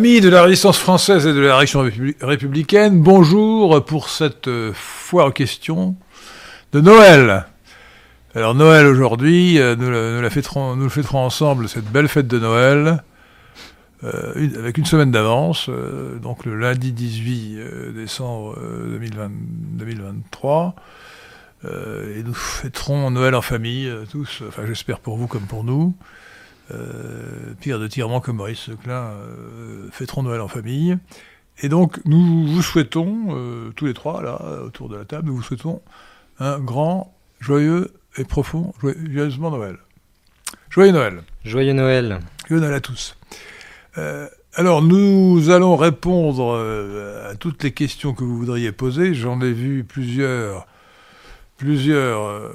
Amis de la résistance française et de la réaction républicaine, bonjour pour cette euh, foire aux questions de Noël. Alors Noël aujourd'hui, euh, nous, le fêterons ensemble, cette belle fête de Noël, euh, avec une semaine d'avance, donc le lundi 18 décembre 2023. et nous fêterons Noël en famille, tous, enfin j'espère pour vous comme pour nous. Euh, Pierre de Tirement comme Maurice Seclin euh, fêteront Noël en famille. Et donc, nous vous souhaitons, euh, tous les trois, là, autour de la table, nous vous souhaitons un grand, joyeux et profond, joyeusement Noël. Joyeux Noël. Joyeux Noël. Joyeux Noël à tous. alors, nous allons répondre à toutes les questions que vous voudriez poser. J'en ai vu plusieurs plusieurs euh,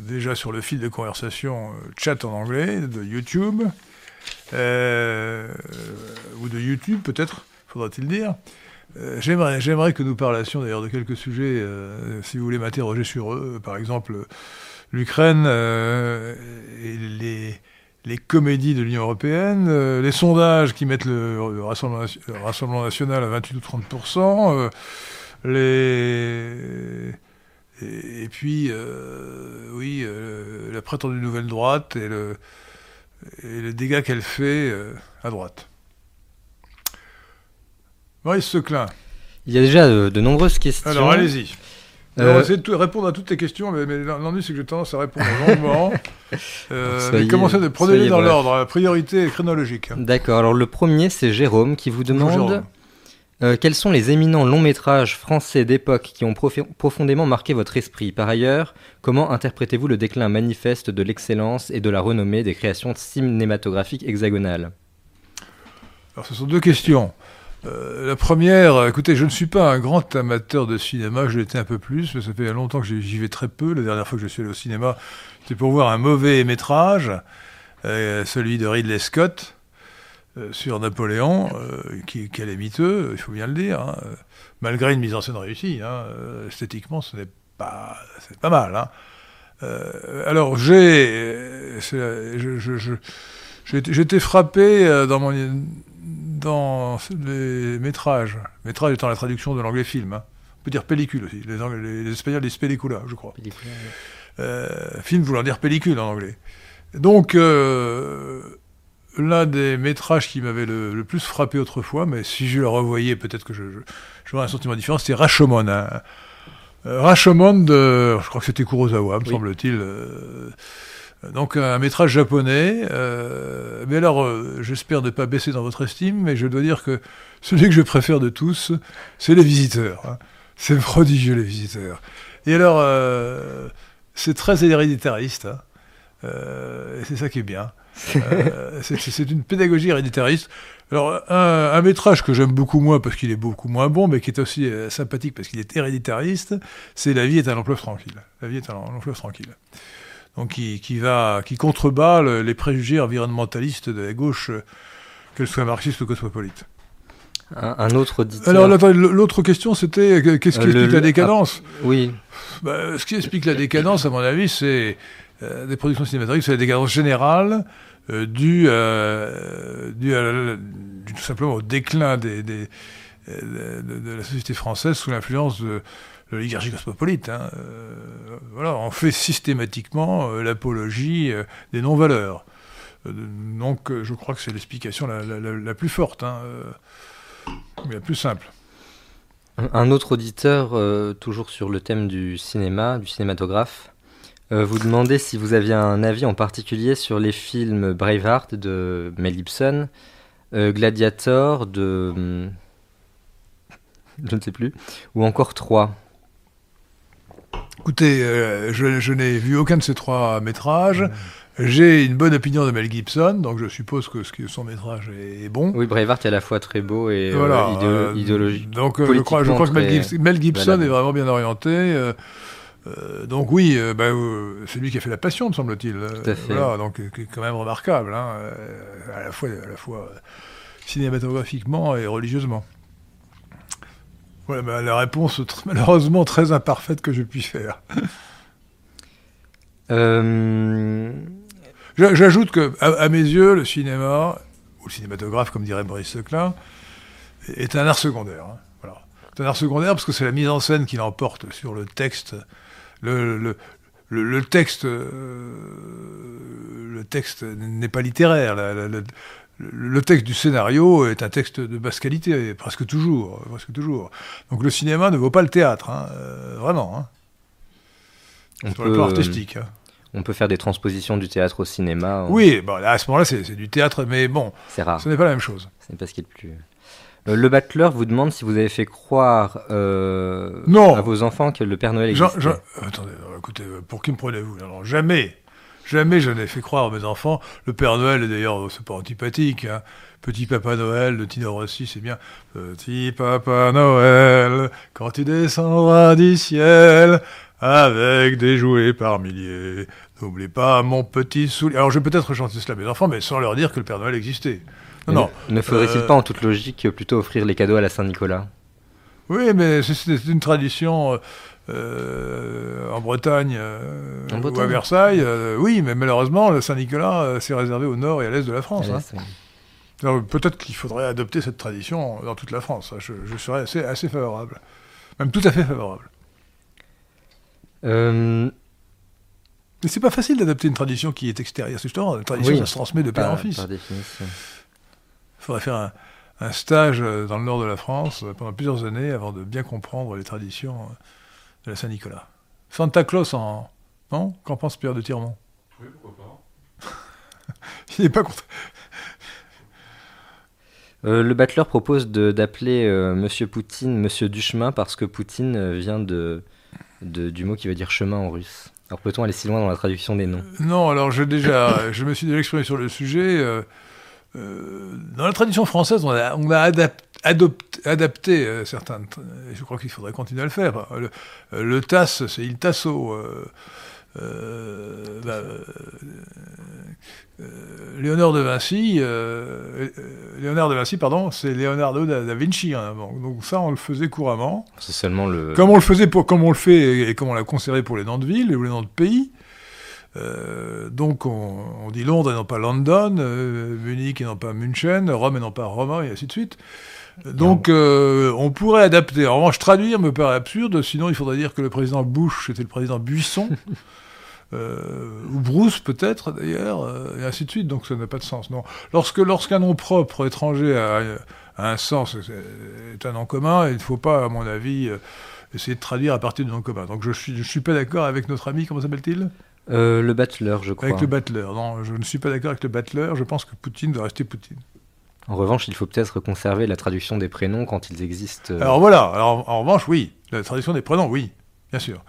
déjà sur le fil de conversation euh, chat en anglais de YouTube euh, ou de YouTube peut-être faudra-t-il dire. J'aimerais que nous parlassions d'ailleurs de quelques sujets si vous voulez m'interroger sur eux. Par exemple l'Ukraine et les comédies de l'Union européenne, les sondages qui mettent le, Rassemblement, Rassemblement, national à 28 ou 30% les et, puis, euh, oui, euh, la prétendue nouvelle droite et le, et le dégât qu'elle fait euh, à droite. Maurice Seclin. Il y a déjà de, nombreuses questions. Alors, allez-y. On va essayer de répondre à toutes les questions, mais, mais l'ennui, c'est que j'ai tendance à répondre longuement. euh, commencez de prendre les dans l'ordre, priorité chronologique. D'accord. Alors, le premier, c'est Jérôme qui vous demande euh, quels sont les éminents longs métrages français d'époque qui ont profondément marqué votre esprit? Par ailleurs, comment interprétez-vous le déclin manifeste de l'excellence et de la renommée des créations cinématographiques hexagonales? Alors ce sont deux questions. Euh, la première, écoutez, je ne suis pas un grand amateur de cinéma, je l'étais un peu plus, mais ça fait longtemps que j'y vais très peu. La dernière fois que je suis allé au cinéma, c'était pour voir un mauvais métrage, euh, celui de Ridley Scott. Euh, sur Napoléon, euh, qui, est calamiteux, il faut bien le dire, hein. malgré une mise en scène réussie. Hein, euh, esthétiquement, ce n'est pas, c'est pas mal. Hein. alors, j'ai, j'étais frappé dans mon dans les métrages, métrage étant la traduction de l'anglais film. On peut dire pellicule aussi. Les, les, Espagnols disent pellicula, je crois. film voulant dire pellicule en anglais. Donc, l'un des métrages qui m'avait le, plus frappé autrefois, mais si je le revoyais, peut-être que je, j'aurais un sentiment différent, c'est Rashomon. Hein. Euh, Rashomon de, je crois que c'était Kurosawa, me semble-t-il. Euh, donc un métrage japonais. Euh, mais alors, j'espère ne pas baisser dans votre estime, mais je dois dire que celui que je préfère de tous, c'est Les Visiteurs. Hein. C'est prodigieux, Les Visiteurs. Et alors, c'est très héréditariste. Hein. et c'est ça qui est bien. Euh, c'est une pédagogie héréditariste. Alors, un, métrage que j'aime beaucoup moins parce qu'il est beaucoup moins bon, mais qui est aussi euh, sympathique parce qu'il est héréditariste, c'est La vie est un long fleuve tranquille. La vie est un long fleuve tranquille. Donc, qui, qui, va, qui contrebat les préjugés environnementalistes de la gauche, euh, qu'elle soit marxiste ou cosmopolite. Un, autre auditeur. Alors, l'autre question, c'était qu'est-ce qui explique la décadence ah, Oui. Bah, ce qui explique la décadence, à mon avis, c'est des productions cinématographiques, c'est la décadence générale euh, dû, euh, tout simplement au déclin euh, de, la société française sous l'influence de, l'oligarchie cosmopolite. Hein. voilà, on fait systématiquement l'apologie des non-valeurs. donc je crois que c'est l'explication la, plus forte, hein, mais la plus simple. Un autre auditeur, toujours sur le thème du cinéma, du cinématographe, euh, vous demandez si vous aviez un avis en particulier sur les films Braveheart de Mel Gibson, euh, Gladiator de. Hmm, je ne sais plus, ou encore 3. Écoutez, euh, je, n'ai vu aucun de ces trois métrages. J'ai une bonne opinion de Mel Gibson, donc je suppose que, son métrage est, bon. Oui, Braveheart est à la fois très beau et idéologique. Donc je crois, je crois que Mel, Gibson, est vraiment bien orienté. Euh, donc oui, euh, bah, euh, c'est lui qui a fait la passion, me semble-t-il. Voilà, donc quand même remarquable, hein, à la fois, à la fois cinématographiquement et religieusement. Voilà bah, la réponse malheureusement très imparfaite que je puis faire. J'ajoute que, à, mes yeux, le cinéma, le cinématographe, comme dirait Maurice Seclin, est un art secondaire. Hein. Voilà. C'est un art secondaire parce que c'est la mise en scène qui l'emporte sur le texte. Le, le, le, texte, euh, le texte n'est pas littéraire. le texte du scénario est un texte de basse qualité, presque toujours, presque toujours. Donc le cinéma ne vaut pas le théâtre, hein, euh, vraiment. Hein. On sur le plan artistique. Hein. On peut faire des transpositions du théâtre au cinéma. Oui, bon, à ce moment-là, c'est du théâtre, mais bon, c'est rare. Ce n'est pas la même chose. Ce n'est pas ce qui est le plus. Euh, le battleur vous demande si vous avez fait croire euh, à vos enfants que le Père Noël existe. attendez, écoutez, pour qui me prenez-vous? Jamais, jamais je n'ai fait croire à mes enfants. Le Père Noël, d'ailleurs, c'est pas antipathique. Hein. Petit Papa Noël de Tino Rossi, c'est bien. Petit Papa Noël, quand tu descendras du ciel, avec des jouets par milliers. N'oubliez pas mon petit soulier. Alors je vais peut-être chanter cela à mes enfants, mais sans leur dire que le Père Noël existait. Non, Ne faudrait-il euh, pas en toute logique plutôt offrir les cadeaux à la Saint-Nicolas? Oui, mais c'est une tradition euh, euh, en, Bretagne, ou à Versailles. oui, mais malheureusement, le Saint-Nicolas c'est réservé au nord et à l'est de la France. Hein. Peut-être qu'il faudrait adopter cette tradition dans toute la France. Je, serais assez, assez favorable. Même tout à fait favorable. Mais c'est pas facile d'adapter une tradition qui est extérieure. C'est justement, la tradition, ça se transmet de père en fils. Il faudrait faire un, stage euh, dans le nord de la France euh, pendant plusieurs années avant de bien comprendre les traditions euh, de la Saint-Nicolas. Santa Claus en. Non? Qu'en pense Pierre de Tirmont? Oui, pourquoi pas. Il n'est pas contre. le battleur propose d'appeler Monsieur Poutine Monsieur Duchemin parce que Poutine vient de, du mot qui veut dire chemin en russe. Alors peut-on aller si loin dans la traduction des noms? Non, alors je, déjà, je me suis déjà exprimé sur le sujet. Euh, euh, dans la tradition française, on a, on a adapté euh, certains. Je crois qu'il faudrait continuer à le faire. Le, le TAS, c'est il tasso. Euh, bah, euh, euh, Léonard de Vinci, Léonard de Vinci, pardon, c'est Leonardo da, Vinci. Hein, donc ça, on le faisait couramment. C'est seulement le. Comme on le faisait pour, comme on le fait et comme on l'a conservé pour les noms de villes ou les noms de pays. Donc on, dit Londres et non pas London, Munich et non pas München, Rome et non pas Roma, et ainsi de suite. Donc on pourrait adapter. En revanche, traduire me paraît absurde, sinon il faudrait dire que le président Bush était le président Buisson. Euh, ou Bruce peut-être d'ailleurs, euh, et ainsi de suite, donc ça n'a pas de sens. Non. Lorsque lorsqu'un nom propre étranger a, un sens, est un nom commun, il ne faut pas, à mon avis, euh, essayer de traduire à partir du nom commun. Donc je suis, je suis pas d'accord avec notre ami, comment s'appelle-t-il? Le battleur, je crois. Avec le battleur, non, je ne suis pas d'accord avec le battleur, je pense que Poutine doit rester Poutine. En revanche, il faut peut-être conserver la traduction des prénoms quand ils existent. Alors voilà, alors, en revanche, oui, la traduction des prénoms, oui, bien sûr.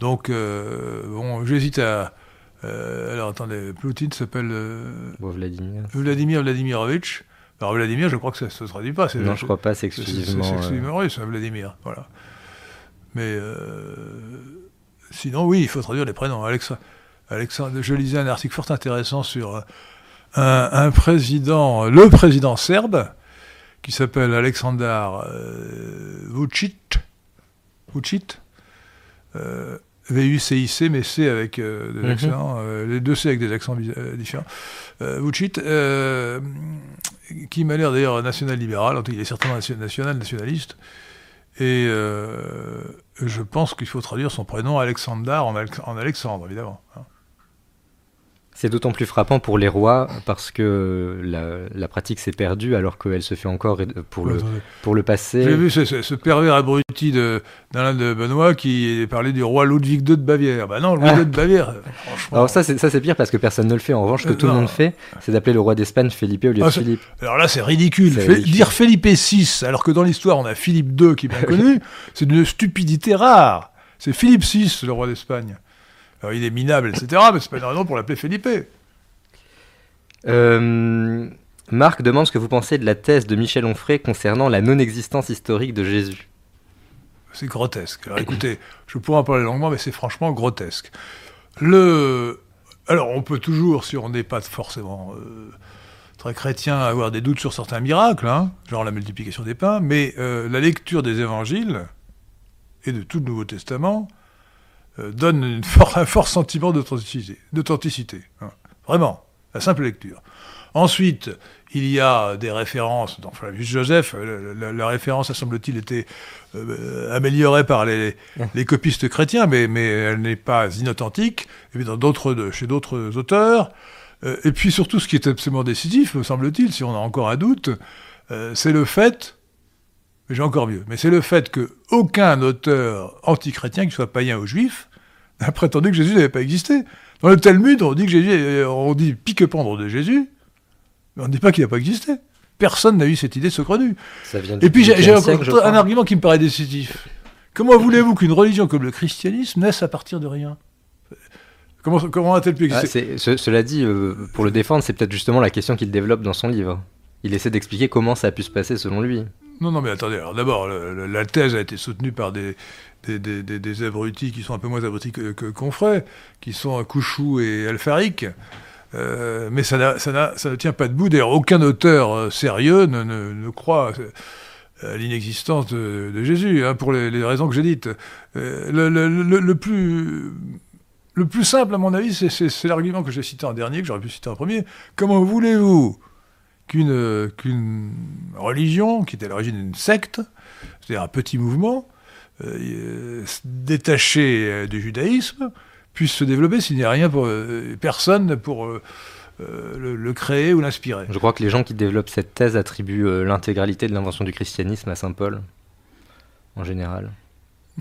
Donc, euh, bon, j'hésite à. Euh, alors, attendez, Poutine s'appelle. Euh, Vladimir. Vladimir Vladimirovitch. Alors, Vladimir, je crois que ça ne se traduit pas. Non, je crois pas, c'est exclusivement. C'est exclusivement russe, hein, Vladimir. Voilà. Mais sinon, oui, il faut traduire les prénoms. Alexandre, je lisais un article fort intéressant sur un, président, le président serbe, qui s'appelle Aleksandar Vucic. Vucic euh, VUCIC, mais C avec euh, des mhm. accents, euh, les deux C avec des accents différents. Vucic, qui m'a l'air d'ailleurs national-libéral, il est certainement national, nationaliste, et je pense qu'il faut traduire son prénom Alexandar en, en Alexandre, évidemment. Hein. C'est d'autant plus frappant pour les rois parce que la, pratique s'est perdue alors qu'elle se fait encore pour le, pour le passé. J'ai vu ce, pervers abruti d'Alain de, de, Benoît qui parlait du roi Ludwig II de Bavière. Bah non, Ludwig II de Bavière, franchement. Alors ça c'est pire parce que personne ne le fait. En revanche, ce que tout le monde fait, c'est d'appeler le roi d'Espagne Philippe au lieu de ah, Philippe. Alors là, c'est ridicule. Dire Philippe VI alors que dans l'histoire on a Philippe II qui est bien connu, c'est une stupidité rare. C'est Philippe VI, le roi d'Espagne. Alors, il est minable, etc., mais c'est pas une raison pour l'appeler Felipe. Euh, Marc demande ce que vous pensez de la thèse de Michel Onfray concernant la non-existence historique de Jésus. C'est grotesque. Alors écoutez, je pourrais en parler longuement, mais c'est franchement grotesque. Le... Alors on peut toujours, si on n'est pas forcément euh, très chrétien, avoir des doutes sur certains miracles, hein, genre la multiplication des pains, mais euh, la lecture des évangiles et de tout le Nouveau Testament euh, donne un fort sentiment d'authenticité. Hein. Vraiment, la simple lecture. Ensuite, il y a des références dans Flavius Joseph. La, référence, semble-t-il, était améliorée par les, les, copistes chrétiens, mais, mais elle n'est pas inauthentique. Et dans chez d'autres auteurs. et puis surtout, ce qui est absolument décisif, me semble-t-il, si on a encore un doute, c'est le fait mais j'ai encore mieux. Mais c'est le fait qu'aucun auteur antichrétien, qui soit païen ou juif, n'a prétendu que Jésus n'avait pas existé. Dans le Talmud, on dit que Jésus, on dit pique-pendre de Jésus, mais on ne dit pas qu'il n'a pas existé. Personne n'a eu cette idée saugrenue. Et puis j'ai encore un argument qui me paraît décisif. Comment voulez-vous qu'une religion comme le christianisme naisse à partir de rien? Comment, comment a-t-elle pu ah, exister Cela dit, euh, pour le défendre, c'est peut-être justement la question qu'il développe dans son livre. Il essaie d'expliquer comment ça a pu se passer selon lui. Non, non, mais attendez. Alors d'abord, la thèse a été soutenue par des, des, des, abrutis qui sont un peu moins abrutis que, ferait, qui sont Couchou et Alfaric. Euh, mais ça, ne tient pas debout. D'ailleurs, aucun auteur euh, sérieux ne, croit à l'inexistence de, Jésus, hein, pour les, raisons que j'ai dites. Euh, le plus simple, à mon avis, c'est, c'est l'argument que j'ai cité en dernier, que j'aurais pu citer en premier. Comment voulez-vous qu'une religion, qui était à l'origine d'une secte, c'est-à-dire un petit mouvement, euh, détaché euh, du judaïsme, puisse se développer s'il n'y a rien pour euh, personne pour le, créer ou l'inspirer. Je crois que les gens qui développent cette thèse attribuent l'intégralité de l'invention du christianisme à saint Paul, en général.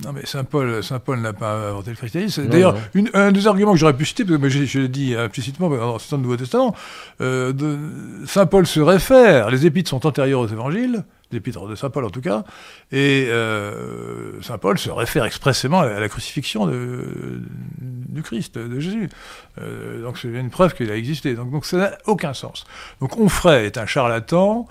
Non, mais Saint Paul, Saint Paul n'a pas inventé le christianisme. D'ailleurs, un des arguments que j'aurais pu citer, parce que je, l'ai dit implicitement dans le Nouveau Testament, euh, Saint Paul se réfère, les épîtres sont antérieures aux évangiles, les épîtres de Saint Paul en tout cas, et euh, Saint Paul se réfère expressément à la crucifixion de, du Christ, de Jésus. Euh, donc c'est une preuve qu'il a existé. Donc, donc ça n'a aucun sens. Donc Onfray est un charlatan,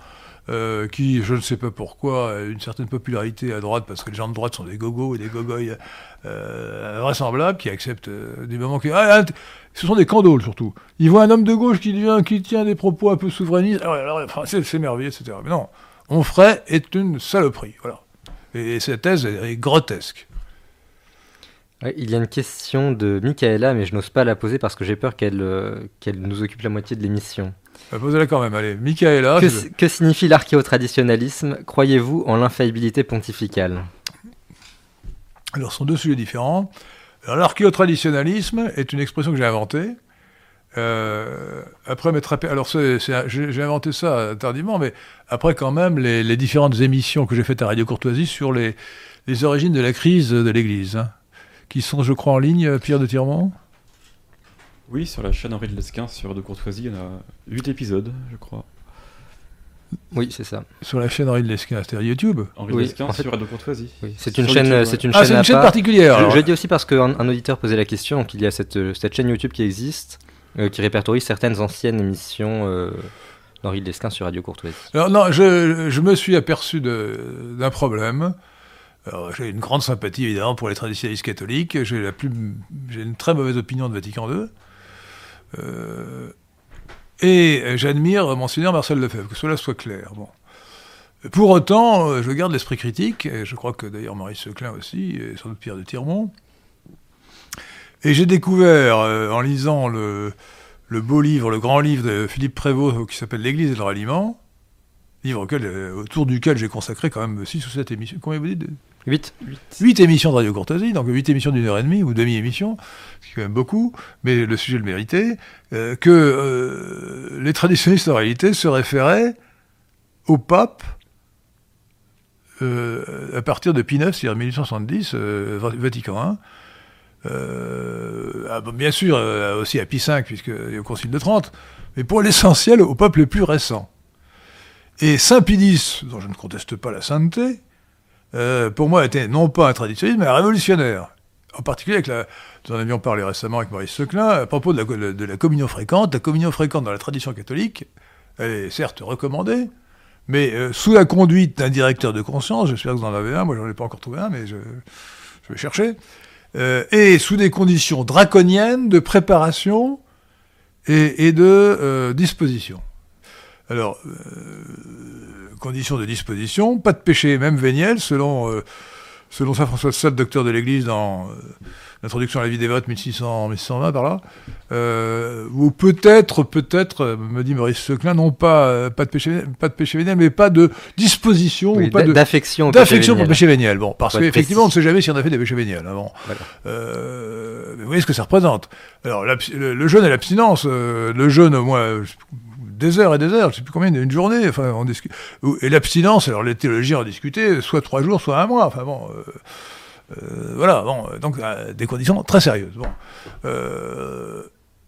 euh, qui, je ne sais pas pourquoi, a une certaine popularité à droite, parce que les gens de droite sont des gogos et des gogoys euh, qui acceptent euh, des moments qui... Ah, ah, ce sont des candoles, surtout. Ils voient un homme de gauche qui, vient, qui tient des propos un peu souverainistes, enfin, c'est merveilleux, etc. Mais non, Onfray est une saloperie, voilà. Et, cette thèse est, grotesque. il y a une question de Michaela, mais je n'ose pas la poser parce que j'ai peur qu'elle qu'elle nous occupe la moitié de l'émission. Bah, posez-la quand même, allez. Michaela. Que, que signifie l'archéotraditionalisme? Croyez-vous en l'infaillibilité pontificale? Alors, ce sont deux sujets différents. L'archéotraditionalisme est une expression que j'ai inventée. Euh, après m'être alors j'ai inventé ça tardivement, mais après quand même les, différentes émissions que j'ai faites à Radio Courtoisie sur les, les origines de la crise de l'Église, hein, qui sont, je crois, en ligne, Pierre de Tirmont? Oui, sur la chaîne Henri de Lesquin, sur De Courtoisie, il y en a 8 épisodes, je crois. Oui, c'est ça. Sur la chaîne Henri de Lesquin, c'est-à-dire YouTube Henri de Lesquin sur De Courtoisie. C'est une, chaîne, c'est une ah, chaîne, une chaîne particulière. Je, dis aussi parce qu'un un auditeur posait la question, donc il y a cette, cette chaîne YouTube qui existe, euh, qui répertorie certaines anciennes émissions euh, d'Henri de Lesquin sur Radio Courtoisie. Alors non, je, je me suis aperçu d'un problème. J'ai une grande sympathie évidemment pour les traditionnalistes catholiques. J'ai une très mauvaise opinion de Vatican II. Euh, et j'admire Monseigneur Marcel Lefebvre, que cela soit clair. Pour autant, euh, je garde l'esprit critique, et je crois que d'ailleurs Maurice Seclin aussi, et sans Pierre de Tirmont. Et j'ai découvert, euh, en lisant le, beau livre, le grand livre de Philippe Prévost, qui s'appelle L'Église et le ralliement, livre autour duquel j'ai consacré quand même 6 ou 7 émissions. Combien vous dites 8. 8. émissions de Radio Courtoisie, donc 8 émissions d'une heure et demie, ou demi-émission, ce qui est quand même beaucoup, mais le sujet le méritait, euh, que euh, les traditionnistes en réalité se référaient au pape euh, à partir de Pie IX, c'est-à-dire 1870, Vatican I, bien sûr aussi à Pie V, a au Concile de Trente, mais pour l'essentiel au pape le plus récent. Et Saint Pie X, dont je ne conteste pas la sainteté, euh, pour moi, était non pas un traditionnaliste, mais un révolutionnaire. En particulier, avec la, nous en avions parlé récemment avec Maurice Seclin, à propos de la, communion fréquente. La communion fréquente dans la tradition catholique, elle est certes recommandée, mais euh, sous la conduite d'un directeur de conscience, j'espère que vous en avez un, moi j'en ai pas encore trouvé un, mais je, vais chercher, euh, et sous des conditions draconiennes de préparation et, de disposition. Alors, conditions de disposition, pas de péché, même véniel, selon, euh, selon saint François de Sales, docteur de l'Église, dans euh, l'introduction à la vie des votes 1600, 1620 par là, euh, ou peut-être, peut-être, me dit Maurice Seclin, non pas, pas, de péché, pas de péché véniel, mais pas de disposition, ou pas d'affection d'affection pour le péché véniel. Bon, parce qu'effectivement, on ne sait jamais si on a fait des péchés véniels. Hein, vous voyez ce que ça représente. Alors, le, jeûne et l'abstinence, le jeûne, au moins, des heures et des heures, je ne sais plus combien, une journée, enfin, on. Et l'abstinence, alors les théologiens ont discuté, soit trois jours, soit un mois, enfin bon. Euh, euh, voilà, bon, donc euh, des conditions très sérieuses. Bon.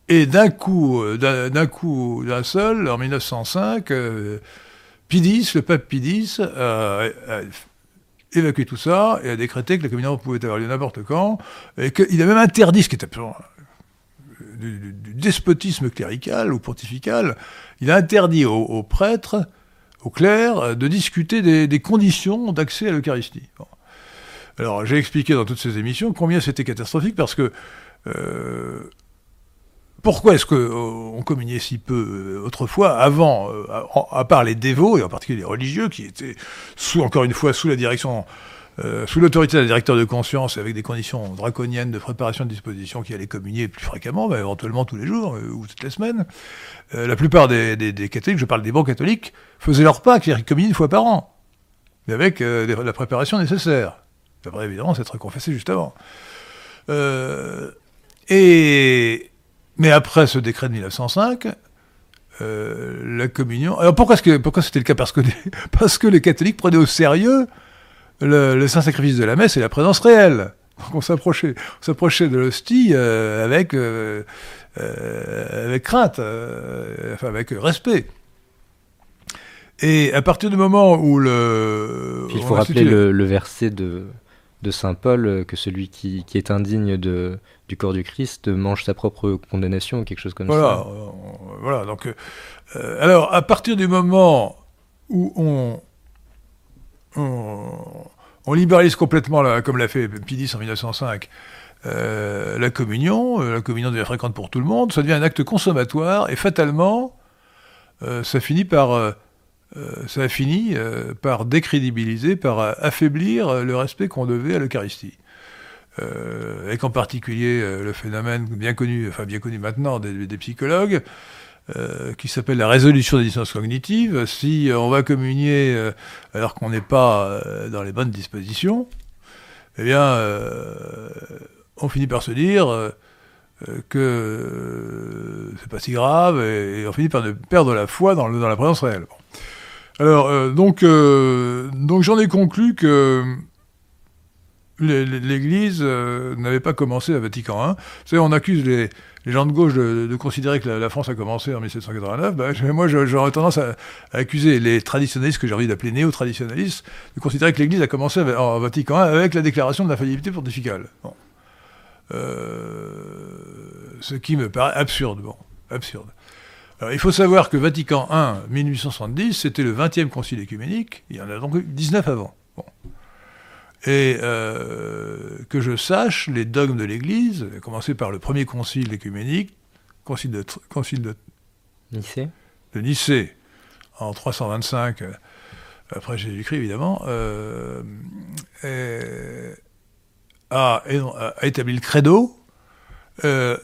et d'un coup, d'un coup, d'un seul, en 1905, Pidis, le pape Pidis, a, évacué tout ça et a décrété que la communion pouvait avoir lieu n'importe quand, et qu'il a même interdit, ce qui était absolument du, despotisme clérical ou pontifical, il a interdit aux, prêtres, aux clercs, euh, de discuter des, conditions d'accès à l'Eucharistie. Alors j'ai expliqué dans toutes ces émissions combien c'était catastrophique parce que euh, pourquoi est-ce qu'on communiait si peu euh, autrefois, avant, à, part les dévots, et en particulier les religieux, qui étaient, sous, encore une fois, sous la direction euh, sous l'autorité d'un directeur de conscience, avec des conditions draconiennes de préparation de disposition qui allaient communier plus fréquemment, éventuellement tous les jours euh, ou toutes les semaines, euh, la plupart des, catholiques, je parle des bons catholiques, faisaient leur pas, c'est-à-dire qu'ils une fois par an, mais avec la préparation nécessaire. Après, évidemment, s'être confessé juste avant. et... Mais après ce décret de 1905, la communion... Alors pourquoi, c'était le cas? Parce que les catholiques prenaient au sérieux le, saint sacrifice de la messe et la présence réelle. Donc on s'approchait, s'approchait de l'hostie euh, avec, euh, euh, avec crainte, enfin avec respect. Et à partir du moment où le... il faut rappeler le, verset de, de Saint Paul, que celui qui, qui, est indigne de, du corps du Christ mange sa propre condamnation, quelque chose comme voilà, ça. Voilà, donc... alors, à partir du moment où on, on, libéralise complètement, comme l'a fait Pidis en 1905, euh, la communion. Euh, la communion devient fréquente pour tout le monde. Ça devient un acte consommatoire et fatalement, euh, ça finit par, ça a fini par décrédibiliser, par affaiblir le respect qu'on devait à l'Eucharistie. avec en particulier le phénomène bien connu, enfin bien connu maintenant des psychologues, euh, qui s'appelle la résolution des distances cognitives. Si on va communier euh, alors qu'on n'est pas euh, dans les bonnes dispositions, eh bien, on finit par se dire que c'est pas si grave et, on finit par perdre la foi dans, dans la présence réelle. Alors, donc, donc j'en ai conclu que l'Église n'avait pas commencé à Vatican I. Vous savez, on accuse les, les gens de gauche de, considérer que la, France a commencé en 1789, bah, moi j'aurais tendance à, accuser les traditionnalistes, que j'ai envie d'appeler néo-traditionnalistes, de considérer que l'Église a commencé en Vatican I avec la déclaration de l'infaillibilité pontificale. Euh, ce qui me paraît absurde. Absurde. Il faut savoir que Vatican I, 1870, c'était le 20e concile écuménique, il y en a donc 19 avant. Et euh, que je sache, les dogmes de l'Église, à commencer par le premier concile écuménique, concile de, concile de Nicée. de Nicée, en 325 euh, après Jésus-Christ évidemment, euh, a, établi le credo. ce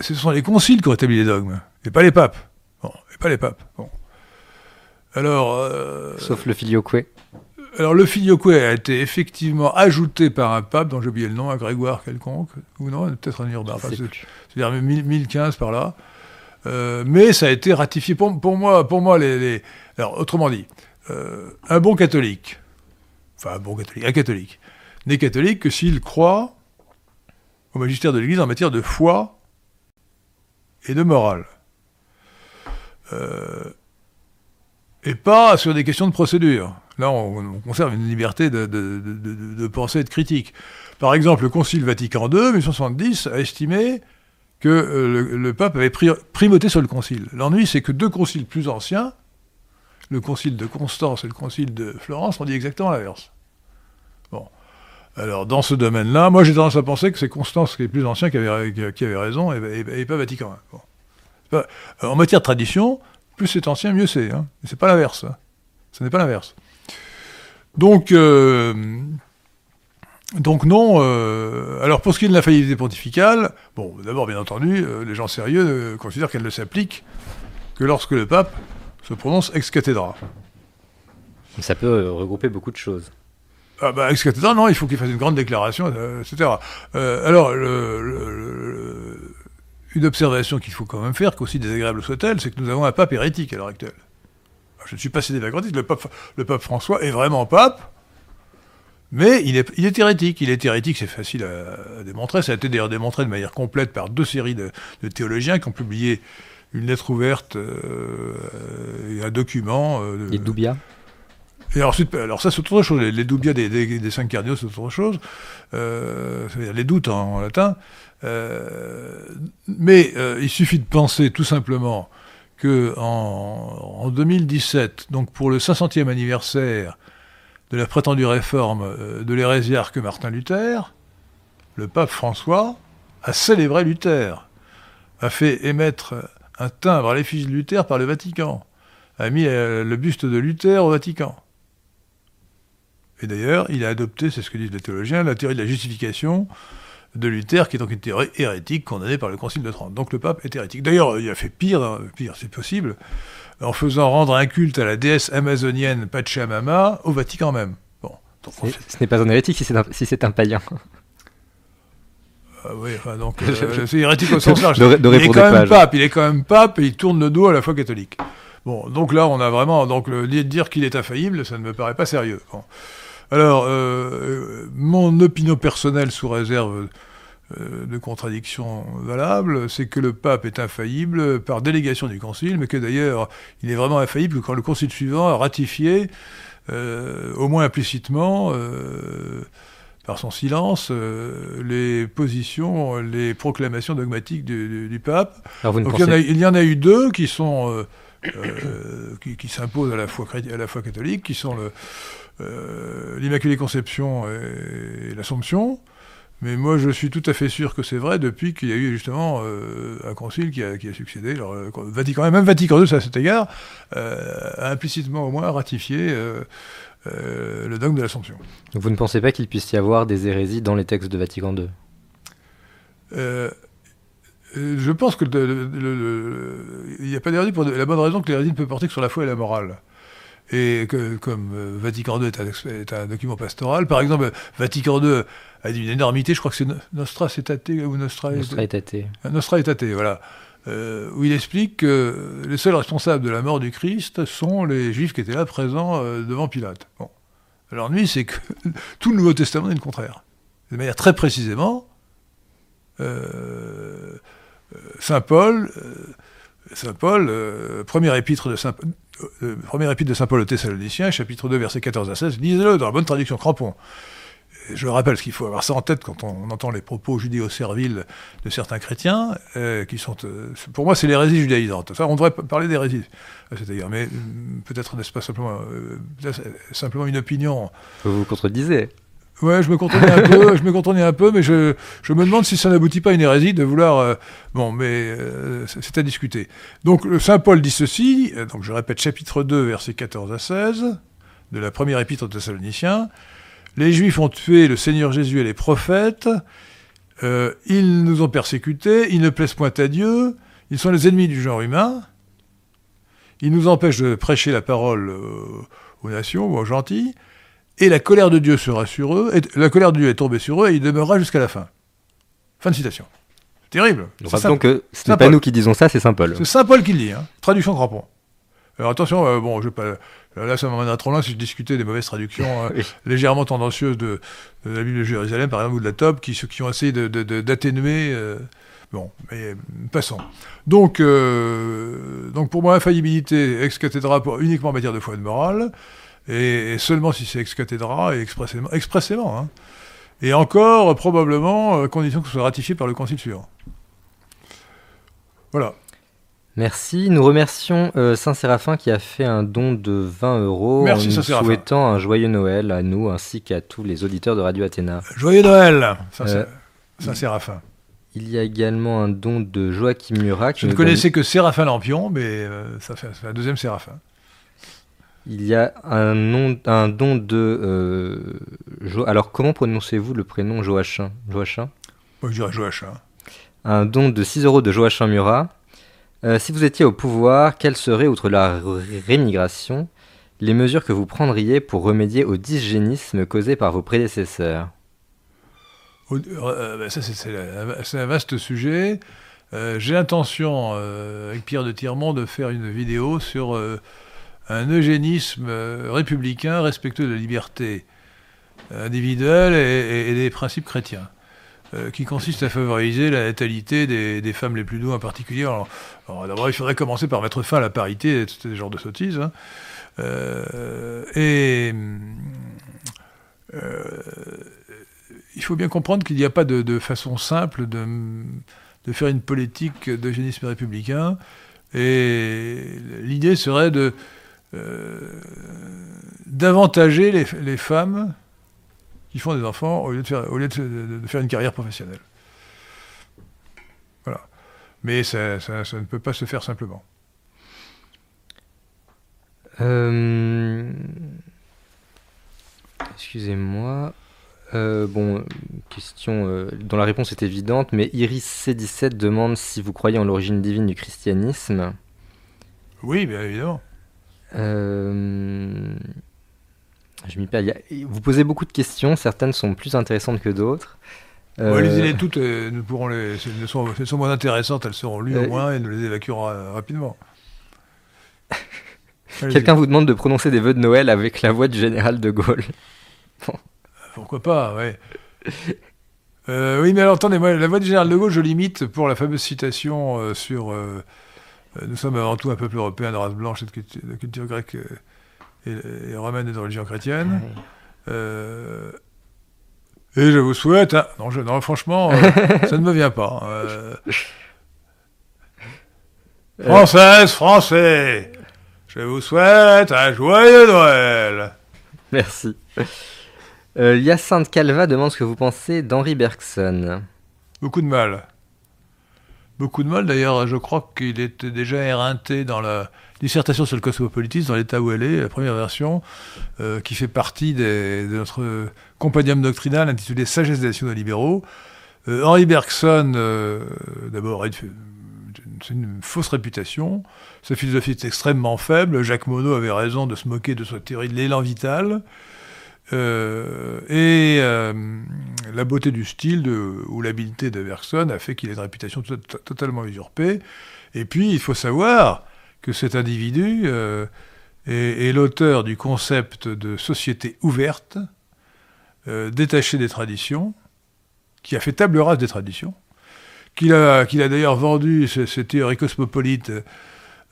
sont les conciles qui ont établi les dogmes, et pas les papes. Bon, et pas les papes. Bon. Alors. Sauf le filioque alors le filioque a été effectivement ajouté par un pape dont j'ai oublié le nom, un Grégoire quelconque, ou non, peut-être un urbain, c'est-à-dire 1015 par là. Euh, mais ça a été ratifié pour, moi. Pour moi, les, alors autrement dit, euh, un bon catholique, enfin un bon catholique, un catholique, n'est catholique que s'il croit au magistère de l'Église en matière de foi et de morale. Euh, et pas sur des questions de procédure. On, conserve une liberté de, pensée et de critique. Par exemple, le Concile Vatican II, 1870, a estimé que euh, le, pape avait primauté sur le concile. L'ennui, c'est que deux conciles plus anciens, le concile de Constance et le concile de Florence, ont dit exactement l'inverse. Bon. Alors, dans ce domaine-là, moi j'ai tendance à penser que c'est Constance qui est plus ancien qui avait, qui avait raison et, pas Vatican I. en matière de tradition, plus c'est ancien, mieux c'est. Hein. C'est pas l'inverse. Hein. Ce n'est pas l'inverse. Donc, euh, donc non. euh, alors pour ce qui est de la faillite pontificale, bon, d'abord bien entendu, euh, les gens sérieux considèrent qu'elle ne s'applique que lorsque le pape se prononce ex cathedra. Ça peut regrouper beaucoup de choses. Ah bah ex cathedra, non, il faut qu'il fasse une grande déclaration, etc. Euh, alors, le- le- le- une observation qu'il faut quand même faire, qu'aussi désagréable soit-elle, c'est que nous avons un pape hérétique à l'heure actuelle. Je ne suis pas cédé vacantique, le pape, le pape François est vraiment pape, mais il est, il est hérétique. Il est hérétique, c'est facile à, à démontrer. Ça a été d'ailleurs démontré de manière complète par deux séries de, de théologiens qui ont publié une lettre ouverte euh, et un document. euh, Les Doubia et ensuite, alors ça c'est autre chose, les, les doubias des, des, des cinq cardinaux c'est autre chose, euh, ça veut dire les doutes en, en latin, mais il suffit de penser tout simplement que en, en 2017, donc pour le 500e anniversaire de la prétendue réforme euh, de l'hérésiarque Martin Luther, le pape François a célébré Luther, a fait émettre un timbre à l'effigie de Luther par le Vatican, a mis euh, le buste de Luther au Vatican. Et d'ailleurs, il a adopté, c'est ce que disent les théologiens, la théorie de la justification de Luther, qui est donc une théorie hérétique condamnée par le Concile de Trente. Donc le pape est hérétique. D'ailleurs, il a fait pire, hein, pire, c'est possible, en faisant rendre un culte à la déesse amazonienne Pachamama au Vatican même. Bon, donc fait- Ce n'est pas un hérétique si c'est un, si c'est un païen. Ah oui, enfin, donc euh, c'est hérétique au sens large. De- de il est quand même pape, il est quand même pape et il tourne le dos à la foi catholique. Bon, donc là, on a vraiment donc le dire qu'il est infaillible, ça ne me paraît pas sérieux. Bon. Alors, euh, euh, mon opinion personnelle, sous réserve euh, de contradictions valables, c'est que le pape est infaillible par délégation du concile, mais que d'ailleurs, il est vraiment infaillible quand le concile suivant a ratifié, euh, au moins implicitement, euh, par son silence, euh, les positions, les proclamations dogmatiques du, du- du pape. Alors vous ne Donc il y, en a, pensez il y en a eu deux qui sont euh, euh, qui, qui s'imposent à la foi à la foi catholique, qui sont le l'Immaculée Conception et, l'Assomption. Mais moi, je suis tout à fait sûr que c'est vrai depuis qu'il y a eu justement euh, un concile qui a, qui a succédé. Alors, euh, Vatican, même Vatican II, à cet égard, euh, a implicitement au moins ratifié euh, euh, le dogme de l'Assomption. vous ne pensez pas qu'il puisse y avoir des hérésies dans les textes de Vatican II Euh, euh, je pense que le- le- le- le- il n'y a pas d'hérésie pour de- la bonne raison que l'hérésie ne peut porter que sur la foi et la morale. Et que, comme euh, Vatican II est un, ex- est un document pastoral, par exemple, Vatican II a dit une énormité, je crois que c'est No- Nostra Aetate ou Nostra, Nostra Aetate. Nostra Aetate, voilà, euh, où il explique que les seuls responsables de la mort du Christ sont les Juifs qui étaient là présents euh, devant Pilate. Bon. L'ennui, c'est que tout le Nouveau Testament est le contraire. De manière très précisément, euh, euh, Saint Paul, euh, Saint Paul, euh, première épître de Saint, euh, première épître de Saint Paul aux Thessaloniciens, chapitre 2, versets 14 à 16, lisez-le dans la bonne traduction crampon. Je le rappelle, qu'il faut avoir ça en tête quand on, entend les propos judéo-serviles de certains chrétiens, euh, qui sont, euh, pour moi, c'est l'hérésie judaïsante. Enfin, on devrait parler d'hérésie égard, mais euh, peut-être n'est-ce pas simplement, euh, simplement une opinion Vous vous contredisez. Ouais, je me contournais un peu, je me un peu, mais je, me demande si ça n'aboutit pas à une hérésie de vouloir. euh, bon, mais euh, c'est à discuter. Donc, le Saint Paul dit ceci, euh, donc je répète, chapitre 2, versets 14 à 16, de la première épître aux Thessaloniciens. Les Juifs ont tué le Seigneur Jésus et les prophètes, ils nous ont persécutés, ils ne plaisent point à Dieu, ils sont les ennemis du genre humain, ils nous empêchent de prêcher la parole aux nations ou aux gentils, et la colère de Dieu sera sur eux, et la colère de Dieu est tombée sur eux, et il demeurera jusqu'à la fin. Fin de citation. C'est terrible. Rappelons que ce n'est pas nous qui disons ça, c'est Saint Paul. c'est Saint Paul qui le dit, hein. traduction crampon. Alors attention, euh, bon, je vais pas, là ça m'emmènera trop loin si je discutais des mauvaises traductions euh, Oui. légèrement tendancieuses de, de la Bible de Jérusalem, par exemple, ou de la Top, qui, qui ont essayé d'atténuer. De, de, d'atténuer, euh, bon, mais euh, passons. Donc, euh, donc pour moi, infaillibilité ex cathedra pour, uniquement en matière de foi et de morale, et, et seulement si c'est ex cathedra et expressément, expressément hein. et encore probablement euh, condition que ce soit ratifié par le concile suivant. Voilà. Merci. Nous remercions euh, Saint-Séraphin qui a fait un don de 20 euros Merci, en nous Saint-Séraphin. souhaitant un joyeux Noël à nous ainsi qu'à tous les auditeurs de Radio Athéna. Joyeux Noël Ça, Euh, c'est ça, Séraphin. Il y a également un don de Joachim Murat Je ne connaissais que Séraphin Lampion, mais euh, ça fait, ça fait un deuxième Séraphin. Il y a un, nom, un don de. euh, Jo- Alors, comment prononcez-vous le prénom Joachim? Joachim? Moi, je dirais Joachim. Un don de 6 euros de Joachim Murat. Euh, si vous étiez au pouvoir, quelles seraient, outre la ré- rémigration, les mesures que vous prendriez pour remédier au dysgénisme causé par vos prédécesseurs? Au- euh, ben, ça, c'est- c'est la- c'est un vaste sujet. Euh, J'ai l'intention, euh, avec Pierre de Tirmont, de faire une vidéo sur euh, un eugénisme euh, républicain respectueux de la liberté individuelle et, des principes chrétiens, euh, qui consiste à favoriser la natalité des, femmes les plus douces en particulier. Alors, D'abord, il faudrait commencer par mettre fin à la parité, et ce genre de sottises. hein. Euh, et euh, il faut bien comprendre qu'il n'y a pas de, façon simple de, de faire une politique d'eugénisme républicain. Et l'idée serait de euh, d'avantager les, les femmes qui font des enfants au lieu de faire, au lieu de, de- de faire une carrière professionnelle. Voilà. Mais ça, ça- ça ne peut pas se faire simplement. Euh, Excusez-moi. Euh, bon, question euh, dont la réponse est évidente, mais Iris C17 demande si vous croyez en l'origine divine du christianisme. Oui, bien évidemment. Euh, Je m'y perds. Vous posez beaucoup de questions, certaines sont plus intéressantes que d'autres. Euh, Lisez-les toutes, euh, nous pourrons les, si elles sont, si elles sont moins intéressantes, elles seront lues Euh, au moins et nous les évacuerons ra- rapidement. Quelqu'un vous demande de prononcer des vœux de Noël avec la voix du général de Gaulle. Pourquoi pas, ouais. Euh, oui, mais alors attendez, moi, la voix du général de Gaulle, je l'imite pour la fameuse citation euh, sur euh, euh, Nous sommes avant tout un peuple européen de race blanche et de culture, de culture grecque euh, et, et romaine et de religion chrétienne. Euh, et je vous souhaite. hein, non, je- non, franchement, euh, ça ne me vient pas. euh, Françaises, Français, je vous souhaite un joyeux Noël. Merci. Euh, Hyacinthe Calva demande ce que vous pensez d'Henri Bergson. Beaucoup de mal. Beaucoup de mal, d'ailleurs, je crois qu'il était déjà éreinté dans la dissertation sur le cosmopolitisme, dans l'état où elle est, la première version, euh, qui fait partie de notre compendium doctrinal intitulé Sagesse des nationaux libéraux. Euh, Henri Bergson, euh, d'abord, c'est une fausse réputation. Sa philosophie est extrêmement faible. Jacques Monod avait raison de se moquer de sa théorie de l'élan vital. Euh, et euh, la beauté du style ou l'habileté de Bergson a fait qu'il ait une réputation to- to- totalement usurpée. Et puis, il faut savoir que cet individu euh, est, l'auteur du concept de société ouverte, détachée des traditions, qui a fait table rase des traditions, qu'il a, a d'ailleurs vendu ces théories cosmopolites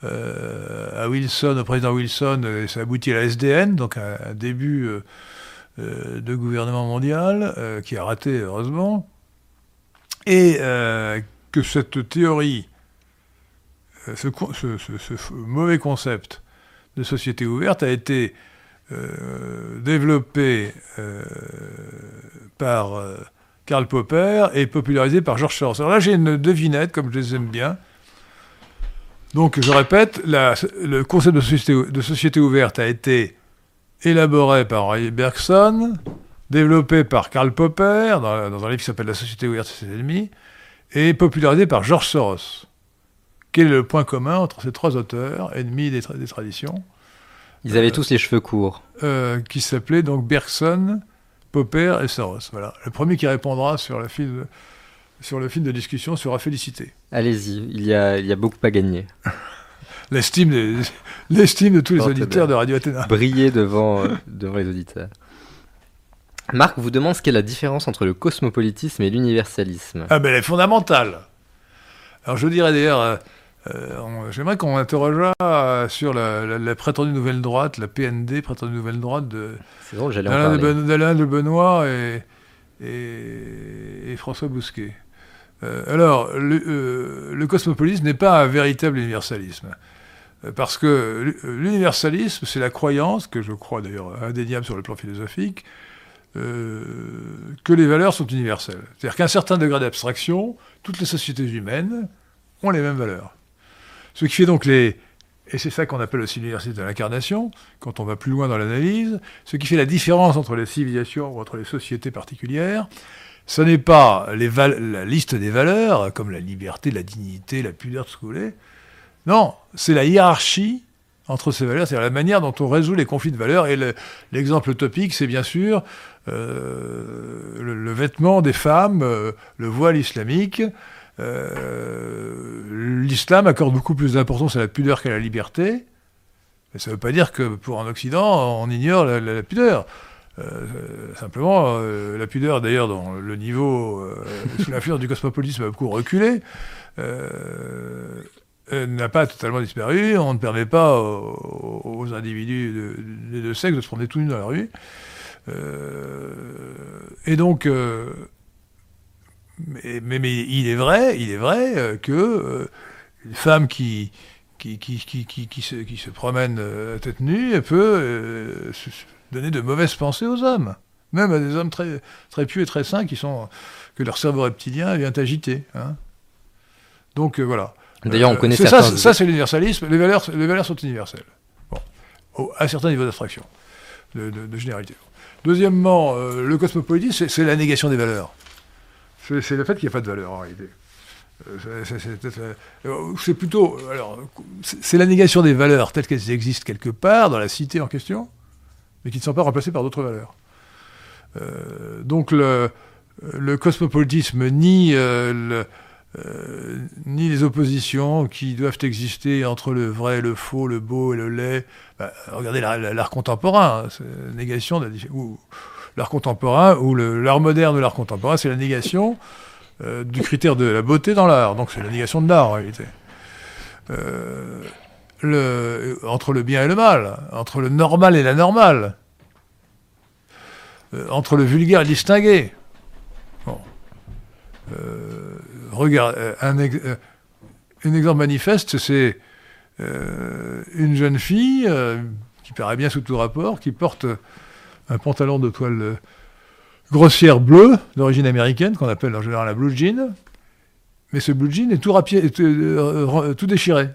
à Wilson, au président Wilson, et ça aboutit à la SDN, donc un, début de gouvernement mondial, euh, qui a raté heureusement, et euh, que cette théorie, euh, ce, mauvais concept de société ouverte a été euh, développé euh, par euh, Karl Popper et popularisé par George Soros. Alors là, j'ai une devinette, comme je les aime bien. Donc, je répète, le concept de société ouverte a été élaboré par Henri Bergson, développé par Karl Popper, dans, dans un livre qui s'appelle La société ouverte et ses ennemis, et popularisé par George Soros. Quel est le point commun entre ces trois auteurs, ennemis des, tra- des traditions, Ils avaient tous les cheveux courts. euh, qui s'appelaient donc Bergson, Popper et Soros Voilà. Le premier qui répondra sur, la file de- sur le film de discussion sera félicité. Allez-y, il il y a beaucoup à gagner. L'estime, des- l'estime de tous les auditeurs de Radio Athéna. Briller devant, euh, devant les auditeurs. Marc vous demande ce qu'est la différence entre le cosmopolitisme et l'universalisme. Ah ben elle est fondamentale. Alors je dirais d'ailleurs, euh, euh, j'aimerais qu'on interrogeât sur la, la- la prétendue nouvelle droite, la PND, prétendue nouvelle droite de drôle, d'Alain de, de Benoît et, et- et François Bousquet. Euh, alors, le, le cosmopolisme n'est pas un véritable universalisme. Euh, Parce que l'u- l'universalisme, c'est la croyance, que je crois d'ailleurs indéniable sur le plan philosophique, euh, que les valeurs sont universelles. C'est-à-dire qu'à un certain degré d'abstraction, toutes les sociétés humaines ont les mêmes valeurs. Ce qui fait donc les, et c'est ça qu'on appelle aussi l'université de l'incarnation, quand on va plus loin dans l'analyse, ce qui fait la différence entre les civilisations ou entre les sociétés particulières, ce n'est pas la liste des valeurs, comme la liberté, la dignité, la pudeur, tout ce que vous voulez. Non, c'est la hiérarchie entre ces valeurs, c'est-à-dire la manière dont on résout les conflits de valeurs. Et l'exemple topique, c'est bien sûr euh, le, vêtement des femmes, euh, le voile islamique. Euh, l'islam accorde beaucoup plus d'importance à la pudeur qu'à la liberté. Mais ça ne veut pas dire que pour un Occident, on ignore la, pudeur. simplement, la pudeur, d'ailleurs, dans le niveau, sous l'influence du cosmopolitisme, a beaucoup reculé. Euh, n'a pas totalement disparu. On ne permet pas aux, individus de, de, sexe de se promener tout nus dans la rue. Euh, et donc, euh, mais, il est vrai, il est vrai que une femme qui qui, qui, qui, qui, se, promène à tête nue peut donner de mauvaises pensées aux hommes, même à des hommes très très pieux et très sains qui sont que leur cerveau reptilien vient agiter. Hein. Donc voilà. D'ailleurs, on euh, connaît certains... Ça, ça c'est l'universalisme. Les valeurs, les valeurs sont universelles. Bon. à certains niveaux d'abstraction, de, généralité. Deuxièmement, euh, le cosmopolitisme, c'est la négation des valeurs. C'est le fait qu'il n'y a pas de valeur en réalité. Euh, c'est plutôt. Alors, c'est la négation des valeurs telles qu'elles existent quelque part dans la cité en question, mais qui ne sont pas remplacées par d'autres valeurs. donc, le, le cosmopolitisme nie le euh, ni les oppositions qui doivent exister entre le vrai, le faux, le beau et le laid. Bah, regardez l'art contemporain, hein, la négation de l'art contemporain ou l'art moderne de l'art contemporain, c'est la négation euh, du critère de la beauté dans l'art. Donc c'est la négation de l'art en réalité. Euh, entre le bien et le mal, entre le normal et la normale, entre le vulgaire et le distingué. Bon. Regarde, un, exemple manifeste, c'est une jeune fille qui paraît bien sous tout rapport, qui porte un pantalon de toile grossière bleue, d'origine américaine, qu'on appelle en général la blue jean. Mais ce blue jean est tout, tout déchiré.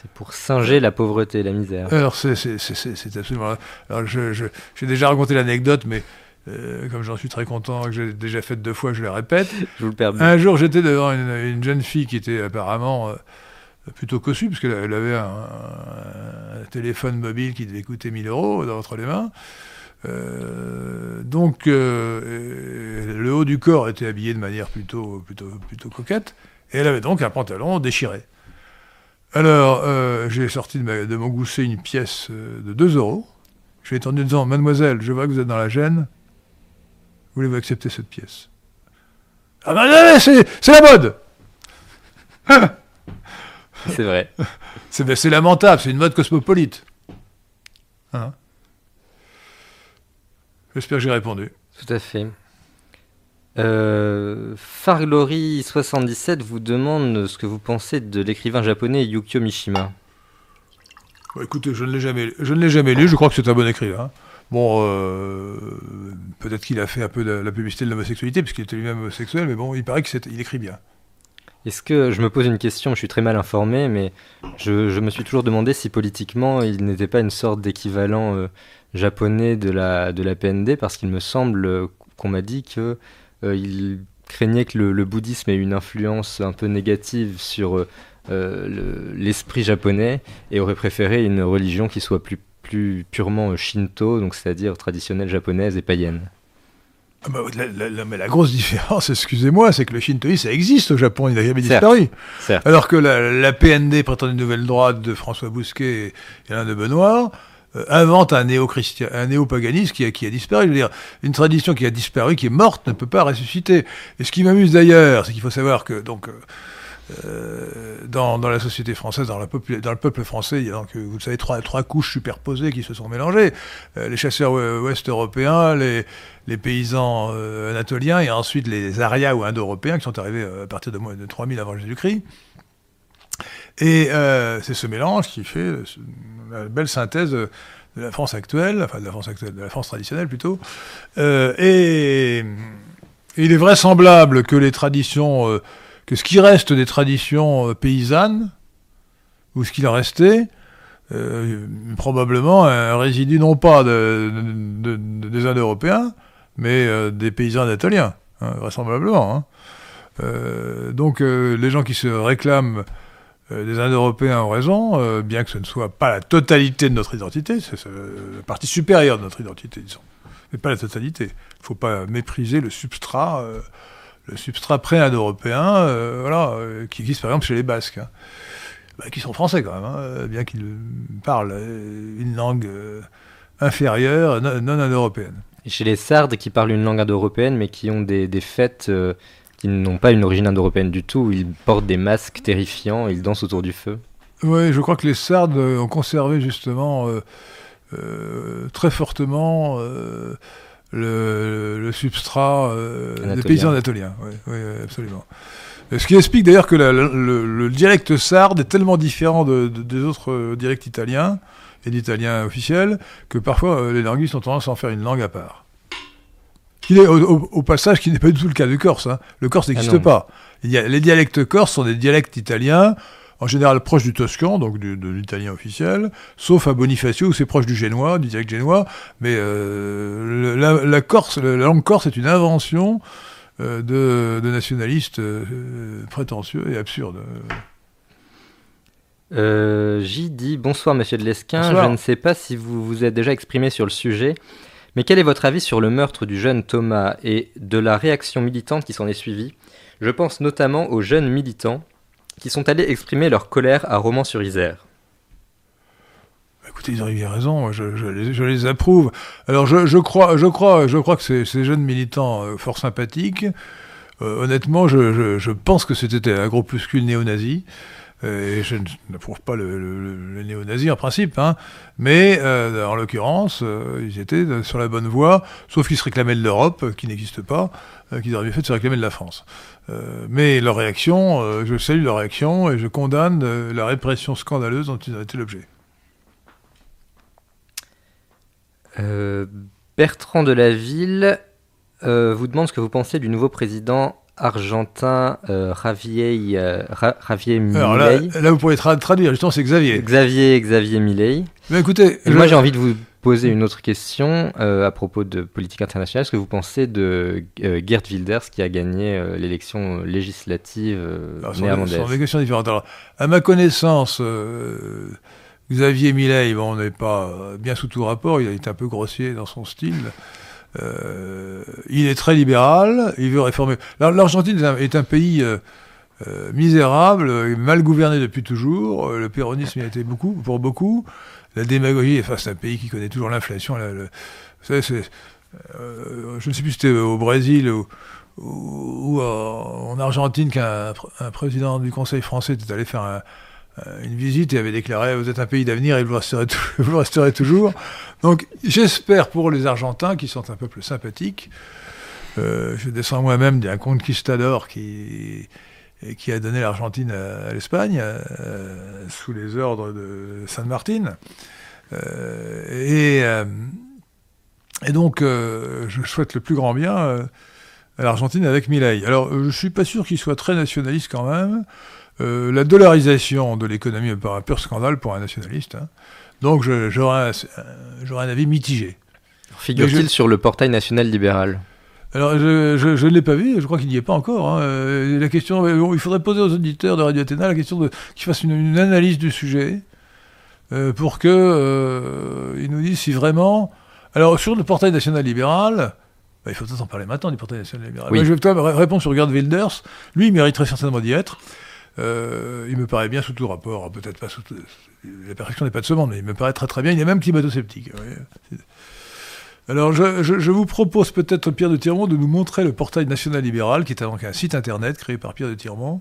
C'est pour singer la pauvreté, la misère. Alors, c'est absolument. Alors, j'ai déjà raconté l'anecdote, mais euh, comme j'en suis très content, que j'ai déjà fait deux fois, je le répète. Je vous le permets. Un jour, j'étais devant une, jeune fille qui était apparemment euh, plutôt cossue, parce qu'elle avait un, téléphone mobile qui devait coûter 1000 euros entre les mains. Euh, donc, le haut du corps était habillé de manière plutôt, plutôt, plutôt coquette, et elle avait donc un pantalon déchiré. Alors, j'ai sorti de, de, mon gousset une pièce de 2 euros. Je lui ai tendu en disant Mademoiselle, je vois que vous êtes dans la gêne. Voulez-vous accepter cette pièce? Ah ben c'est la mode C'est vrai. Ben, c'est lamentable, c'est une mode cosmopolite. Hein? J'espère que j'ai répondu. Tout à fait. Euh, Farlori77 vous demande ce que vous pensez de l'écrivain japonais Yukio Mishima. écoutez, je ne l'ai jamais, je ne l'ai jamais lu. Je crois que c'est un bon écrivain. Bon, euh, peut-être qu'il a fait un peu de la publicité de l'homosexualité, puisqu'il était lui-même homosexuel, mais bon, il paraît qu'il écrit bien. Est-ce que je me pose une question, je suis très mal informé, mais je, me suis toujours demandé si politiquement il n'était pas une sorte d'équivalent euh, japonais de la, de la PND, parce qu'il me semble euh, qu'on m'a dit qu'il il craignait que le, bouddhisme ait une influence un peu négative sur l'esprit japonais et aurait préféré une religion qui soit plus plus purement shinto, donc c'est-à-dire traditionnelle japonaise et païenne. Ah bah, la, mais la grosse différence, excusez-moi, c'est que le shintoïsme, ça existe au Japon, il n'a jamais disparu. Alors que la, PND, prétendue nouvelle droite de François Bousquet et Alain de Benoît, euh, invente un néo-paganisme qui a, qui a disparu. Je veux dire, une tradition qui a disparu, qui est morte, ne peut pas ressusciter. Et ce qui m'amuse d'ailleurs, c'est qu'il faut savoir que donc euh, euh, dans, dans, la société française, dans, le peuple français, il y a donc, vous savez, trois, couches superposées qui se sont mélangées. Euh, les chasseurs ouest européens, les, paysans euh, anatoliens, et ensuite les Arias ou Indo-européens qui sont arrivés à partir de, de 3000 avant Jésus-Christ. Et c'est ce mélange qui fait la belle synthèse de, la France actuelle, enfin de la France traditionnelle plutôt. et il est vraisemblable que les traditions que ce qui reste des traditions paysannes, ou ce qu'il en restait, probablement un résidu non pas de, des Indo-Européens, mais des paysans anatoliens, hein, vraisemblablement. Hein. Euh, donc euh, les gens qui se réclament euh, des Indo-Européens ont raison, bien que ce ne soit pas la totalité de notre identité, c'est la partie supérieure de notre identité, disons, mais pas la totalité. Il ne faut pas mépriser le substrat, le substrat pré-indo-européen, voilà, qui existe par exemple chez les Basques, hein. bah, qui sont français quand même, hein, bien qu'ils parlent une langue inférieure, non indo-européenne. Et chez les Sardes qui parlent une langue indo-européenne, mais qui ont des, des fêtes qui n'ont pas une origine indo-européenne du tout, ils portent des masques terrifiants, ils dansent autour du feu. Oui, je crois que les Sardes ont conservé justement euh, euh, très fortement euh, le, substrat des paysans anatoliens. Oui, absolument. Ce qui explique d'ailleurs que le, dialecte sarde est tellement différent des autres dialectes italiens et d'italien officiel que parfois les linguistes ont tendance à en faire une langue à part au, passage, qui n'est pas du tout le cas du corse. Hein. Le corse ah n'existe pas. Il y a, les dialectes corses sont des dialectes italiens, en général proches du toscan, donc de l'italien officiel, sauf à Bonifacio où c'est proche du génois, du dialecte génois. Mais euh, la, Corse, la langue corse est une invention euh, de, nationalistes euh, prétentieux et absurdes. J dit bonsoir Monsieur de Lesquin. Je ne sais pas si vous vous êtes déjà exprimé sur le sujet, mais quel est votre avis sur le meurtre du jeune Thomas et de la réaction militante qui s'en est suivie? Je pense notamment aux jeunes militants qui sont allés exprimer leur colère à Romans-sur-Isère. Écoutez, ils ont bien raison, je, les, approuve. Alors je, crois, je, crois, je crois que ces, jeunes militants euh, fort sympathiques, euh, honnêtement, je, pense que c'était un groupuscule néo-nazi. Euh, et je n'approuve pas le, le, néo-nazi en principe, hein, mais euh, en l'occurrence, euh, ils étaient sur la bonne voie, sauf qu'ils se réclamaient de l'Europe, qui n'existe pas, qu'ils auraient mieux fait de se réclamer de la France. mais leur réaction, je salue leur réaction et je condamne la répression scandaleuse dont ils ont été l'objet. Bertrand de la Ville vous demande ce que vous pensez du nouveau président argentin euh, Javier, euh, Javier Milei. Là, vous pourriez traduire, justement, c'est Xavier. Xavier, Xavier Milei. Mais écoutez, moi j'ai envie de vous poser une autre question euh, à propos de politique internationale. Est-ce que vous pensez de Geert Wilders qui a gagné l'élection législative néerlandaise Ce sont des questions différentes. Alors, à ma connaissance, Xavier Milei, bon, on n'est pas bien sous tout rapport, il a été un peu grossier dans son style. Euh, il est très libéral, il veut réformer. L'Argentine est un pays euh, euh, misérable, mal gouverné depuis toujours. Le péronisme y a été beaucoup, pour beaucoup. La démagogie, enfin, c'est un pays qui connaît toujours l'inflation. je ne sais plus si c'était au Brésil ou, en Argentine qu'un président du Conseil français était allé faire un, une visite et avait déclaré Vous êtes un pays d'avenir et vous resterez, toujours. Donc j'espère pour les Argentins, qui sont un peuple sympathique, euh, je descends moi-même d'un conquistador qui, qui a donné l'Argentine à, l'Espagne, euh, sous les ordres de San Martin. et, et donc, je souhaite le plus grand bien à l'Argentine avec Milei. Alors, je ne suis pas sûr qu'il soit très nationaliste quand même. Euh, la dollarisation de l'économie me paraît un pur scandale pour un nationaliste. Hein. Donc j'aurais un, un, avis mitigé. Figure-t-il sur le portail national libéral alors, je ne l'ai pas vu, je crois qu'il n'y est pas encore. Hein. Euh, la question, euh, il faudrait poser aux auditeurs de Radio Athéna la question de qu'ils fassent une, analyse du sujet pour que ils nous disent si vraiment. Alors, sur le portail national libéral, bah, il faut peut-être en parler maintenant du portail national libéral. je vais répondre sur Gerd Wilders. Lui, il mériterait certainement d'y être. Euh, il me paraît bien sous tout rapport, peut-être pas sous la perfection n'est pas de ce monde, mais il me paraît très très bien, il est même climato-sceptique. Alors je, vous propose peut-être, Pierre de Tirmont, de nous montrer le portail national libéral, qui est donc un site internet créé par Pierre de Tirmont,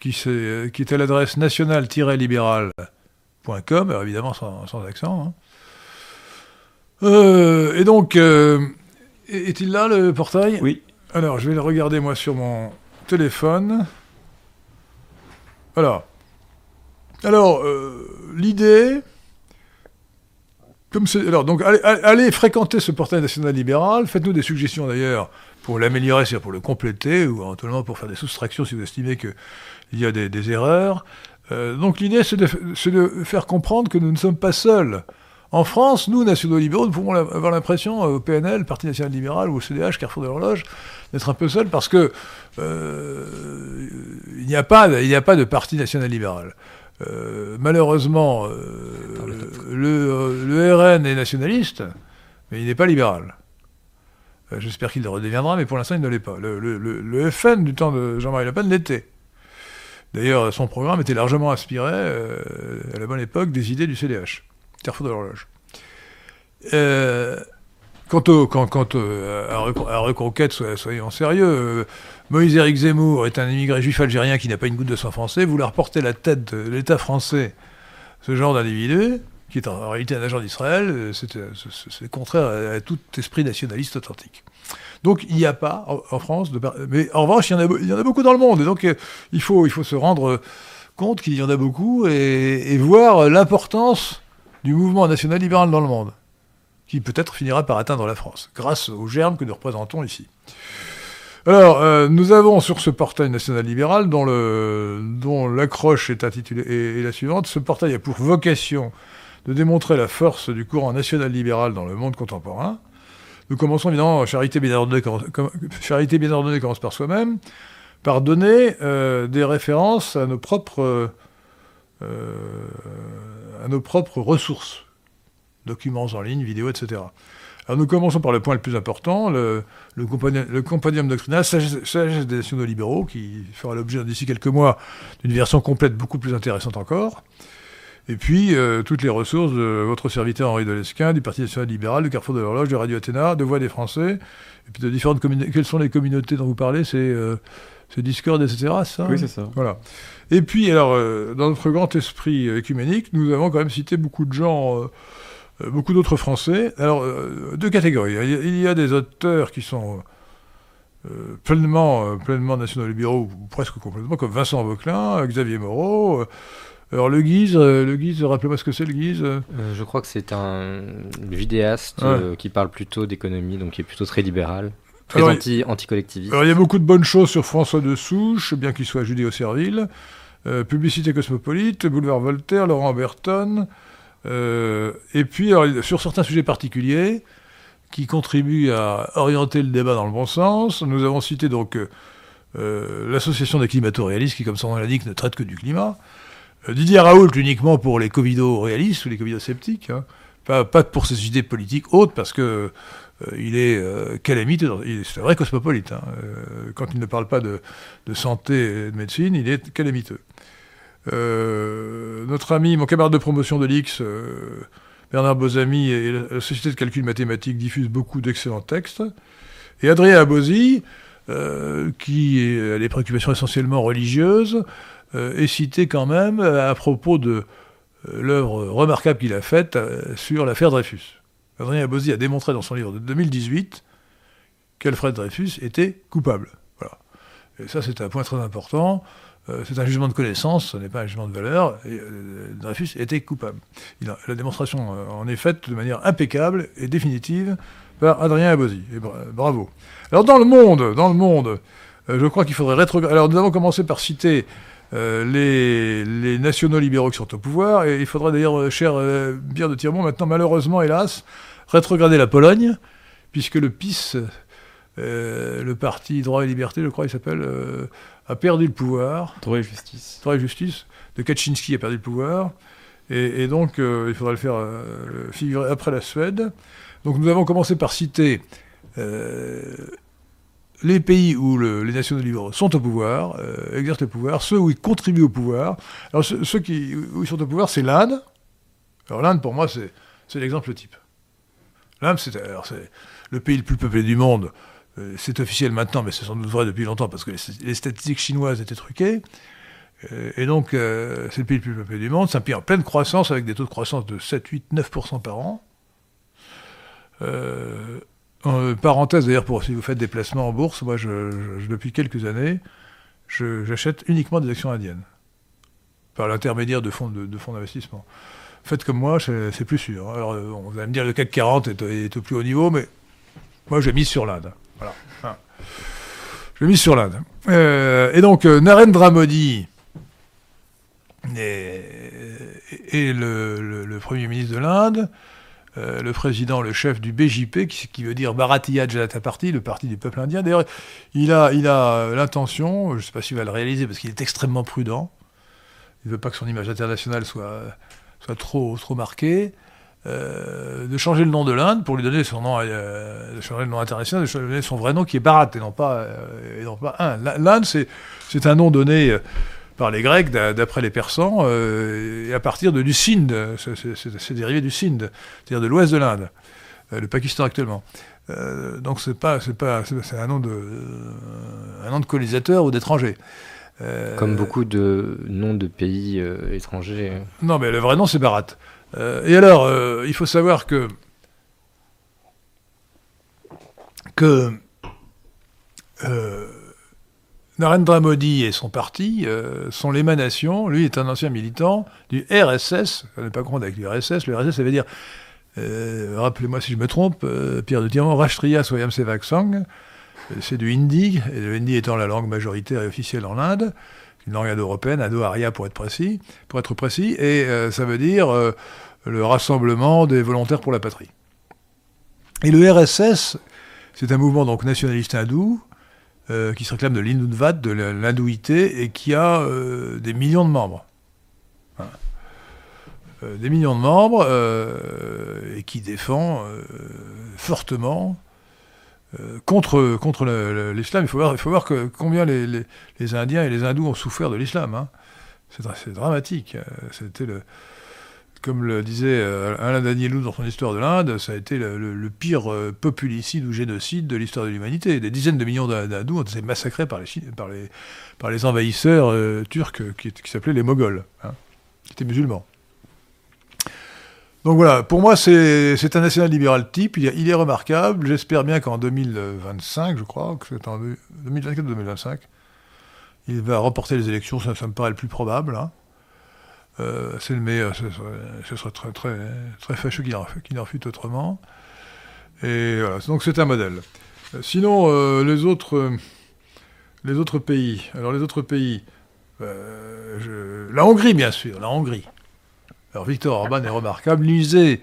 qui, est, à l'adresse national-libéral.com, alors évidemment sans, accent. Hein. Euh, et donc, euh, est-il là le portail? Oui. Alors je vais le regarder moi sur mon téléphone. Voilà. Alors, euh, l'idée, comme alors, donc, allez, fréquenter ce portail national libéral. Faites-nous des suggestions d'ailleurs pour l'améliorer, c'est-à-dire pour le compléter, ou éventuellement pour faire des soustractions si vous estimez qu'il y a des, erreurs. Euh, donc l'idée, c'est de, de, faire comprendre que nous ne sommes pas seuls. En France, nous, nationaux libéraux, nous pouvons avoir l'impression, euh, au PNL, Parti national libéral, ou au CDH, Carrefour de l'horloge, d'être un peu seuls parce que euh, il n'y a, pas, a pas de Parti national libéral. Euh, malheureusement, le, le, RN est nationaliste, mais il n'est pas libéral. J'espère qu'il le redeviendra, mais pour l'instant, il ne l'est pas. Le, le, FN du temps de Jean-Marie Le Pen l'était. D'ailleurs, son programme était largement inspiré, à la bonne époque, des idées du CDH. De l'horloge. Euh, quant, au, quant, quant à, Reconquête, soyons sérieux, euh, Moïse Éric Zemmour est un immigré juif algérien qui n'a pas une goutte de sang français. Vous leur portez la tête de l'État français, ce genre d'individu, qui est en réalité un agent d'Israël, euh, c'est contraire à, tout esprit nationaliste authentique. Donc il n'y a pas en, France, de, mais en revanche il y, en a, il y en a beaucoup dans le monde, et donc il, faut, il faut se rendre compte qu'il y en a beaucoup et voir l'importance du mouvement national libéral dans le monde, qui peut-être finira par atteindre la France, grâce aux germes que nous représentons ici. Alors, euh, nous avons sur ce portail national libéral, dont, l'accroche est intitulée la suivante, ce portail a pour vocation de démontrer la force du courant national libéral dans le monde contemporain. Nous commençons évidemment, charité bien ordonnée, charité bien ordonnée commence par soi-même, par donner euh, des références à nos propres euh, à nos propres ressources, documents en ligne, vidéos, etc. Alors nous commençons par le point le plus important, le, le, compendium, doctrinal, sagesse, des nationaux libéraux, qui fera l'objet d'ici quelques mois d'une version complète beaucoup plus intéressante encore. Et puis euh, toutes les ressources de votre serviteur Henri Delesquin, du Parti national libéral, du Carrefour de l'Horloge, de Radio Athéna, de Voix des Français, et puis de différentes communautés. Quelles sont les communautés dont vous parlez C'est euh, Discord, etc. Ça oui, c'est ça. Voilà. Et puis, alors, euh, dans notre grand esprit écuménique, nous avons quand même cité beaucoup de gens, euh, euh, beaucoup d'autres Français. Alors, deux catégories. Il y a des auteurs qui sont pleinement, pleinement nationaux libéraux, ou presque complètement, comme Vincent Vauquelin, Xavier Moreau. alors, le Guise, le Guise, rappelez-moi ce que c'est le Guise. je crois que c'est un vidéaste qui parle plutôt d'économie, donc qui est plutôt très libéral. Très anti, anti-collectiviste. Alors, il y a beaucoup de bonnes choses sur François de Souche, bien qu'il soit judéo-servile. Euh, Publicité Cosmopolite, Boulevard Voltaire, Laurent Berton, euh, et puis sur certains sujets particuliers qui contribuent à orienter le débat dans le bon sens, nous avons cité donc euh, l'association des climato-réalistes qui, comme son nom l'indique, ne traite que du climat. Didier Raoult uniquement pour les covido-réalistes ou les covido-sceptiques, hein. pas, pour ses idées politiques hautes, parce que il est euh, calamiteux, c'est vrai cosmopolite. Hein. quand il ne parle pas de, de, santé et de médecine, il est calamiteux. Euh, notre ami, mon camarade de promotion de l'X, euh, Bernard Bozami et la Société de calcul mathématique diffusent beaucoup d'excellents textes. Et Adrien Abosi, euh, qui a des préoccupations essentiellement religieuses, est cité quand même à propos de l'œuvre remarquable qu'il a faite sur l'affaire Dreyfus. Adrien Abosi a démontré dans son livre de 2018 qu'Alfred Dreyfus était coupable. Et ça, c'est un point très important. Euh, c'est un jugement de connaissance, ce n'est pas un jugement de valeur, euh, Dreyfus était coupable. la démonstration euh, en est faite de manière impeccable et définitive par Adrien Abosi. Bravo. Alors dans le monde, dans le monde, je crois qu'il faudrait rétrograder. Alors nous avons commencé par citer les, nationaux libéraux qui sont au pouvoir, et il faudrait d'ailleurs, cher Pierre de Tirmont, maintenant malheureusement, hélas, rétrograder la Pologne, puisque le PIS, le parti Droit et Liberté, je crois, il s'appelle a perdu le pouvoir. Droit et justice. Droit et justice. De Kaczynski a perdu le pouvoir. Et, donc, euh, il faudra le faire euh, figurer après la Suède. Donc, nous avons commencé par citer euh, les pays où les nationaux libéraux sont au pouvoir, exercent le pouvoir, ceux où ils contribuent au pouvoir. Alors, ceux, qui, où ils sont au pouvoir, c'est l'Inde. Alors, l'Inde, pour moi, c'est l'exemple type. L'Inde, c'est le pays le plus peuplé du monde. Euh, c'est officiel maintenant, mais c'est sans doute vrai depuis longtemps parce que les, statistiques chinoises étaient truquées. Euh, et donc, euh, c'est le pays le plus peuplé du monde. C'est un pays en pleine croissance avec des taux de croissance de 7, 8, 9% par an. parenthèse d'ailleurs, si vous faites des placements en bourse, moi, je, depuis quelques années, j'achète uniquement des actions indiennes par l'intermédiaire de fonds d'investissement. faites comme moi, c'est plus sûr. Alors, on va me dire le CAC 40 est, au plus haut niveau, mais moi, j'ai mis sur l'Inde. Hein. J'ai mis sur l'Inde. et donc, Narendra Modi et, le, Premier ministre de l'Inde, le président, le chef du BJP, qui, veut dire Bharatiya Janata Party, le parti du peuple indien. D'ailleurs, il a, il a l'intention, je ne sais pas s'il va le réaliser parce qu'il est extrêmement prudent, il ne veut pas que son image internationale soit, soit trop, trop marquée, euh, de changer le nom de l'Inde pour lui donner son nom, euh, de changer le nom international, de changer son vrai nom qui est Bharat et non pas, euh, et non pas un. L'Inde, c'est, c'est un nom donné par les Grecs d'après les Persans et à partir de, du Sindh, c'est, dérivé du Sindh, c'est-à-dire de l'ouest de l'Inde, le Pakistan actuellement. donc c'est pas, c'est pas, c'est un nom de, un nom de colonisateur ou d'étranger. Euh, Comme beaucoup de noms de pays euh, étrangers. Non, mais le vrai nom, c'est Barat. Euh, et alors, il faut savoir que. que. Narendra Modi et son parti sont l'émanation, lui est un ancien militant, du RSS, on n'est pas compte avec l'URSS, le RSS ça veut dire, rappelez-moi si je me trompe, Pierre de Diamant, Rashtriya Swayamsevak Sangh, c'est du hindi, et le hindi étant la langue majoritaire et officielle en Inde, une langue indo-européenne, indo-arya pour être précis, pour être précis, et euh, ça veut dire euh, le rassemblement des volontaires pour la patrie. Et le RSS, c'est un mouvement donc nationaliste hindou euh, qui se réclame de l'hindouvat, de l'hindouité, et qui a des millions de membres. Des millions de membres et qui défend fortement euh, contre, contre l'islam. Il faut voir, il faut voir que, combien les, les, Indiens et les Hindous ont souffert de l'islam. Hein. C'est dramatique. Euh, c'était le, comme le disait euh, Alain Danielou dans son histoire de l'Inde, ça a été le, pire populicide ou génocide de l'histoire de l'humanité. Des dizaines de millions d'hindous ont été massacrés par les, par les, par les envahisseurs turcs qui, qui s'appelaient les Moghols, hein, qui étaient musulmans. Donc voilà, pour moi, c'est un national libéral type, il, est remarquable. J'espère bien qu'en 2025, je crois, que c'est en 2024-2025, il va remporter les élections, ça, me paraît le plus probable. Hein. Euh, c'est le meilleur, ce serait très, très, très fâcheux qu'il en, fût autrement. Et voilà, donc c'est un modèle. Euh, sinon, euh, les, autres, les autres pays, alors les autres pays, la Hongrie bien sûr, la Hongrie. Alors Victor Orban est remarquable. Lisez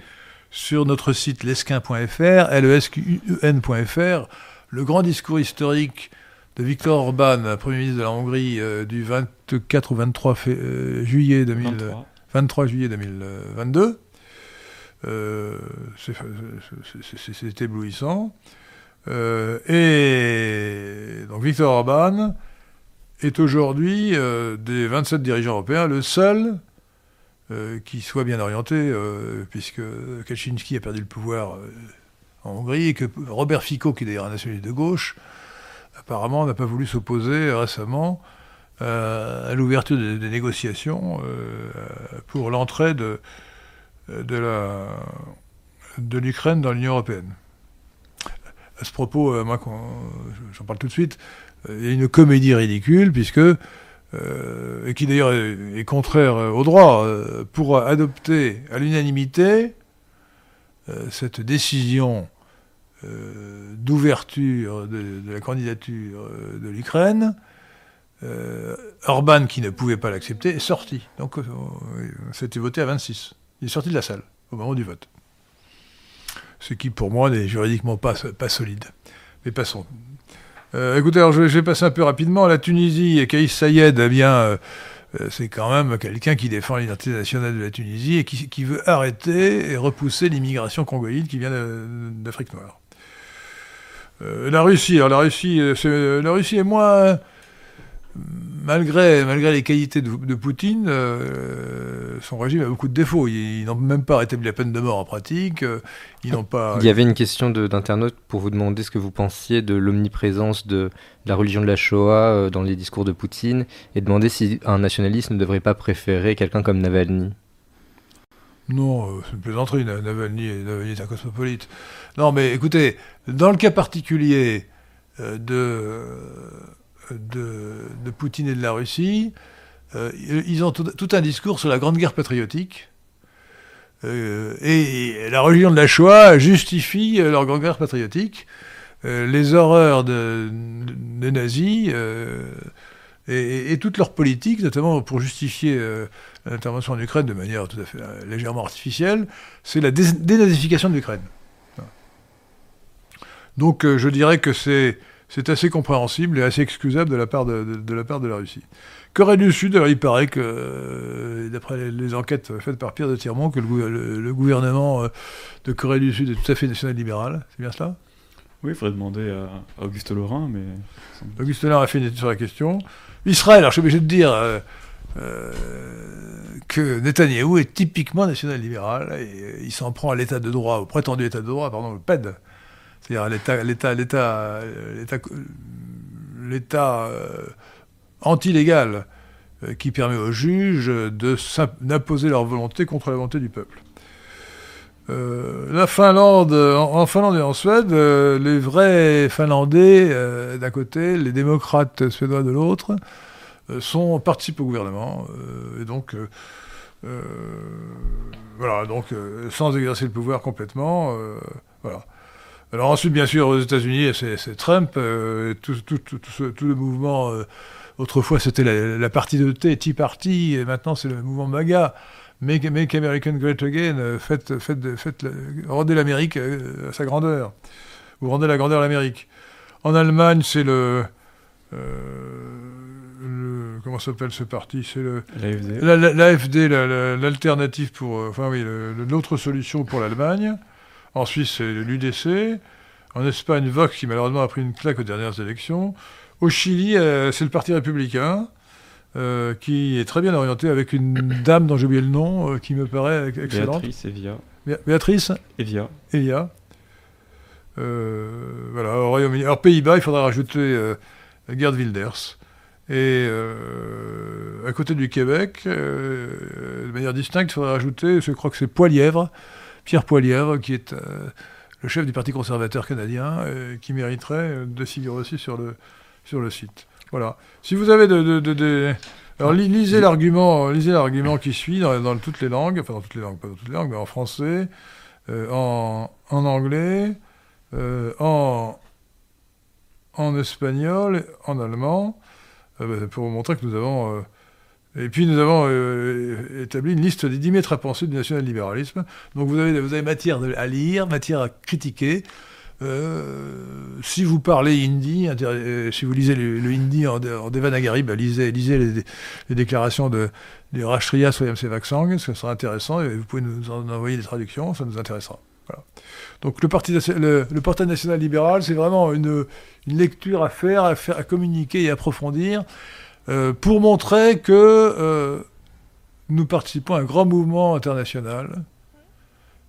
sur notre site lesquin.fr, lesqun.fr, le grand discours historique de Victor Orban, Premier ministre de la Hongrie, euh, du 24 ou 23 euh, juillet 2023. juillet 2022. Euh, c'est éblouissant. et donc Victor Orban est aujourd'hui, des 27 dirigeants européens, le seul euh, qui soit bien orienté, euh, puisque Kaczynski a perdu le pouvoir euh, en Hongrie, et que Robert Fico, qui est d'ailleurs un nationaliste de gauche, apparemment n'a pas voulu s'opposer récemment à l'ouverture des, négociations pour l'entrée de, de, l'Ukraine dans l'Union européenne. À ce propos, moi, j'en parle tout de suite, il y a une comédie ridicule, puisque euh, et qui d'ailleurs est, contraire au droit, euh, pour adopter à l'unanimité euh, cette décision d'ouverture de, la candidature de l'Ukraine, Orban, qui ne pouvait pas l'accepter, est sorti. Donc c'était voté à 26. Il est sorti de la salle au moment du vote. Ce qui, pour moi, n'est juridiquement pas solide. Mais passons. Euh, écoutez, alors je, vais passer un peu rapidement. La Tunisie, et Kaïs Sayed, eh bien, euh, euh, c'est quand même quelqu'un qui défend l'identité nationale de la Tunisie et qui, veut arrêter et repousser l'immigration congoïde qui vient d'Afrique noire. la Russie, alors la Russie, la Russie est moins malgré, malgré les qualités de, Poutine, euh, son régime a beaucoup de défauts. Ils, n'ont même pas rétabli la peine de mort en pratique. Euh, ils n'ont pas. Il y avait une question d'internaute pour vous demander ce que vous pensiez de l'omniprésence de, la religion de la Shoah euh, dans les discours de Poutine et demander si un nationaliste ne devrait pas préférer quelqu'un comme Navalny. Non, c'est une plaisanterie. Navalny, Navalny est un cosmopolite. Non, mais écoutez, dans le cas particulier de de, Poutine et de la Russie, euh, ils ont tout, un discours sur la Grande Guerre patriotique, et la religion de la Shoah justifie leur grand guerre patriotique, les horreurs des nazis et, toute leur politique, notamment pour justifier l'intervention en Ukraine de manière tout à fait légèrement artificielle, c'est la dénazification de l'Ukraine. Donc je dirais que c'est c'est assez compréhensible et assez excusable de la part de, la, part de la Russie. Corée du Sud, alors il paraît que, euh, d'après les, enquêtes faites par Pierre de Tirmont, que le, gouvernement euh, de Corée du Sud est tout à fait national-libéral. C'est bien cela? Oui, il faudrait demander à Auguste Laurin, mais... Auguste Laurin a fait une étude sur la question. Israël, alors je suis obligé de dire euh, que Netanyahou est typiquement national-libéral, et il s'en prend à l'état de droit, au prétendu état de droit, pardon, le PED, c'est-à-dire l'État, l'État, l'État, l'État, l'État euh, anti-légal euh, qui permet aux juges d'imposer leur volonté contre la volonté du peuple. Euh, la Finlande, en, Finlande et en Suède, les vrais Finlandais d'un côté, les démocrates suédois de l'autre, sont participent au gouvernement et donc voilà donc sans exercer le pouvoir complètement voilà. Alors ensuite, bien sûr, aux États-Unis, c'est Trump, euh, tout, le mouvement. Euh, autrefois, c'était la, partie de thé, Tea Party, et maintenant c'est le mouvement MAGA. Make, Make American Great Again, euh, faites, rendez l'Amérique à sa grandeur. Vous rendez la grandeur à l'Amérique. En Allemagne, c'est le, comment s'appelle ce parti? C'est le l'AFD, l'alternative pour, enfin oui, l'autre solution pour l'Allemagne. En Suisse, c'est l'UDC. En Espagne, Vox, qui malheureusement a pris une claque aux dernières élections. Au Chili, euh, c'est le Parti républicain, euh, qui est très bien orienté avec une dame dont j'ai oublié le nom, euh, qui me paraît excellente. Béatrice Evia. Béatrice Evia. Evia. voilà, au Royaume-Uni. Alors, Pays-Bas, il faudra rajouter Gerd Wilders. Et à côté du Québec, de manière distincte, il faudra rajouter, je crois que c'est Poilièvre, Pierre Poilièvre, qui est euh, le chef du Parti conservateur canadien, euh, qui mériterait euh, de figurer aussi sur le, sur le site. Voilà. Si vous avez de... alors lisez l'argument, lisez l'argument qui suit dans, toutes les langues, enfin dans toutes les langues, pas dans toutes les langues, mais en français, en, anglais, en, en espagnol, en allemand, pour vous montrer que nous avons et puis nous avons euh, établi une liste des 10 mètres à penser du national-libéralisme. Donc vous avez, matière à lire, matière à critiquer. Euh, si vous parlez hindi, euh, si vous lisez le, hindi en, Devanagari, bah, lisez, lisez les, déclarations de, de Rashtriya Swayam ça sera intéressant, vous pouvez nous en envoyer des traductions, ça nous intéressera. Donc le, parti, le, portail national libéral, c'est vraiment une, une, lecture à faire, à faire, à communiquer et approfondir. Euh, pour montrer que euh, nous participons à un grand mouvement international,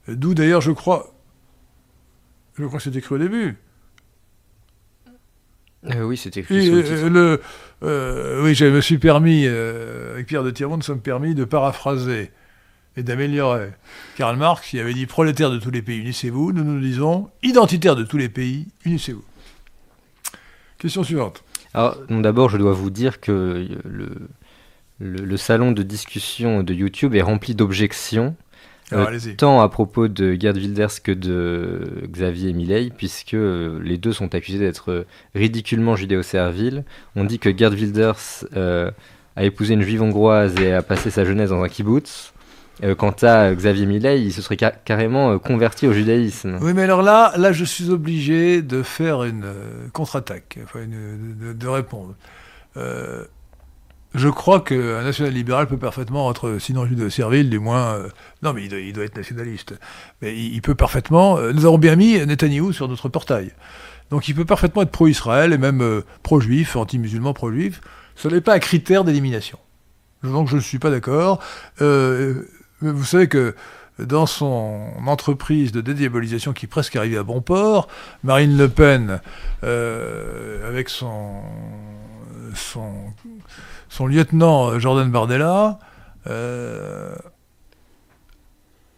d'où d'ailleurs je crois, je crois que c'était écrit au début. Euh, oui, c'était écrit. le, oui, je me suis permis, avec Pierre de Tirmont, nous sommes permis de paraphraser et d'améliorer Karl Marx qui avait dit prolétaires de tous les pays, unissez-vous. Nous nous disons identitaires de tous les pays, unissez-vous. Question suivante. Alors, d'abord, je dois vous dire que le, le, salon de discussion de YouTube est rempli d'objections. Euh, tant à propos de Gerd Wilders que de Xavier Milei, puisque les deux sont accusés d'être ridiculement judéo-serviles. On dit que Gerd Wilders euh, a épousé une juive hongroise et a passé sa jeunesse dans un kibbutz. Euh, quant à Xavier Millet, il se serait carrément euh, converti au judaïsme. Oui, mais alors là, là, je suis obligé de faire une euh, contre-attaque, de, répondre. je crois qu'un national-libéral peut parfaitement être, sinon judéo-servile, du moins... non, mais il doit, être nationaliste. Mais il, peut parfaitement... nous avons bien mis Netanyahou sur notre portail. Donc il peut parfaitement être pro-Israël et même pro-juif, anti-musulman pro-juif. Ce n'est pas un critère d'élimination. Donc je ne suis pas d'accord. Vous savez que dans son entreprise de dédiabolisation qui est presque arrivée à bon port, Marine Le Pen, euh, avec son, son, lieutenant Jordan Bardella, euh,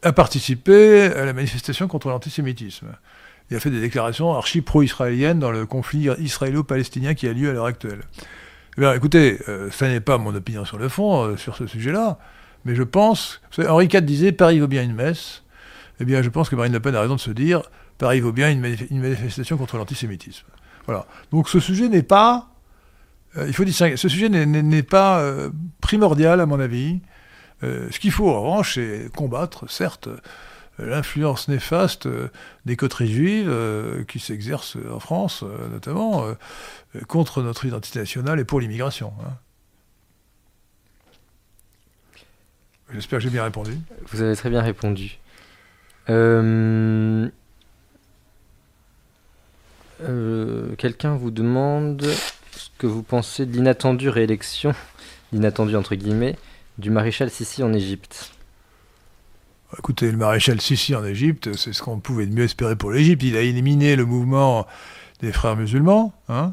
a participé à la manifestation contre l'antisémitisme. Il a fait des déclarations archi pro-israéliennes dans le conflit israélo-palestinien qui a lieu à l'heure actuelle. Eh écoutez, euh, ça n'est pas mon opinion sur le fond, sur ce sujet-là. Mais je pense, Henri IV disait Paris vaut bien une messe. Eh bien, je pense que Marine Le Pen a raison de se dire Paris vaut bien une, manifestation contre l'antisémitisme. Voilà. Donc ce sujet n'est pas, euh, il faut distinguer, ce sujet n'est pas euh, primordial à mon avis. Euh, ce qu'il faut en revanche, c'est combattre, certes, l'influence néfaste des coteries juives qui s'exercent en France, notamment, contre notre identité nationale et pour l'immigration. Hein. J'espère que j'ai bien répondu. Vous avez très bien répondu. Euh, euh, quelqu'un vous demande ce que vous pensez de l'inattendue réélection, l'inattendu entre guillemets, du maréchal Sissi en Égypte. Écoutez, le maréchal Sissi en Égypte, c'est ce qu'on pouvait de mieux espérer pour l'Égypte. Il a éliminé le mouvement des frères musulmans, hein,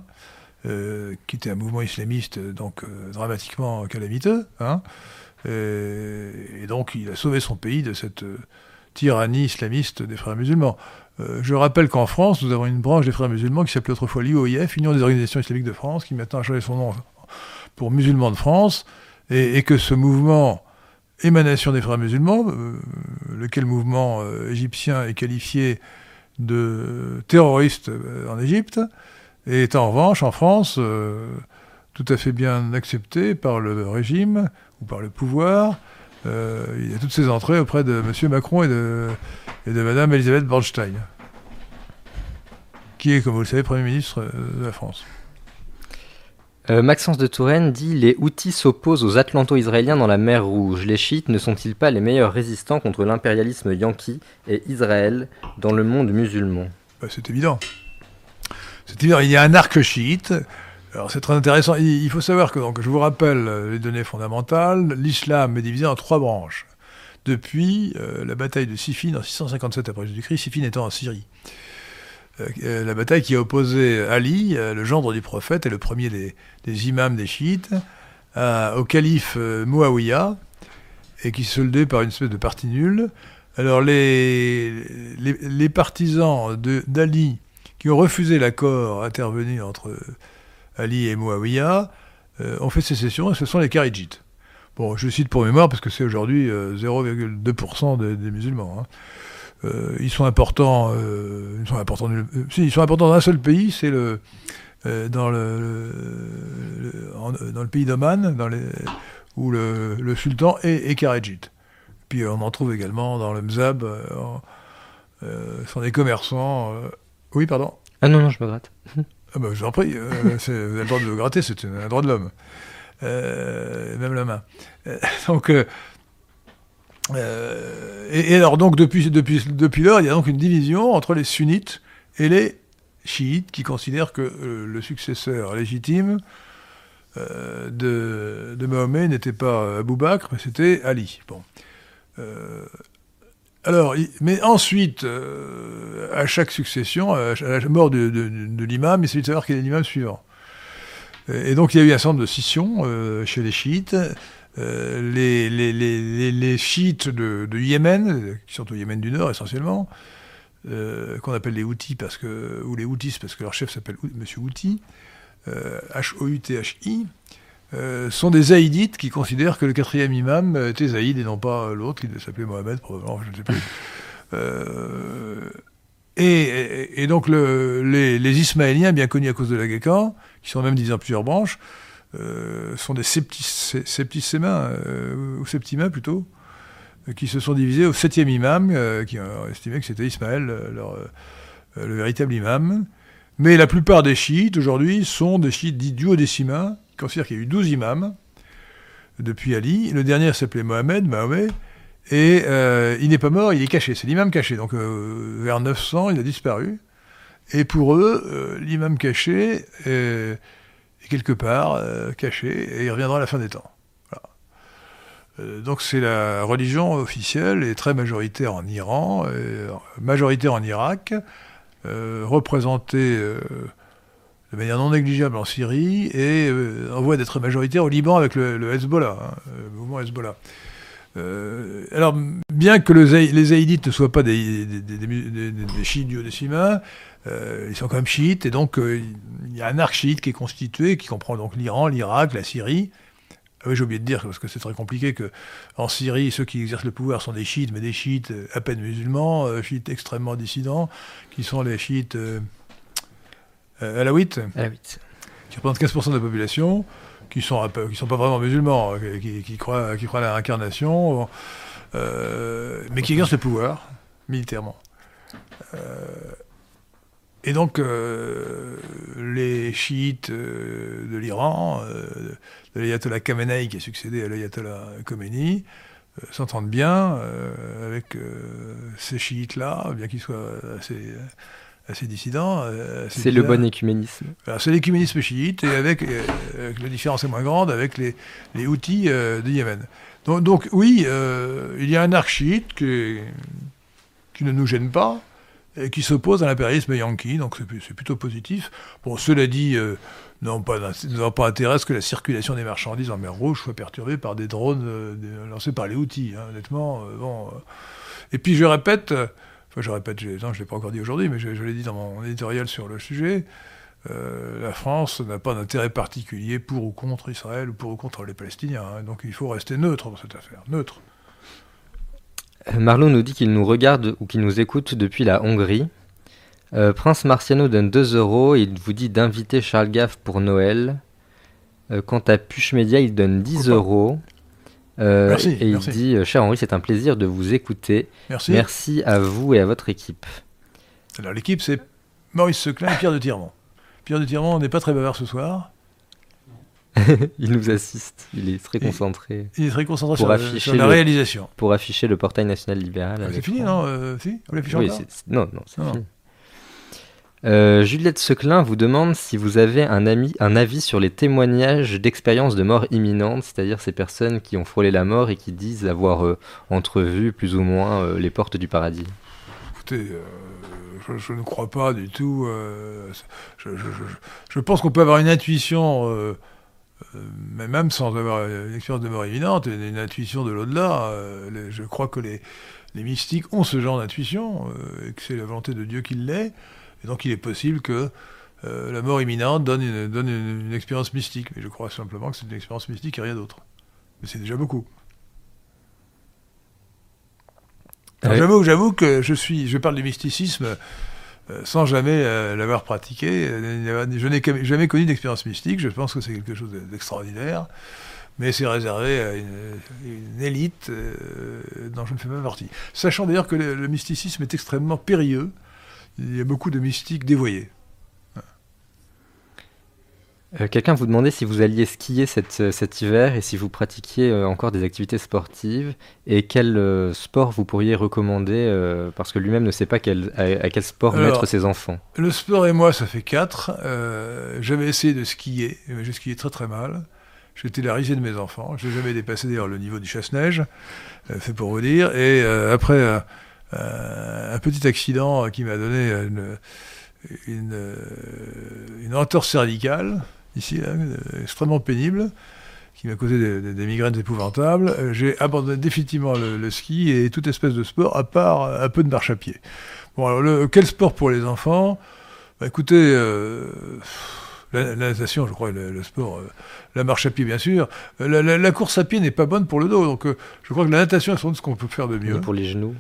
euh, qui était un mouvement islamiste donc dramatiquement calamiteux. Hein, et, donc il a sauvé son pays de cette tyrannie islamiste des frères musulmans. Euh, je rappelle qu'en France, nous avons une branche des frères musulmans qui s'appelait autrefois l'UOIF, Union des organisations islamiques de France, qui maintenant a changé son nom pour Musulmans de France, et, que ce mouvement, émanation des frères musulmans, euh, lequel mouvement euh, égyptien est qualifié de terroriste en Égypte, est en revanche en France tout à fait bien accepté par le régime ou par le pouvoir, euh, il y a toutes ces entrées auprès de M. Macron et de, et de Mme Elisabeth Bornstein, qui est, comme vous le savez, Premier ministre euh, de la France. Euh, Maxence de Touraine dit Les outils s'opposent aux Atlanto-Israéliens dans la mer Rouge. Les chiites ne sont-ils pas les meilleurs résistants contre l'impérialisme yankee et Israël dans le monde musulman? Bah, C'est évident. C'est évident. Il y a un arc chiite alors c'est très intéressant. Il faut savoir que, donc, je vous rappelle euh, les données fondamentales, l'islam est divisé en trois branches. Depuis euh, la bataille de Siffin en 657 après Jésus-Christ, Siffin étant en Syrie. Euh, la bataille qui a opposé Ali, le gendre du prophète et le premier des, imams des chiites, au calife Muawiyah, et qui se soldait par une espèce de partie nulle. Alors les, les, les partisans d'Ali qui ont refusé l'accord intervenu entre Ali et Muawiyah, euh, ont fait sécession, et ce sont les Kharidjites. Bon, je cite pour mémoire parce que c'est aujourd'hui 0,2% euh, des, musulmans. Hein. Euh, ils sont importants, ils sont importants, sont importants dans un seul pays, c'est le, dans le, dans le pays d'Oman, où le, sultan est, est Puis on en trouve également dans le Mzab, ce sont des commerçants. Oui, pardon. Ah non, non, je me gratte. Ah bah, je vous en prie, euh, vous avez le droit de vous gratter, c'est un droit de l'homme. Euh, même la main. Euh, donc, et, alors donc depuis, depuis, depuis lors, il y a donc une division entre les sunnites et les chiites qui considèrent que le successeur légitime de, de Mahomet n'était pas Abou Bakr, mais c'était Ali. Bon. Alors, mais ensuite, euh, à chaque succession, à la mort de, l'imam, il s'agit de savoir quel est l'imam suivant. Et donc, il y a eu un nombre de scissions euh, chez les chiites. Euh, les, chiites de, Yémen, qui sont au Yémen du Nord essentiellement, qu'on appelle les Houthis, parce que, ou les Houthis, parce que leur chef s'appelle M. Houthi, H-O-U-T-H-I, euh, sont des zaïdites qui considèrent que le quatrième imam était zaïd et non pas l'autre, qui s'appelait Mohamed, probablement, je ne sais plus. Euh, et, donc les, Ismaéliens, bien connus à cause de la Guécan, qui sont même divisés en plusieurs branches, euh, sont des septicémains, ou septimains plutôt, qui se sont divisés au septième imam, qui ont estimé que c'était Ismaël, le véritable imam. Mais la plupart des chiites aujourd'hui sont des chiites dits duodécimains, considère qu'il y a eu 12 imams depuis Ali. Le dernier s'appelait Mohamed, Mahomet, et euh, il n'est pas mort, il est caché. C'est l'imam caché. Donc euh, vers 900, il a disparu. Et pour eux, euh, l'imam caché est, quelque part caché, et il reviendra à la fin des temps. donc c'est la religion officielle et très majoritaire en Iran, majoritaire en Irak, représentée de manière non négligeable en Syrie et euh, en voie d'être majoritaire au Liban avec le, Hezbollah, hein, le mouvement Hezbollah. Euh, alors, bien que les haïdites ne soient pas des, des, des, des chiites du euh, ils sont quand même chiites, et donc il y a un arc chiite qui est constitué, qui comprend donc l'Iran, l'Irak, la Syrie, Ah oui, j'ai oublié de dire, parce que c'est très compliqué, que en Syrie, ceux qui exercent le pouvoir sont des chiites, mais des chiites à peine musulmans, chiites extrêmement dissidents, qui sont les chiites euh, alaouites, Alaouite. qui représentent 15% de la population, qui sont, peu- qui sont pas vraiment musulmans, euh, qui, qui croient, qui croient à la réincarnation, euh, mais qui exercent le pouvoir, militairement. Euh, et donc, euh, les chiites de l'Iran, de l'ayatollah Khamenei qui a succédé à l'ayatollah Khomeini, s'entendent bien avec ces chiites-là, bien qu'ils soient assez, dissidents. euh, C'est le bon écuménisme. C'est l'écuménisme chiite, et avec, euh, la différence est moins grande avec les, les Houthis euh, de Yémen. Donc, donc, oui, il y a un arc chiite qui, qui ne nous gêne pas, et qui s'oppose à l'impérialisme yankee, donc c'est plutôt positif. Bon, cela dit, euh, n'ont pas, d'int- n'ont pas intérêt à ce que la circulation des marchandises en mer Rouge soit perturbée par des drones euh, lancés par les Houthis, hein, honnêtement. euh, bon. Et puis je répète, je répète, je, non, je ne l'ai pas encore dit aujourd'hui, mais je, je l'ai dit dans mon éditorial sur le sujet, euh, la France n'a pas d'intérêt particulier pour ou contre Israël ou pour ou contre les Palestiniens. hein. donc il faut rester neutre dans cette affaire. Neutre. Euh, Marlon nous dit qu'il nous regarde ou qu'il nous écoute depuis la Hongrie. Euh, Prince Marciano donne 2 euros et il vous dit d'inviter Charles Gaff pour Noël. Euh, quant à Puche Média, il donne 10 Pourquoi euros. Euh, Merci, et il dit euh, Cher Henri, c'est un plaisir de vous écouter. Merci. Merci à vous et à votre équipe. Alors l'équipe, c'est Maurice Seclin et Pierre de Tirmont. Pierre de Tirmont n'est pas très bavard ce soir. il nous assiste, il est très concentré Il est très concentré Pour sur, afficher sur la le- réalisation. pour afficher le portail national libéral. Ah, c'est fini, non euh, Si Vous l'affichez Oui, encore non, non, c'est fini. Euh, Juliette Seclin vous demande si vous avez un, avis sur les témoignages d'expériences de mort imminente, c'est-à-dire ces personnes qui ont frôlé la mort et qui disent avoir euh, entrevu plus ou moins euh, les portes du paradis. Écoutez, je, ne crois pas du tout. je, pense qu'on peut avoir une intuition, mais même sans avoir une expérience de mort imminente, une, intuition de l'au-delà. je crois que les, les mystiques ont ce genre d'intuition, et que c'est la volonté de Dieu qui l'est. Et donc il est possible que euh, la mort imminente donne, une, donne une, une expérience mystique. Mais je crois simplement que c'est une expérience mystique et rien d'autre. Mais c'est déjà beaucoup. Ouais. J'avoue, j'avoue que je suis, je parle du mysticisme euh, sans jamais euh, l'avoir pratiqué. Je n'ai jamais connu d'expérience mystique. Je pense que c'est quelque chose d'extraordinaire, mais c'est réservé à une, une élite dont je ne fais pas partie. Sachant d'ailleurs que le, le mysticisme est extrêmement périlleux. Il y a beaucoup de mystiques dévoyés. Euh, Quelqu'un vous demandait si vous alliez skier cet, euh, cet hiver et si vous pratiquiez euh, encore des activités sportives et quel euh, sport vous pourriez recommander euh, parce que lui-même ne sait pas quel- à, à quel sport Alors, mettre ses enfants. Le sport et moi, ça fait quatre. Euh, J'avais essayé de skier, mais j'ai skié très très mal. J'étais la risée de mes enfants. Je n'ai jamais dépassé d'ailleurs le niveau du chasse-neige, c'est pour vous dire. Et après euh, un petit accident qui m'a donné une, une, euh, entorse cervicale, ici, là, euh, extrêmement pénible, qui m'a causé des, migraines épouvantables. J'ai abandonné définitivement le, ski et toute espèce de sport, à part un peu de marche à pied. Bon, alors, quel sport pour les enfants? Bah, Écoutez, la, natation, je crois, le, sport, la marche à pied, bien sûr. La, course à pied n'est pas bonne pour le dos, donc je crois que la natation est sans ce qu'on peut faire de mieux. pour les genoux?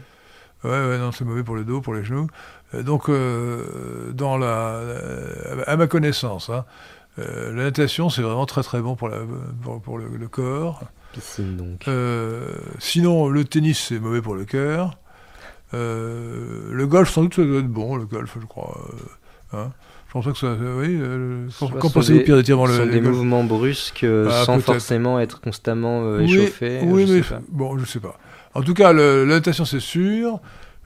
Ouais, ouais, non, c'est mauvais pour le dos, pour les genoux. Euh, donc, euh, dans la, euh, à ma connaissance, hein, euh, la natation, c'est vraiment très très bon pour, la, pour, pour le, le corps. Piscine donc? Euh, sinon, le tennis, c'est mauvais pour le cœur. Le golf, sans doute, ça doit être bon, le golf, je crois. hein. Je pense que ça. oui, euh, qu'en pensez-vous, des- Pierre de Tirmont, Ce sont des mouvements brusques euh, Ah, sans forcément être constamment euh, Oui, échauffé. Oui, je mais sais pas. bon, je sais pas. En tout cas, le- la natation, c'est sûr.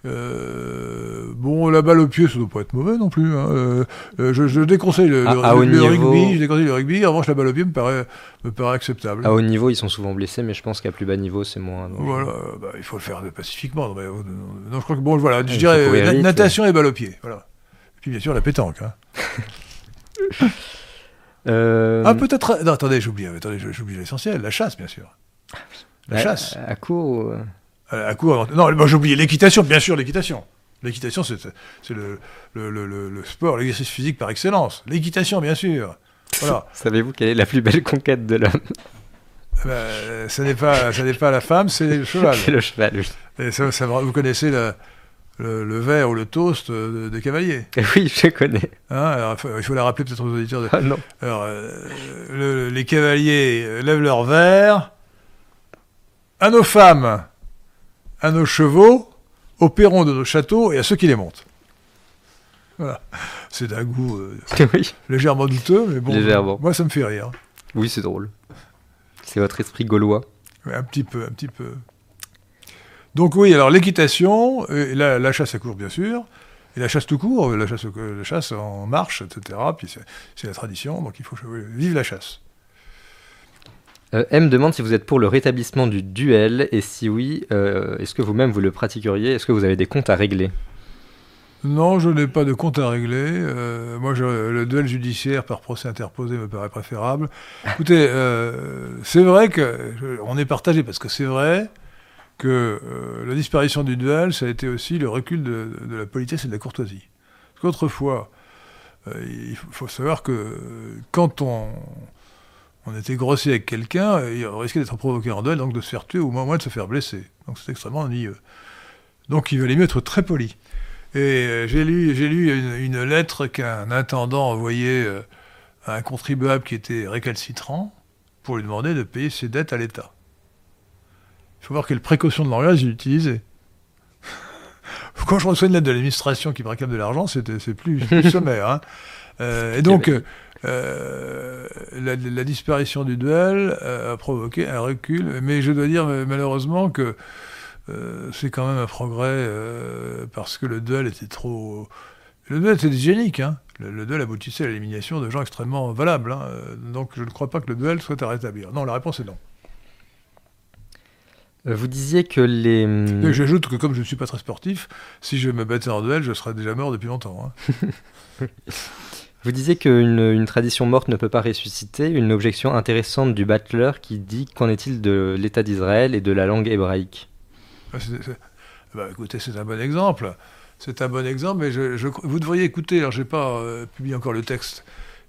Euh, bon, la balle au pied, ça doit pas être mauvais non plus. hein. Euh, euh, je, je déconseille le, À- le- à haut le niveau- rugby. Je déconseille le rugby. En revanche, la balle au pied me paraît, me paraît acceptable. À haut niveau, ils sont souvent blessés, mais je pense qu'à plus bas niveau, c'est moins. Voilà, bah, il faut le faire pacifiquement. Non, mais, non, je crois que bon, voilà, je il dirais vite, natation et balle au pied. Voilà. Et puis bien sûr la pétanque. hein. Euh, Ah peut-être. Non, attendez, j'oublie. Attendez, j'oublie l'essentiel. La chasse, bien sûr. La à- chasse. À, court. ou- euh, À, à court, non, moi j'ai oublié l'équitation, bien sûr, l'équitation. L'équitation, c'est le, le, le, le- le sport, l'exercice physique par excellence. L'équitation, bien sûr. Voilà. Savez-vous quelle est la plus belle conquête de l'homme? Ben, ce n'est pas, ce pas la femme, c'est le cheval. C'est le cheval, oui. Et ça, ça, vous connaissez le, le, le verre ou le toast euh, des cavaliers? Oui, je connais. Hein alors, il, faut, il faut la rappeler peut-être aux auditeurs. De... Ah non. Alors, euh, le- les cavaliers lèvent leur verre à nos femmes, à nos chevaux, au perron de nos châteaux et à ceux qui les montent. Voilà. C'est d'un goût euh, oui. légèrement douteux, mais bon. Légèrement. Moi, ça me fait rire. Oui, c'est drôle. C'est votre esprit gaulois. Ouais, un petit peu, un petit peu. Donc oui, alors l'équitation, et la, la chasse à court bien sûr, et la chasse tout court, la chasse, la chasse en marche, etc. Puis c'est- la tradition, donc il faut vive la chasse. Euh, M demande si vous êtes pour le rétablissement du duel et si oui, euh, est-ce que vous-même vous le pratiqueriez? Est-ce que vous avez des comptes à régler? Non, je n'ai pas de compte à régler. Euh, moi, le duel judiciaire par procès interposé me paraît préférable. Écoutez, c'est vrai que on est partagé parce que c'est vrai que la disparition du duel, ça a été aussi le recul de, de la politesse et de la courtoisie. Parce qu'autrefois, il faut, savoir que quand on, on était grossier avec quelqu'un, euh, il risquait d'être provoqué en duel, donc de se faire tuer ou au moins de se faire blesser. Donc c'est extrêmement ennuyeux. Donc il valait mieux être très poli. Et euh, j'ai lu, j'ai lu une, une lettre qu'un intendant envoyait euh, à un contribuable qui était récalcitrant pour lui demander de payer ses dettes à l'État. Il faut voir quelle précaution de langage il utilisait. Quand je reçois une lettre de l'administration qui me réclame de l'argent, c'est, c'est plus, plus sommaire. hein. Euh, et donc, euh, la, la disparition du duel euh, a provoqué un recul. Mais je dois dire euh, malheureusement que euh, c'est quand même un progrès euh, parce que le duel était trop. Le duel était hygiénique. Hein. Le, le duel aboutissait à l'élimination de gens extrêmement valables. hein. Donc je ne crois pas que le duel soit à rétablir. Non, la réponse est non. Vous disiez que les... hum, j'ajoute que comme je ne suis pas très sportif, si je me battais en duel, je serais déjà mort depuis longtemps. hein. Vous disiez qu'une une tradition morte ne peut pas ressusciter. Une objection intéressante du battleur qui dit qu'en est-il de l'État d'Israël et de la langue hébraïque? Ah, bah, écoutez, c'est un bon exemple. C'est un bon exemple, mais je, je- vous devriez écouter. Alors, j'ai pas euh, publié encore le texte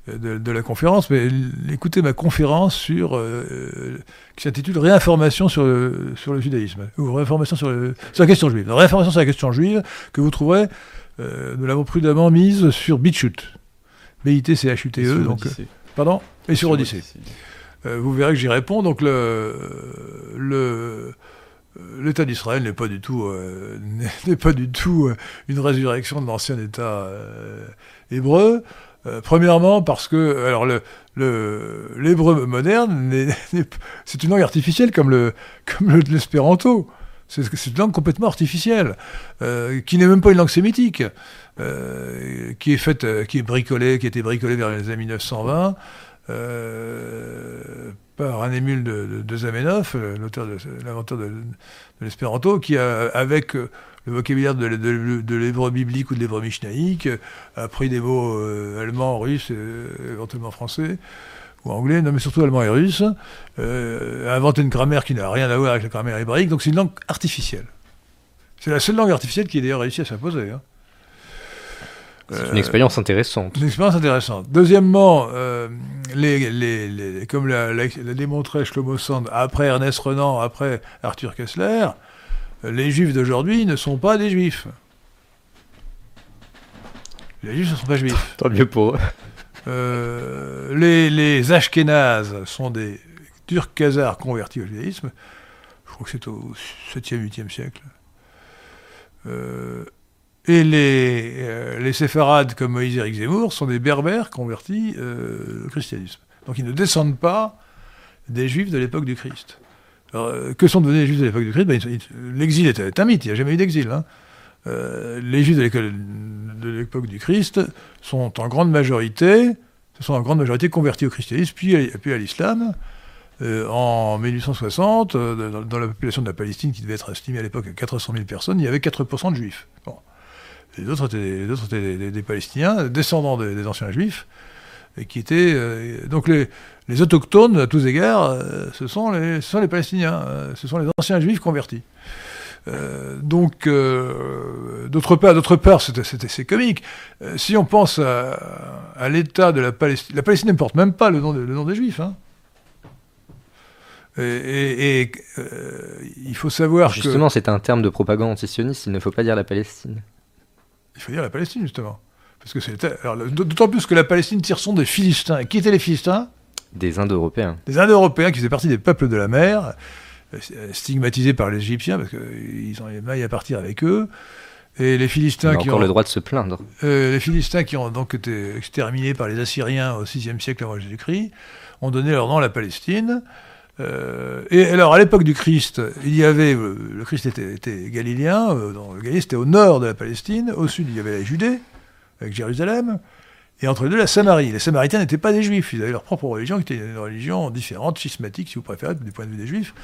euh, de, la conférence, mais écoutez ma conférence sur euh, qui s'intitule Réinformation sur le, sur le judaïsme ou Réinformation sur, le- sur la question juive. Réinformation sur la question juive que vous trouverez. nous l'avons prudemment mise sur BitChute. B-I-T-C-H-U-T-E. Donc, Odyssée. pardon Et sur Odyssée. Euh, vous verrez que j'y réponds. Donc le, le, l'État d'Israël n'est pas du tout, euh, n'est- pas du tout euh, une résurrection de l'ancien État euh, hébreu. Euh, premièrement parce que alors le, le l'hébreu moderne c'est une langue artificielle comme le comme le- l'espéranto. C'est c'est une langue complètement artificielle, euh, qui n'est même pas une langue sémitique, euh, qui est faite, euh, qui est bricolée, qui a été bricolée vers les années 1920 euh, par un émule de, de, de euh, l'inventeur de, l'espéranto, qui a, avec euh, le vocabulaire de, l'hébreu biblique ou de l'hébreu mishnaïque, euh, a pris des mots euh, allemands, russes, euh, éventuellement français ou anglais, non mais surtout allemand et russe, euh, a inventé une grammaire qui n'a rien à voir avec la grammaire hébraïque, donc c'est une langue artificielle. C'est la seule langue artificielle qui a d'ailleurs réussi à s'imposer. Hein. C'est une expérience intéressante. Une expérience intéressante. Deuxièmement, euh, les, les, les, comme l'a, l'a, l'a démontré Shlomo Sand, après Ernest Renan, après Arthur Kessler, les juifs d'aujourd'hui ne sont pas des juifs. Les juifs ne sont pas juifs. Tant mieux pour eux. Euh, les, les Ashkénazes sont des Turcs khazars convertis au judaïsme. Je crois que c'est au 7e, 8e siècle. Euh, et les, euh, séfarades comme Moïse et Eric Zemmour sont des berbères convertis euh, au christianisme. Donc ils ne descendent pas des juifs de l'époque du Christ. Alors, euh, que sont devenus les juifs de l'époque du Christ? Ben, L'exil est, un mythe, il n'y a jamais eu d'exil. hein. Euh, les juifs de l'époque du Christ sont en grande majorité, se sont en grande majorité convertis au christianisme, puis à, l'islam. En 1860, euh, dans, dans la population de la Palestine, qui devait être estimée à l'époque à 400 000 personnes, il y avait 4% de juifs. Bon. Les autres étaient, des, Palestiniens, descendants des, anciens juifs, qui étaient... euh, donc les, autochtones, à tous égards, euh, ce, sont les, Palestiniens, euh, ce sont les anciens juifs convertis. Donc, d'autre part, d'autre c'est comique. Si on pense à, l'état de la Palestine, la Palestine ne porte même pas le nom, des Juifs. hein. Et, il faut savoir Justement, c'est un terme de propagande antisioniste, il ne faut pas dire la Palestine. Il faut dire la Palestine, justement. Parce que c'est d'autant plus que la Palestine tire son des Philistins. Et qui étaient les Philistins? Des Indo-Européens. Des Indo-Européens qui faisaient partie des peuples de la mer, euh, stigmatisés par les Égyptiens parce qu'ils ont les mailles à partir avec eux. Et les Philistins qui ont le droit de se plaindre. Euh, les Philistins qui ont donc été exterminés par les Assyriens au VIe siècle avant Jésus-Christ ont donné leur nom à la Palestine. Euh, et alors, à l'époque du Christ, il y avait, le Christ était, galiléen, dans le Galilée c'était au nord de la Palestine, au sud il y avait la Judée, avec Jérusalem, et entre les deux la Samarie. Les Samaritains n'étaient pas des Juifs, ils avaient leur propre religion, qui était une religion différente, schismatique si vous préférez, du point de vue des Juifs.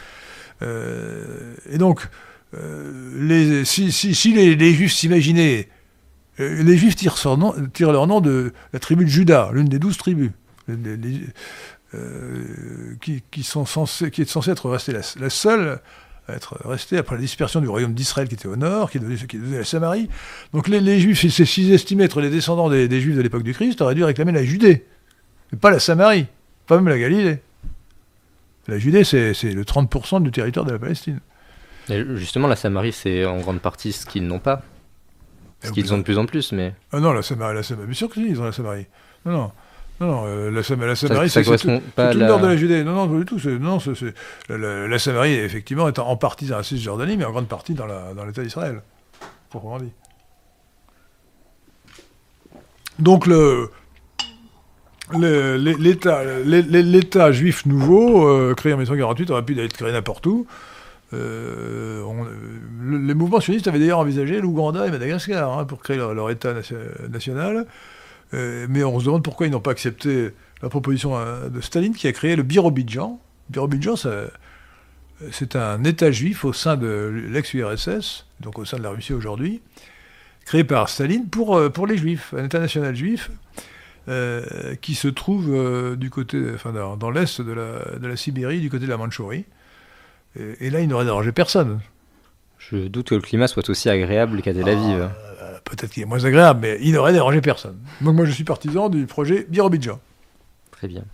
Euh, et donc, euh, si, les, Juifs s'imaginaient, euh, les Juifs tirent, leur nom de la tribu de Juda, l'une des douze tribus. Qui, qui, sont censés, qui est censée être restée la, la seule être resté après la dispersion du royaume d'Israël qui était au nord, qui est devenu, la Samarie. Donc les, Juifs, s'ils estimaient être les descendants des, Juifs de l'époque du Christ, auraient dû réclamer la Judée, mais pas la Samarie, pas même la Galilée. La Judée, c'est le 30% du territoire de la Palestine. justement, la Samarie, c'est en grande partie ce qu'ils n'ont pas. Ce qu'ils ont de plus en plus, mais... Ah non, la Samarie, la Samarie, bien sûr qu'ils ont la Samarie. Non, non. Non, euh, la, Samarie, c'est tout, le nord de la Judée. Non, non, pas du tout. Non, la, Samarie, effectivement, est en, partie dans la Cisjordanie, mais en grande partie dans l'État d'Israël, proprement dit. Donc, l'État juif nouveau, euh, créé en 1948, aurait pu être créé n'importe où. Euh, les mouvements sionistes avaient d'ailleurs envisagé l'Ouganda et Madagascar hein, pour créer leur État national. Euh, mais on se demande pourquoi ils n'ont pas accepté la proposition euh, de Staline qui a créé le Birobidjan. Birobidjan, c'est un État juif au sein de l'ex-URSS, donc au sein de la Russie aujourd'hui, créé par Staline pour, euh, pour les juifs, un État national juif. qui se trouve du côté, enfin, dans, l'est de la, de la, Sibérie, du côté de la Mandchourie. Et, là, il n'aurait dérangé personne. Je doute que le climat soit aussi agréable qu'à Tel Aviv. Ah, peut-être qu'il est moins agréable, mais il n'aurait dérangé personne. Donc moi je suis partisan du projet Birobidjan. Très bien.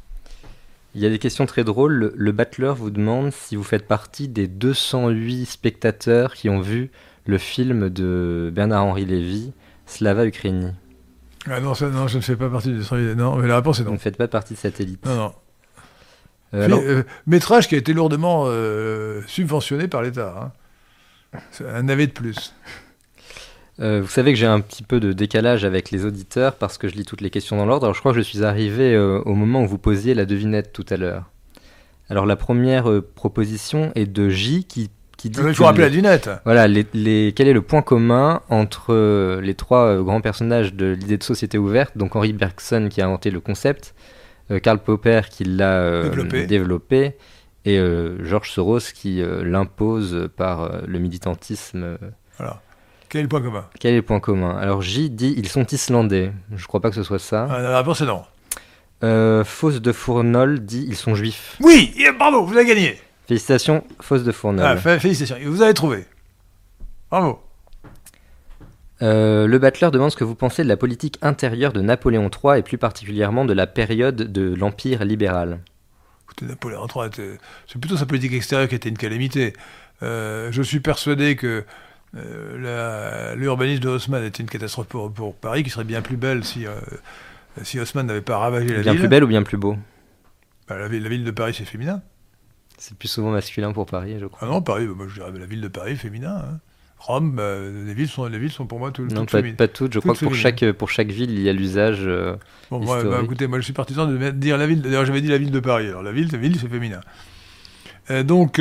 Il y a des questions très drôles. Le, battleur vous demande si vous faites partie des 208 spectateurs qui ont vu le film de Bernard-Henri Lévy, Slava Ukraini. Ah non, non, je ne fais pas partie des 208. Non, mais la réponse est non. Vous ne faites pas partie de Satellite. Non, non. Euh, euh, métrage qui a été lourdement euh, subventionné par l'État. Hein. Un navet de plus. Euh, vous savez que j'ai un petit peu de décalage avec les auditeurs parce que je lis toutes les questions dans l'ordre. Alors je crois que je suis arrivé euh, au moment où vous posiez la devinette tout à l'heure. Alors la première euh, proposition est de J qui, qui dit... Il faut rappeler la devinette. Voilà, les, quel est le point commun entre les trois grands personnages de l'idée de société ouverte, donc Henri Bergson qui a inventé le concept, Karl Popper qui l'a développé. développé. et George Soros qui l'impose par le militantisme. Voilà. Quel est le point commun Quel est le point commun? Alors J dit ils sont islandais. Je crois pas que ce soit ça. Ah, la réponse est non. Euh, Fausse de Fournol dit ils sont juifs. Oui, bravo, vous avez gagné. Félicitations, Fausse de Fournol. Ah, félicitations, vous avez trouvé. Bravo. Euh, le Battler demande ce que vous pensez de la politique intérieure de Napoléon III et plus particulièrement de la période de l'Empire libéral. Écoutez, Napoléon III, c'est plutôt sa politique extérieure qui était une calamité. Euh, je suis persuadé que euh, l'urbanisme de Haussmann était une catastrophe pour, Paris, qui serait bien plus belle si, euh, si Haussmann n'avait pas ravagé la ville. Bien plus belle ou bien plus beau bah, la, ville, la ville de Paris, c'est féminin. C'est plus souvent masculin pour Paris, je crois. Ah non, Paris, moi je dirais la ville de Paris, féminin. Hein. Rome, bah, les, villes sont, les villes sont pour moi tout, non, toutes pas, pas toutes. Je crois que pour chaque, pour chaque ville, il y a l'usage. Euh, bon, bah, écoutez, moi je suis partisan de dire la ville. D'ailleurs, j'avais dit la ville de Paris. Alors la ville, la ville c'est féminin. donc,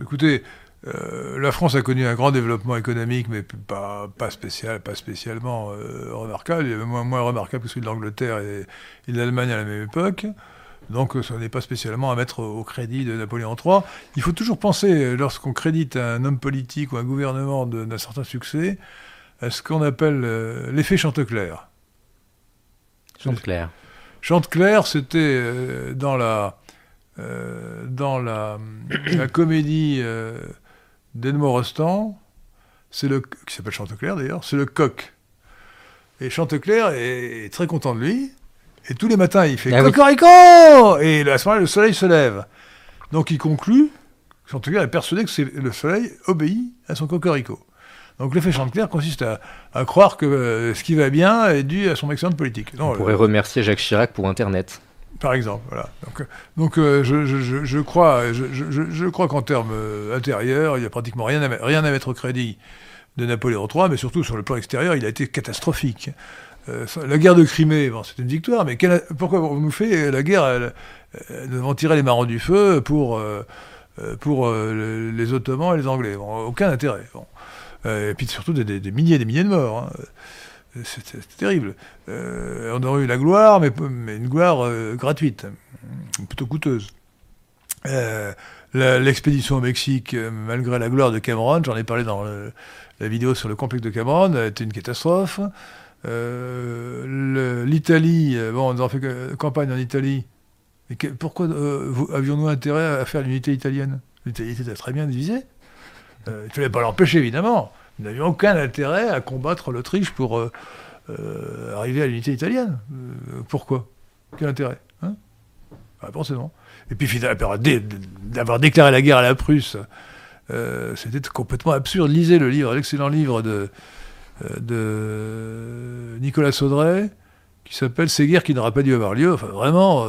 écoutez, euh, la France a connu un grand développement économique, mais pas, pas, spécial, pas spécialement euh, remarquable, moins, moins remarquable que celui de l'Angleterre et, de l'Allemagne à la même époque. Donc ce n'est pas spécialement à mettre au crédit de Napoléon III. Il faut toujours penser, lorsqu'on crédite un homme politique ou un gouvernement d'un certain succès, à ce qu'on appelle euh, l'effet Chanteclair. Chanteclair. Chanteclair, c'était dans la... dans la, la comédie d'Edmond Rostand, c'est le, qui s'appelle Chanteclair d'ailleurs, c'est le coq. Et Chanteclair est, très content de lui. Et tous les matins, il fait ah Cocorico Et à ce moment-là, le soleil se lève. Donc il conclut, Chantecler est persuadé que le soleil obéit à son cocorico. Donc l'effet Chantecler consiste à, croire que euh, ce qui va bien est dû à son excellente politique. On pourrait remercier Jacques Chirac pour Internet. Par exemple, voilà. Donc, donc euh, je, je, je, crois, je, crois qu'en termes euh, intérieurs, il n'y a pratiquement rien à, rien à mettre au crédit de Napoléon III, mais surtout sur le plan extérieur, il a été catastrophique. Euh, la guerre de Crimée, bon, c'est une victoire, mais pourquoi on nous fait la guerre Nous devons tirer les marrons du feu pour, pour les Ottomans et les Anglais. aucun intérêt. Et puis surtout des, des, milliers et des milliers de morts. Hein. C'était terrible. Euh, on aurait eu la gloire, mais, une gloire euh, gratuite, plutôt coûteuse. Euh, l'expédition au Mexique, malgré la gloire de Cameron, j'en ai parlé dans la vidéo sur le complexe de Cameron, a été une catastrophe. L'Italie, bon, on a fait campagne en Italie. Mais pourquoi avions-nous intérêt à faire l'unité italienne? L'Italie était très bien divisée. il ne fallait pas l'empêcher, évidemment. Nous n'avions aucun intérêt à combattre l'Autriche pour euh, euh, arriver à l'unité italienne. Euh, pourquoi? Quel intérêt hein? La non. Et puis d'avoir déclaré la guerre à la Prusse, c'était complètement absurde. Lisez le livre, l'excellent livre de, de Nicolas Saudray, qui s'appelle Ces guerres qui n'auraient pas dû avoir lieu. Enfin, vraiment,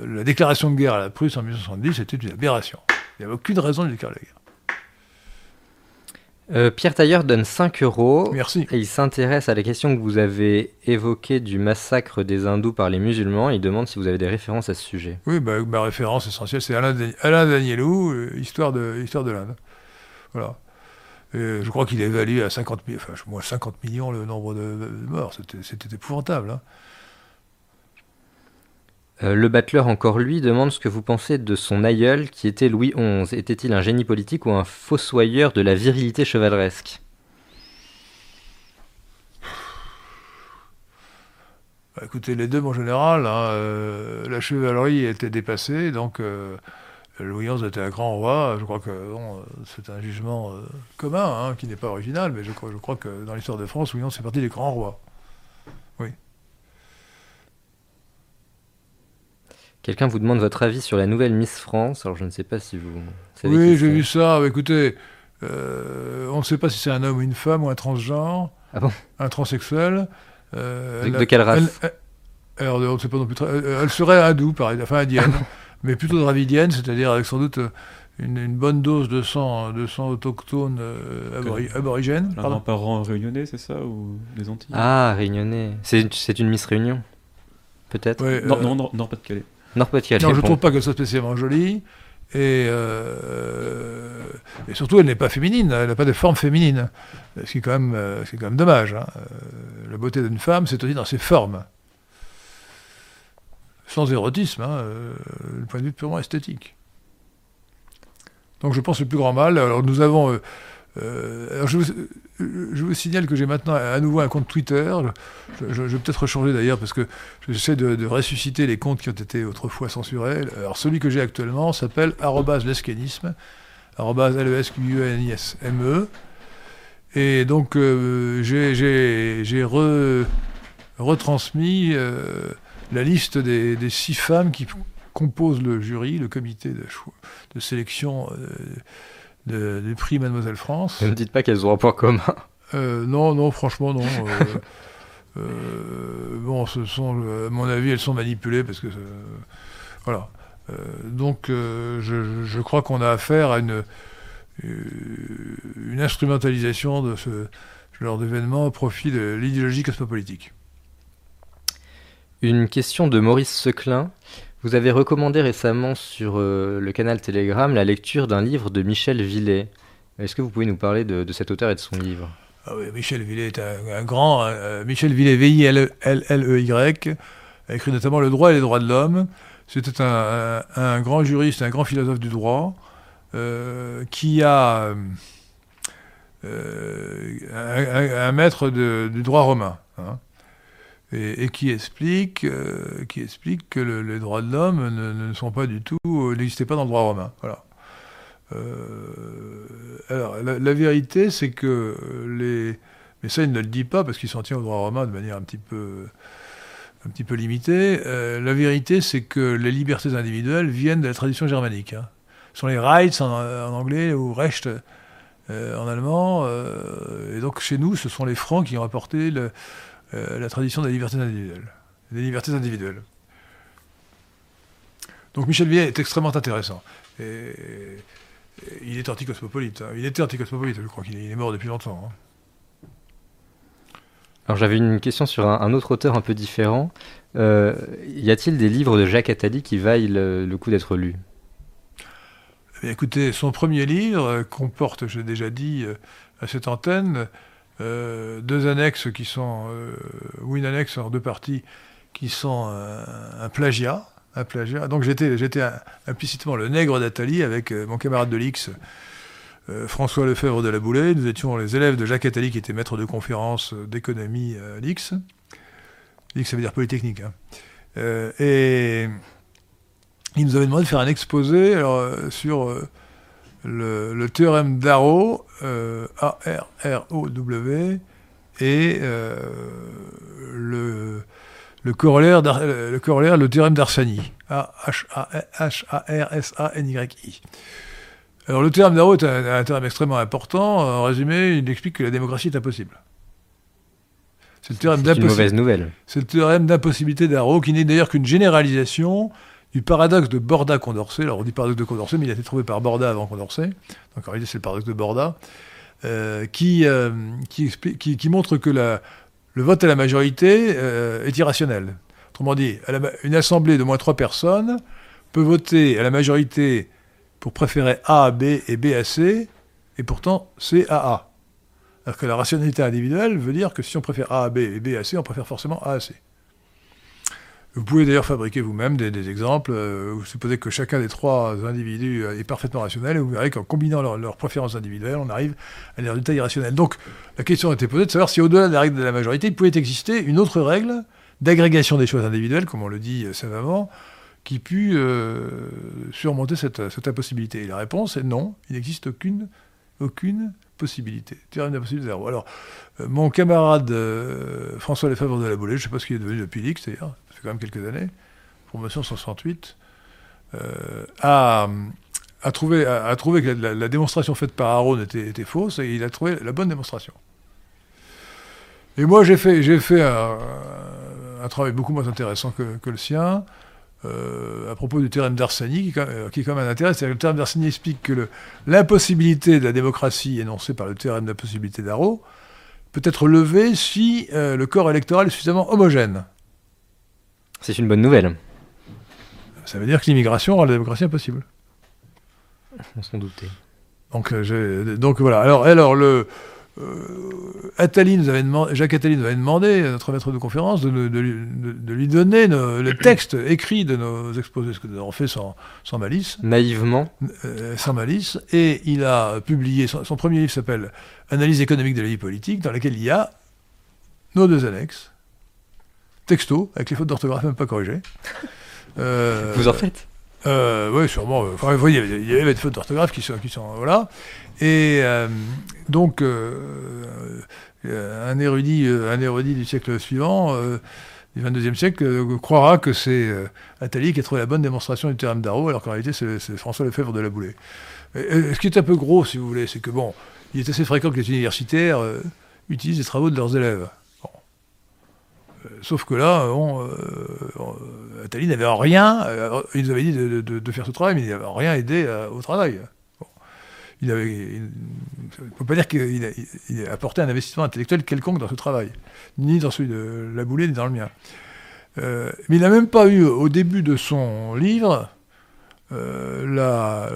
la déclaration de guerre à la Prusse en 1970, c'était une aberration. Il n'y avait aucune raison de déclarer la guerre. Euh, Pierre Tailleur donne 5 euros. Merci. Et il s'intéresse à la question que vous avez évoquée du massacre des hindous par les musulmans. Il demande si vous avez des références à ce sujet. Oui, bah, ma référence essentielle, c'est Alain, Alain Danielou, euh, histoire de, histoire de l'Inde. Voilà. je crois qu'il évalue à 50, enfin, 50 millions le nombre de, morts. C'était épouvantable. Hein. Euh, le battleur, encore lui, demande ce que vous pensez de son aïeul qui était Louis XI. Était-il un génie politique ou un fossoyeur de la virilité chevaleresque? Bah, Écoutez, les deux, mon général, hein, euh, la chevalerie était dépassée, donc euh, Louis XI était un grand roi. Je crois que c'est un jugement commun, hein, qui n'est pas original, mais je crois, je crois que dans l'histoire de France, Louis XI fait partie des grands rois. Oui. Quelqu'un vous demande votre avis sur la nouvelle Miss France. Alors je ne sais pas si vous savez. Oui, j'ai vu ça. Écoutez, euh, on ne sait pas si c'est un homme ou une femme ou un transgenre. Ah bon? Un transsexuel. Euh, de, quelle race? elle, alors, on sait pas non plus. Elle serait hindoue, pareil, enfin indienne, mais plutôt dravidienne, c'est-à-dire avec sans doute une, bonne dose de sang, de sang autochtone euh, aborigène. Un grand-parent réunionnais, c'est ça Ou des Antilles? Ah, réunionnais. C'est une Miss Réunion Peut-être? Non, non, non, non, pas de Calais. Non, je ne trouve pas qu'elle soit spécialement jolie. Et, euh, et, surtout, elle n'est pas féminine, elle n'a pas de forme féminine. Ce qui est quand même, euh, quand même dommage. Hein. Euh, la beauté d'une femme, c'est aussi dans ses formes. Sans érotisme, hein, du point de vue purement esthétique. Donc je pense le plus grand mal. Alors nous avons euh, alors je, vous, signale que j'ai maintenant à nouveau un compte Twitter. Je, vais peut-être rechanger d'ailleurs parce que j'essaie de, de, ressusciter les comptes qui ont été autrefois censurés. Alors celui que j'ai actuellement s'appelle lescanisme, l e m e Et donc euh, j'ai retransmis euh, la liste des, six femmes qui composent le jury, le comité de sélection du prix Mademoiselle France. Ne me dites pas qu'elles ont un point commun. Euh, non, non, franchement, non. Euh, euh, bon, ce sont, à mon avis, elles sont manipulées parce que. voilà. donc, je, crois qu'on a affaire à une, une instrumentalisation de ce genre d'événement au profit de l'idéologie cosmopolitique. Une question de Maurice Seclin. Vous avez recommandé récemment sur euh, le canal Telegram la lecture d'un livre de Michel Villet. Est-ce que vous pouvez nous parler de, cet auteur et de son livre? Ah Michel Villet est un, grand. Euh, Michel Villet, V-I-L-L-E-Y, a écrit notamment Le droit et les droits de l'homme. C'était un, grand juriste, un grand philosophe du droit, euh, qui a un, maître du droit romain. Hein et, qui explique, euh, qui explique que les droits de l'homme ne, sont pas du tout, euh, n'existaient pas dans le droit romain. Voilà. Euh, alors, la, vérité, c'est que les. Mais ça, il ne le dit pas parce qu'il s'en tient au droit romain de manière un petit peu, un petit peu limité. Euh, la vérité, c'est que les libertés individuelles viennent de la tradition germanique. Hein. Ce sont les Rights en, anglais ou Recht en allemand. et donc chez nous, ce sont les Francs qui ont apporté la tradition des libertés individuelles. Des libertés individuelles. Donc Michel Villet est extrêmement intéressant. Et, il est anticosmopolite. Hein. Il était anticosmopolite, je crois qu'il est, mort depuis longtemps. Hein. Alors j'avais une question sur un, autre auteur un peu différent. Euh, y a-t-il des livres de Jacques Attali qui vaillent le, coup d'être lus? Eh Écoutez, son premier livre euh, comporte, j'ai déjà dit euh, à cette antenne, deux annexes qui sont, ou une annexe en deux parties, qui sont un plagiat, un plagiat. Donc j'étais, j'étais implicitement le nègre d'Atali avec mon camarade de l'X, euh, François Lefebvre de la Boulée. Nous étions les élèves de Jacques Attali, qui était maître de conférence euh, d'économie à l'X. L'X, ça veut dire Polytechnique. Hein. Euh, et il nous avait demandé de faire un exposé sur le, théorème d'Arrow, A-R-R-O-W, et le, le, corollaire, le corollaire, le théorème d'Arsani, A-H-A-R-S-A-N-Y-I. Alors le terme d'Arrow est un, terme extrêmement important. En résumé, il explique que la démocratie est impossible. C'est une mauvaise nouvelle. C'est le théorème d'impossibilité d'Arrow, qui n'est d'ailleurs qu'une généralisation du paradoxe de Borda-Condorcet. Alors on dit paradoxe de Condorcet, mais il a été trouvé par Borda avant Condorcet. Donc en réalité, c'est le paradoxe de Borda, euh, qui, euh, qui, montre que le vote à la majorité euh, est irrationnel. Autrement dit, une assemblée de moins trois personnes peut voter à la majorité pour préférer A à B et B à C, et pourtant C à A. Alors que la rationalité individuelle veut dire que si on préfère A à B et B à C, on préfère forcément A à C. Vous pouvez d'ailleurs fabriquer vous-même des, exemples. Euh, vous supposez que chacun des trois individus est parfaitement rationnel et vous verrez qu'en combinant leurs préférences individuelles, on arrive à des résultats irrationnels. Donc la question a été posée de savoir si au-delà de la règle de la majorité, il pouvait exister une autre règle d'agrégation des choses individuelles, comme on le dit savamment, qui pu euh, surmonter cette, impossibilité Et la réponse est non, il n'existe aucune, aucune possibilité. Théorème d'impossibilité zéro. Alors, euh, mon camarade euh, François Lefebvre de la Boulée, je ne sais pas ce qu'il est devenu depuis l'X d'ailleurs, quand même quelques années, promotion 68, a, a, trouvé, que la, démonstration faite par Aaron était, fausse et il a trouvé la bonne démonstration. Et moi, j'ai fait, fait un, travail beaucoup moins intéressant que, le sien. Euh, à propos du théorème d'Arsani, qui, qui, est quand même un intérêt. C'est-à-dire que le théorème d'Arsani explique que l'impossibilité de la démocratie énoncée par le théorème d'impossibilité d'Arrow peut être levée si euh, le corps électoral est suffisamment homogène. C'est une bonne nouvelle. Ça veut dire que l'immigration rend la démocratie impossible. On s'en doutait. Donc, euh, donc voilà. Alors, alors le, euh, Attali nous avait demandé, Jacques Attali nous avait demandé, notre maître de conférence, de, lui donner le texte écrit de nos exposés, ce que nous avons fait sans, malice. Naïvement. Euh, sans malice. Et il a publié, son, premier livre s'appelle Analyse économique de la vie politique, dans lequel il y a nos deux annexes, texto, avec les fautes d'orthographe même pas corrigées. Euh, Vous en faites? Oui, sûrement. Enfin, vous voyez, il y avait des fautes d'orthographe qui sont, qui sont. Voilà. Et euh, donc, euh, euh, un, érudit, un érudit du siècle suivant, du XXIe siècle, croira que c'est Attali qui a trouvé la bonne démonstration du théorème d'Arrow, alors qu'en réalité, c'est François Lefebvre de la Boulée. ce qui est un peu gros, si vous voulez, c'est que, bon, il est assez fréquent que les universitaires utilisent les travaux de leurs élèves. Sauf que là, bon, Attali n'avait rien, il nous avait dit de, faire ce travail, mais il n'avait rien aidé au travail il ne peut pas dire qu'il a, apporté un investissement intellectuel quelconque dans ce travail, ni dans celui de la boulée, ni dans le mien. Euh, mais il n'a même pas eu, au début de son livre, euh, la,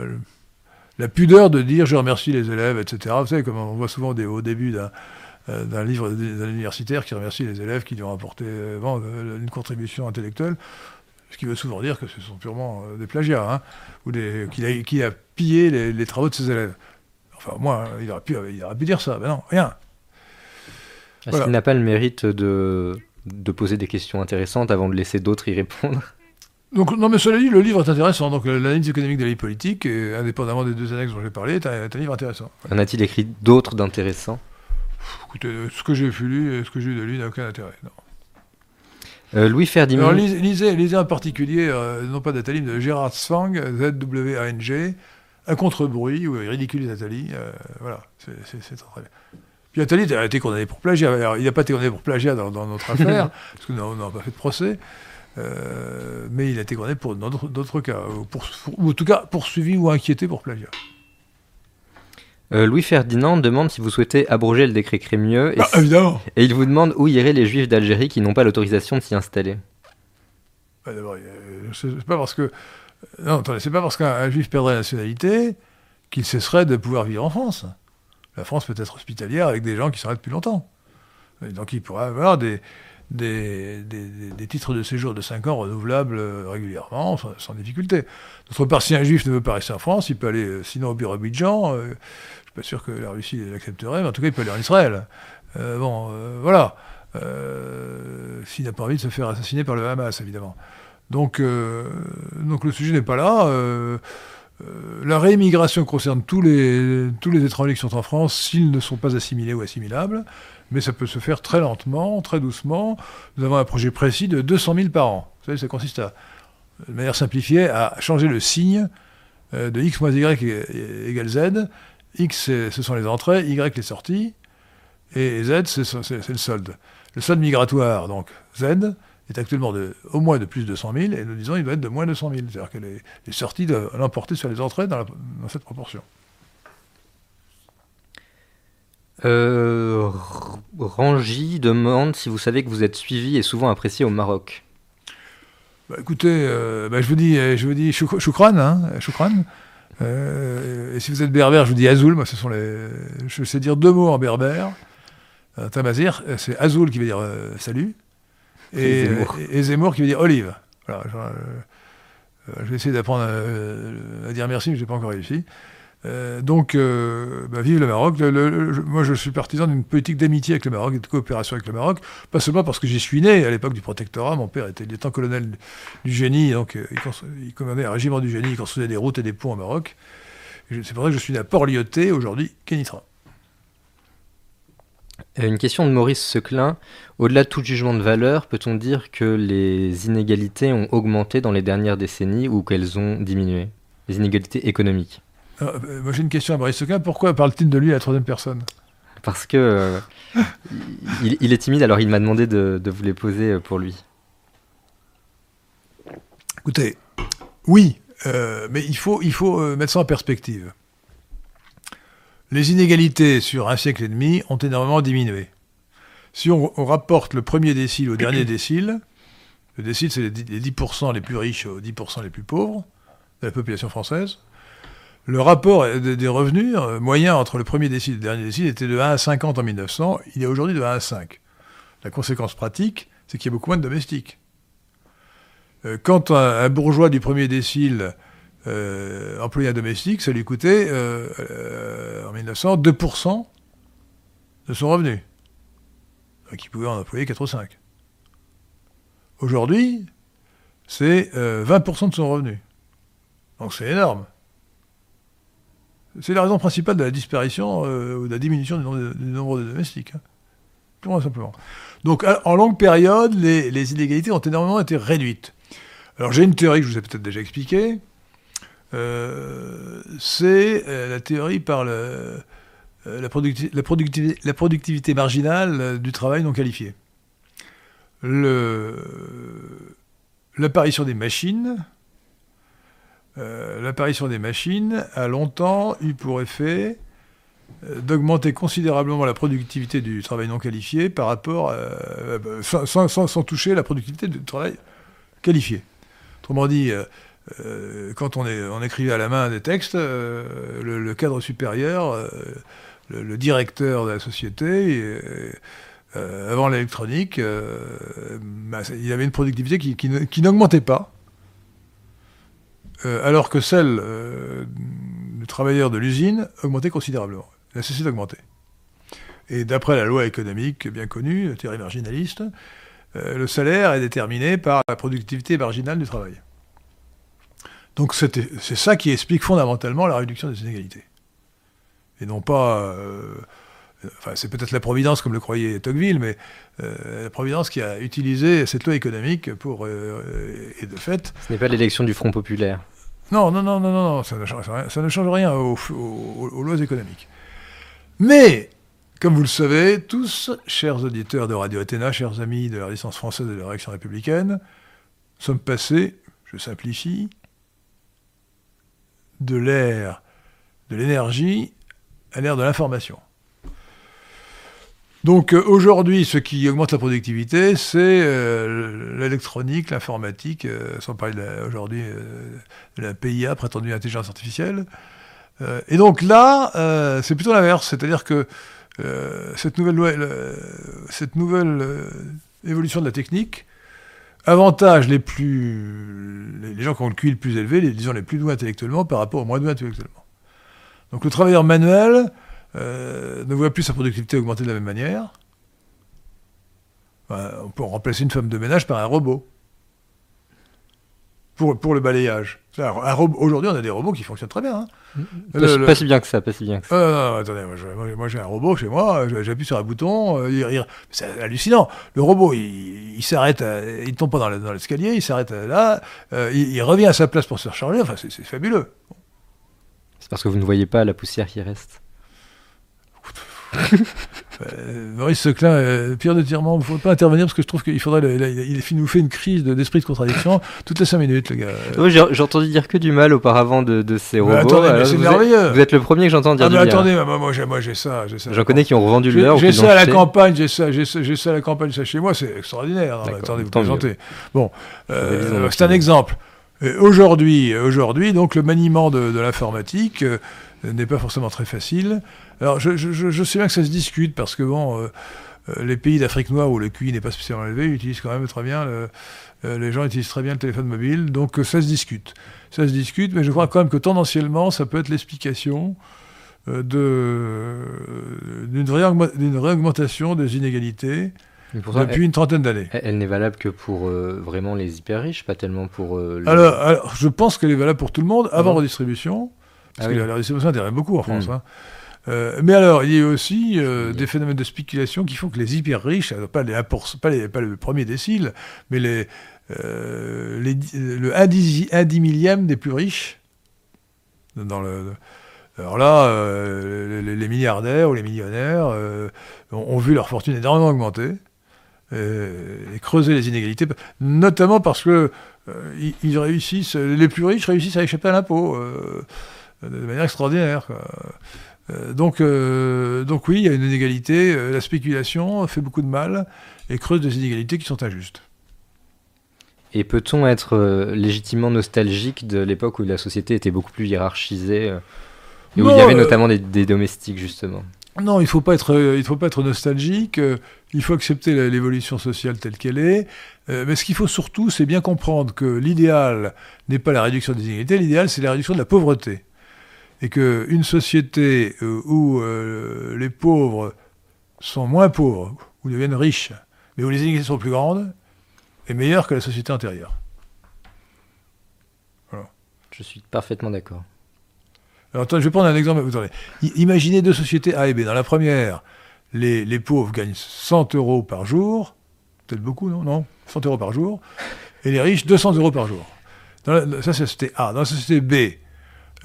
la, pudeur de dire je remercie les élèves, etc. Vous savez, comme on voit souvent au début d'un euh, livre d'un universitaire qui remercie les élèves qui lui ont apporté une contribution intellectuelle. Ce qui veut souvent dire que ce sont purement euh, des plagiats, hein, ou qu'il a, pillé les, travaux de ses élèves. Enfin, moi, il aurait pu, il aurait pu dire ça. Ben non, rien. Est-ce qu'il n'a pas le mérite de, de poser des questions intéressantes avant de laisser d'autres y répondre? Donc, non, mais cela dit, le livre est intéressant. Donc, l'analyse économique de la vie politique, indépendamment des deux annexes dont j'ai parlé, est un, livre intéressant. En a-t-il écrit d'autres d'intéressants? Écoutez, ce que j'ai lu, ce que j'ai lu de lui n'a aucun intérêt. Non. Louis Ferdinand. Alors, lisez, lisez, en particulier, non pas Nathalie, mais de Gérard Zwang, Z-W-A-N-G, Un contre-bruit, où il ridiculise Nathalie. voilà, c'est très bien. Puis Nathalie a été condamné pour plagiat. Alors, il n'a pas été condamné pour plagiat dans, notre affaire, parce que nous n'avons pas fait de procès. Euh, mais il a été condamné pour d'autres cas, ou en tout cas poursuivi ou inquiété pour plagiat. Euh, Louis Ferdinand demande si vous souhaitez abroger le décret Crémieux. Et, bah, évidemment. et il vous demande où iraient les juifs d'Algérie qui n'ont pas l'autorisation de s'y installer. Bah, D'abord, c'est pas parce que. Non, c'est pas parce qu'un juif perdrait la nationalité qu'il cesserait de pouvoir vivre en France. La France peut être hospitalière avec des gens qui sont là depuis longtemps. donc il pourrait avoir des, des, titres de séjour de 5 ans renouvelables euh, régulièrement, sans, difficulté. D'autre part, si un juif ne veut pas rester en France, il peut aller euh, sinon au Birobidjan, euh, je ne suis pas sûr que la Russie l'accepterait, mais en tout cas, il peut aller en Israël. bon, voilà. S'il n'a pas envie de se faire assassiner par le Hamas, évidemment. Donc, donc le sujet n'est pas là. la réimmigration concerne tous les, tous les étrangers qui sont en France s'ils ne sont pas assimilés ou assimilables mais ça peut se faire très lentement, très doucement. Nous avons un projet précis de 200 000 par an. Vous savez, ça consiste à, de manière simplifiée, à changer le signe euh, de x moins y égale z. X, ce sont les entrées, y les sorties, et z, c'est le solde. Le solde migratoire, donc z, est actuellement de, au moins de plus de 100 000, et nous disons qu'il doit être de moins de 100 000. C'est-à-dire que les, sorties doivent l'emporter sur les entrées dans cette proportion. Euh, Rangy demande si vous savez que vous êtes suivi et souvent apprécié au Maroc. Bah, écoutez, euh, bah, je vous dis, je vous dis choukran, hein, euh, et si vous êtes berbère, je vous dis Azoul. Moi, ce sont les, je sais dire deux mots en berbère. Euh, Tamazir, c'est Azoul qui veut dire salut, et, et, Zemmour. qui veut dire olive. Voilà, je vais essayer d'apprendre à, dire merci, mais je n'ai pas encore réussi. Euh, donc, euh, bah, vive le Maroc. moi, je suis partisan d'une politique d'amitié avec le Maroc et de coopération avec le Maroc. Pas seulement parce que j'y suis né, à l'époque du protectorat. Mon père était lieutenant-colonel du génie, donc euh, il, commandait un régiment du génie, il construisait des routes et des ponts au Maroc. C'est pour ça que je suis né à Port-Lyoté, aujourd'hui Kenitra. Une question de Maurice Seclin. Au-delà de tout jugement de valeur, peut-on dire que les inégalités ont augmenté dans les dernières décennies ou qu'elles ont diminué? Les inégalités économiques euh, moi j'ai une question à Maurice Sequin. Pourquoi parle-t-il de lui à la troisième personne? Parce que euh, il, est timide, alors il m'a demandé de, vous les poser euh, pour lui. Écoutez, oui, mais il faut, il faut mettre ça en perspective. Les inégalités sur un siècle et demi ont énormément diminué. Si on, rapporte le premier décile au dernier décile, le décile c'est les 10% les plus riches aux 10% les plus pauvres de la population française, le rapport des revenus euh, moyen entre le premier décile et le dernier décile était de 1 à 50 en 1900. Il est aujourd'hui de 1 à 5. La conséquence pratique, c'est qu'il y a beaucoup moins de domestiques. Euh, quand un, bourgeois du premier décile euh, employait un domestique, ça lui coûtait en 1900 2% de son revenu. Donc il pouvait en employer 4 ou 5. Aujourd'hui, c'est 20% de son revenu. Donc c'est énorme. C'est la raison principale de la disparition euh, ou de la diminution du nombre de, domestiques. Hein. Tout simplement. Donc, en longue période, les, inégalités ont énormément été réduites. Alors, j'ai une théorie que je vous ai peut-être déjà expliquée. Euh, c'est euh, la théorie par la, productivité, marginale du travail non qualifié. L'apparition des machines euh, l'apparition des machines a longtemps eu pour effet euh, d'augmenter considérablement la productivité du travail non qualifié par rapport à, euh, sans, toucher la productivité du travail qualifié. Autrement dit, quand on, écrivait à la main des textes, le, cadre supérieur, le, directeur de la société, avant l'électronique, bah, il avait une productivité qui n'augmentait pas euh, alors que celle euh, du travailleur de l'usine augmentait considérablement. La cessé d'augmenter. Et d'après la loi économique bien connue, théorie marginaliste, euh, le salaire est déterminé par la productivité marginale du travail. Donc c'est ça qui explique fondamentalement la réduction des inégalités. Et non pas enfin c'est peut-être la Providence comme le croyait Tocqueville, mais euh, la Providence qui a utilisé cette loi économique pour, euh, et de fait... Ce n'est pas l'élection du Front Populaire. Non, non, non, non, non, ça ne change rien, ça ne change rien aux, aux lois économiques. Mais, comme vous le savez, tous, chers auditeurs de Radio Athéna, chers amis de la résistance française et de la réaction républicaine, sommes passés, je simplifie, de l'ère de l'énergie à l'ère de l'information. Donc euh, aujourd'hui, ce qui augmente la productivité, c'est euh, l'électronique, l'informatique, euh, sans parler aujourd'hui de la PIA, prétendue intelligence artificielle. et donc là, c'est plutôt l'inverse, c'est-à-dire que cette nouvelle, évolution de la technique avantage les plus les gens qui ont le QI le plus élevé, les, disons les plus doués intellectuellement par rapport aux moins doués intellectuellement. Donc le travailleur manuel euh, ne voit plus sa productivité augmenter de la même manière. on peut remplacer une femme de ménage par un robot. Pour, pour le balayage. Aujourd'hui, on a des robots qui fonctionnent très bien. Hein. Pas, si bien que ça, pas si bien que ça. Euh, non, attendez, moi, j'ai un robot chez moi, j'appuie sur un bouton, euh, c'est hallucinant. Le robot, il, s'arrête, il ne tombe pas dans l'escalier, il s'arrête là, il, revient à sa place pour se recharger, enfin c'est fabuleux. C'est parce que vous ne voyez pas la poussière qui reste. Euh, Maurice Seclin, euh, Pierre de Tirement, il ne faut pas intervenir parce que je trouve qu'il faudrait. il, nous fait une crise d'esprit de, contradiction toutes les 5 minutes, le gars. j'ai entendu dire que du mal auparavant de, ces robots. attendez, c'est merveilleux. vous êtes le premier que j'entends dire ah, du attendez, moi, moi j'ai ça. J'en connais qui ont revendu leur. J'ai ça à la campagne, j'ai ça, ça à la campagne, ça chez moi, c'est extraordinaire. attendez, vous plaisantez. Bon, euh, c'est un exemple. Aujourd'hui, aujourd'hui, donc le maniement de, de l'informatique n'est pas forcément très facile. Alors, je, je, sais bien que ça se discute parce que, bon, euh, euh, les pays d'Afrique noire où le QI n'est pas spécialement élevé utilisent quand même très bien, le, euh, les gens utilisent très bien le téléphone mobile, donc ça se discute. Ça se discute, mais je crois quand même que tendanciellement, ça peut être l'explication d'une réaugmentation des inégalités depuis une trentaine d'années. Elle, n'est valable que pour vraiment les hyper riches, pas tellement pour. alors, je pense qu'elle est valable pour tout le monde avant redistribution, parce ah que la, redistribution intéresse beaucoup en France. Hmm. Hein. Euh, mais alors, il y a aussi euh, des phénomènes de spéculation qui font que les hyper riches, pas, les, pas, les, pas le premier décile, mais les, euh, les, le 1 dix, millième des plus riches, dans le, alors là, les, milliardaires ou les millionnaires ont, vu leur fortune énormément augmenter et creuser les inégalités, notamment parce que ils, réussissent, les plus riches réussissent à échapper à l'impôt de manière extraordinaire. Quoi. Euh, donc, euh, donc oui, il y a une inégalité. Euh, la spéculation fait beaucoup de mal et creuse des inégalités qui sont injustes. Et peut-on être légitimement nostalgique de l'époque où la société était beaucoup plus hiérarchisée et où il y avait notamment des, domestiques justement? Non, il ne faut, pas être, il faut pas être nostalgique. il faut accepter l'évolution sociale telle qu'elle est. mais ce qu'il faut surtout, c'est bien comprendre que l'idéal n'est pas la réduction des inégalités. L'idéal, c'est la réduction de la pauvreté et qu'une société euh, où euh, les pauvres sont moins pauvres, ou deviennent riches, mais où les inégalités sont plus grandes, est meilleure que la société antérieure. Je suis parfaitement d'accord. Alors, je vais prendre un exemple. Imaginez deux sociétés A et B. Dans la première, les, les pauvres gagnent 100 euros par jour, peut-être beaucoup, non? Non? 100 euros par jour, et les riches 200 euros par jour. ça, c'est la société A. Dans la société B,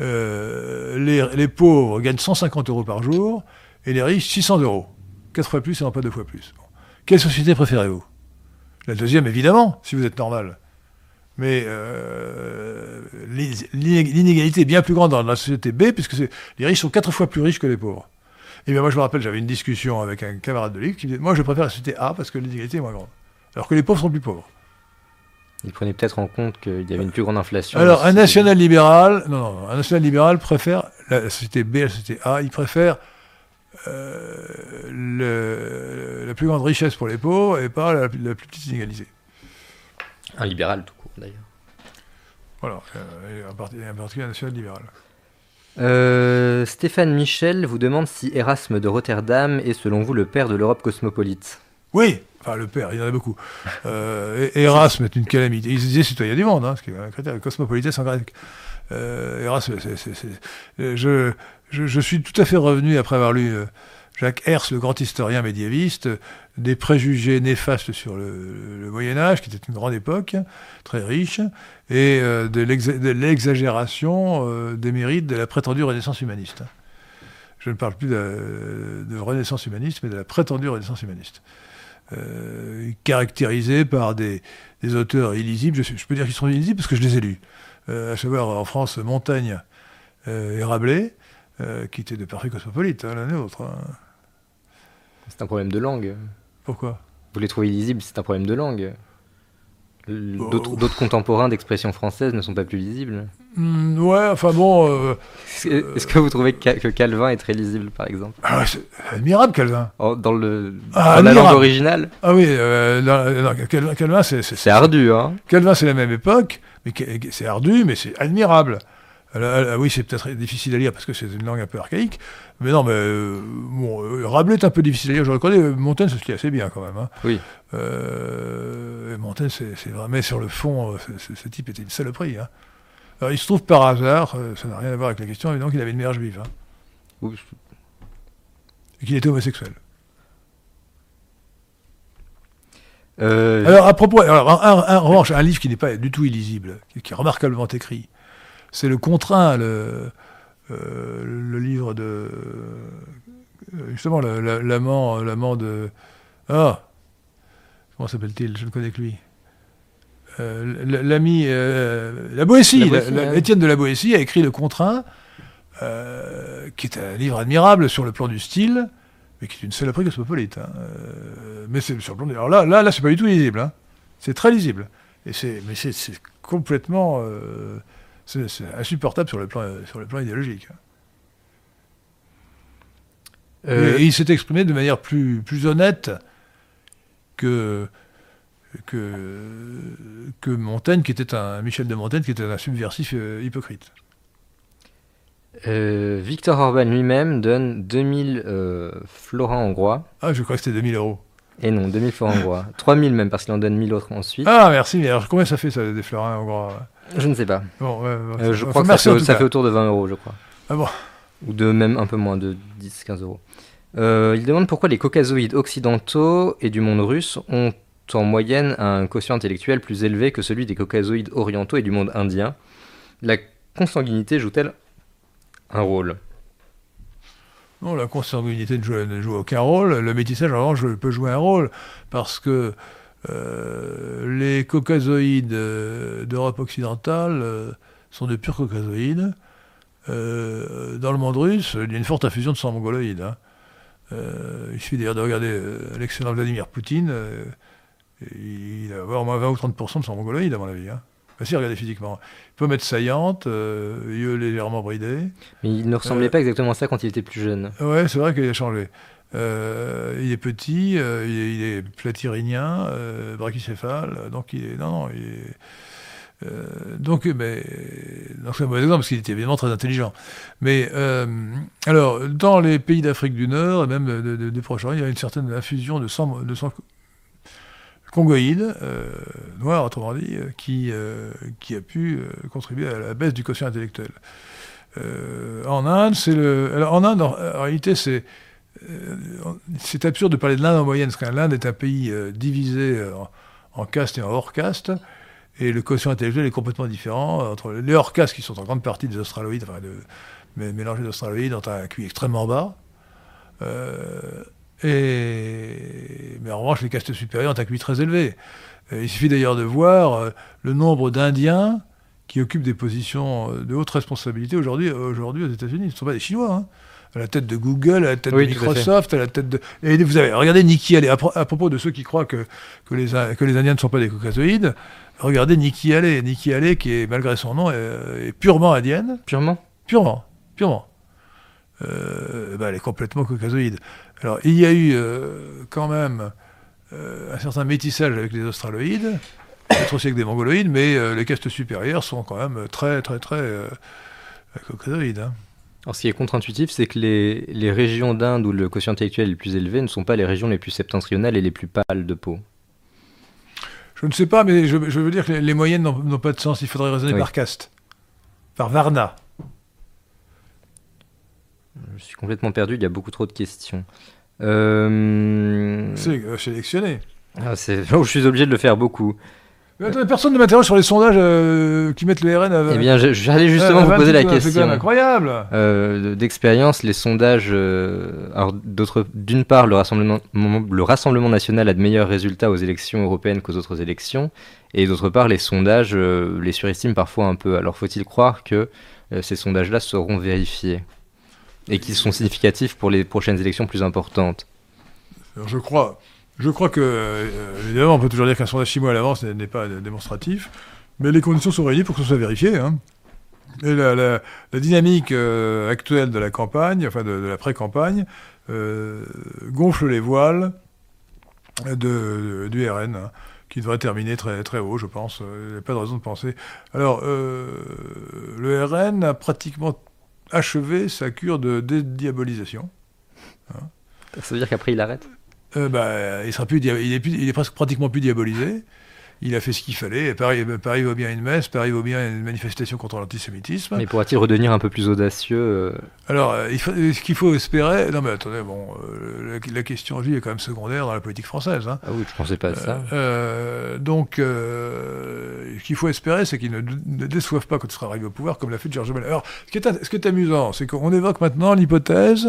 euh, les, pauvres gagnent 150 euros par jour et les riches 600 euros. Quatre fois plus et non pas deux fois plus. Quelle société préférez-vous? La deuxième, évidemment, si vous êtes normal. Mais euh, l'inégalité est bien plus grande dans la société B, puisque les riches sont quatre fois plus riches que les pauvres. Et bien moi, je me rappelle, j'avais une discussion avec un camarade de livre qui me disait Moi, je préfère la société A parce que l'inégalité est moins grande. Alors que les pauvres sont plus pauvres. Il prenait peut-être en compte qu'il y avait une plus grande inflation. Alors, un national libéral, non, non, un national libéral préfère la société B, la société A, il préfère euh, le, la plus grande richesse pour les pauvres et pas la, plus petite inégalité. Un libéral tout court, d'ailleurs. Voilà, euh, un, parti, un particulier national libéral. Euh, Stéphane Michel vous demande si Erasme de Rotterdam est selon vous le père de l'Europe cosmopolite. Oui, Enfin, le père, il y en a beaucoup. Euh, Erasme est une calamité. Il disait citoyen du monde, hein, ce qui est un critère cosmopolite en grec. Euh, Erasme, c'est, je, je, suis tout à fait revenu après avoir lu euh, Jacques Hers, le grand historien médiéviste, des préjugés néfastes sur le, Moyen Âge, qui était une grande époque, très riche, et euh, de l'exagération euh, des mérites de la prétendue Renaissance humaniste. Je ne parle plus de, Renaissance humaniste, mais de la prétendue Renaissance humaniste. Euh, caractérisée par des, auteurs illisibles, je, je peux dire qu'ils sont illisibles parce que je les ai lus, à savoir en France Montaigne et Rabelais, qui étaient de parfaits cosmopolites, hein, l'un et l'autre. Hein. C'est un problème de langue. Pourquoi? Vous les trouvez illisibles, c'est un problème de langue. D'autres contemporains d'expression française ne sont pas plus lisibles hmm, Ouais, enfin bon. Euh, est-ce que vous trouvez que Calvin est très lisible, par exemple ah, C'est admirable, Calvin. Oh, dans, le, ah, la langue originale Ah oui, euh, Calvin, c'est. C'est ardu, hein Calvin, c'est la même époque, mais c'est ardu, mais c'est admirable. Oui, c'est peut-être difficile à lire parce que c'est une langue un peu archaïque, mais non, mais euh, bon, euh, Rabelais est un peu difficile à lire, je le reconnais. Montaigne, c'est ce qui est assez bien quand même. Hein. Oui. Euh, Montaigne, c'est vrai, mais sur le fond, ce type était une saloperie. Hein. Alors, il se trouve par hasard, ça n'a rien à voir avec la question, évidemment qu'il avait une mère juive. Hein. Oui. Et qu'il était homosexuel. Alors, à propos, alors, en revanche, un livre qui n'est pas du tout illisible, qui est remarquablement écrit, c'est Le Contraint, le euh, le livre de. Euh, justement, l'amant l'amant de. Ah Comment s'appelle-t-il? Je ne connais que lui. Euh, l'ami. la Boétie, Étienne de la Boétie a écrit Le Contraint, qui est un livre admirable sur le plan du style, mais qui est une saloperie cosmopolite. Hein. mais c'est sur le plan. Alors là, là, là c'est pas du tout lisible. Hein. C'est très lisible. Et mais c'est complètement c'est insupportable sur le plan, sur le plan idéologique. Euh, et, il s'est exprimé de manière plus, plus honnête que, que, que Montaigne, qui était un Michel de Montaigne, qui était un subversif euh, hypocrite. Euh, Victor Orban lui-même donne 2000 florins hongrois. Ah, je crois que c'était 2000 euros. Et non, 2000 florins hongrois. 3000 même, parce qu'il en donne 1000 autres ensuite. Ah, merci. Mais alors, combien ça fait, ça, des florins hongrois je ne sais pas. Bon, euh, je crois que ça, fait, autour de 20 euros, je crois. Ah bon Ou de même un peu moins, de 10-15 euros. Euh, il demande pourquoi les caucasoïdes occidentaux et du monde russe ont en moyenne un quotient intellectuel plus élevé que celui des caucasoïdes orientaux et du monde indien. La consanguinité joue-t-elle un rôle? Non, la consanguinité ne joue, ne joue, aucun rôle. Le métissage, en revanche, peut jouer un rôle parce que euh, les caucasoïdes euh, d'Europe occidentale euh, sont de purs caucasoïdes. dans le monde russe, il y a une forte infusion de sang mongoloïde. Hein. il suffit d'ailleurs de regarder l'excellent Vladimir Poutine. il va avoir au moins 20 ou 30% de sang mongoloïde, à mon avis. Hein. si, regardez physiquement. Il peut mettre saillante, yeux légèrement bridés. Mais il ne ressemblait pas exactement à ça quand il était plus jeune. Ouais, c'est vrai qu'il a changé. Euh, il est petit, euh, il, est, platyrinien, euh, brachycéphale, donc il est. Non, non, il est. donc, mais, c'est un mauvais exemple parce qu'il était évidemment très intelligent. Mais alors, dans les pays d'Afrique du Nord et même de, de, Proche-Orient, il y a une certaine infusion de sang, de sang congoïde, noir autrement dit, qui, qui a pu contribuer à la baisse du quotient intellectuel. en Inde, c'est le. en Inde, en réalité, c'est c'est absurde de parler de l'Inde en moyenne, parce que l'Inde est un pays euh, divisé euh, en, caste et en hors caste, et le quotient intellectuel est complètement différent entre les hors castes qui sont en grande partie des australoïdes, enfin de, mélangés d'australoïdes, ont un QI extrêmement bas. et, mais en revanche, les castes supérieures ont un QI très élevé. il suffit d'ailleurs de voir le nombre d'Indiens qui occupent des positions de haute responsabilité aujourd'hui, aujourd'hui aux États-Unis. Ce ne sont pas des Chinois. Hein à la tête de Google, à la tête de Microsoft, à, la tête de. Et vous avez regardez Nikki Haley à, propos de ceux qui croient que, que, les, que les Indiens ne sont pas des caucasoïdes. Regardez Nikki Haley, Nikki Haley qui est malgré son nom est, purement indienne. Purement? Purement, purement. Euh, bah, elle est complètement caucasoïde. Alors il y a eu euh, quand même euh, un certain métissage avec les australoïdes, peut-être aussi avec des mongoloïdes, mais les castes supérieures sont quand même très très très caucasoïdes. Hein. Alors, ce qui est contre-intuitif, c'est que les, les régions d'Inde où le quotient intellectuel est le plus élevé ne sont pas les régions les plus septentrionales et les plus pâles de peau. Je ne sais pas, mais je, veux dire que les, moyennes n'ont pas de sens. Il faudrait raisonner par caste, par Varna. Je suis complètement perdu, il y a beaucoup trop de questions. Euh... C'est euh, sélectionné. Ah, je suis obligé de le faire beaucoup. Attendez, personne ne m'interroge sur les sondages euh, qui mettent le RN à. Eh bien, j'allais justement à vous poser 28, la C'est quand question. même incroyable. Euh, d'expérience, les sondages, euh, alors d'une part, le rassemblement, le rassemblement national a de meilleurs résultats aux élections européennes qu'aux autres élections, et d'autre part, les sondages euh, les surestiment parfois un peu. Alors, faut-il croire que euh, ces sondages-là seront vérifiés et qu'ils sont significatifs pour les prochaines élections plus importantes? Alors, je crois, je crois que, euh, évidemment, on peut toujours dire qu'un sondage six mois à l'avance n'est pas démonstratif, mais les conditions sont réunies pour que ce soit vérifié. hein. Et la, dynamique euh, actuelle de la campagne, enfin de, la pré-campagne, euh, gonfle les voiles de, du RN, hein, qui devrait terminer très, très haut, je pense. Il n'y a pas de raison de penser. Alors, le RN a pratiquement achevé sa cure de dédiabolisation. Ça veut dire qu'après, il arrête? Euh, bah, il, sera plus, il, est plus- il est presque pratiquement plus diabolisé. Il a fait ce qu'il fallait. Paris, Paris vaut bien une messe, Paris vaut bien une manifestation contre l'antisémitisme. Mais pourra-t-il redevenir un peu plus audacieux euh, Alors, euh, il faut- ce qu'il faut espérer. Non, mais attendez, bon, euh, la, la question juive est quand même secondaire dans la politique française. hein. Ah oui, je pensais pas à ça. Euh, donc, euh, ce qu'il faut espérer, c'est qu'il ne, ne déçoive pas quand il sera arrivé au pouvoir, comme l'a fait George Orwell. Alors, ce qui est, ce qui est amusant, c'est qu'on évoque maintenant l'hypothèse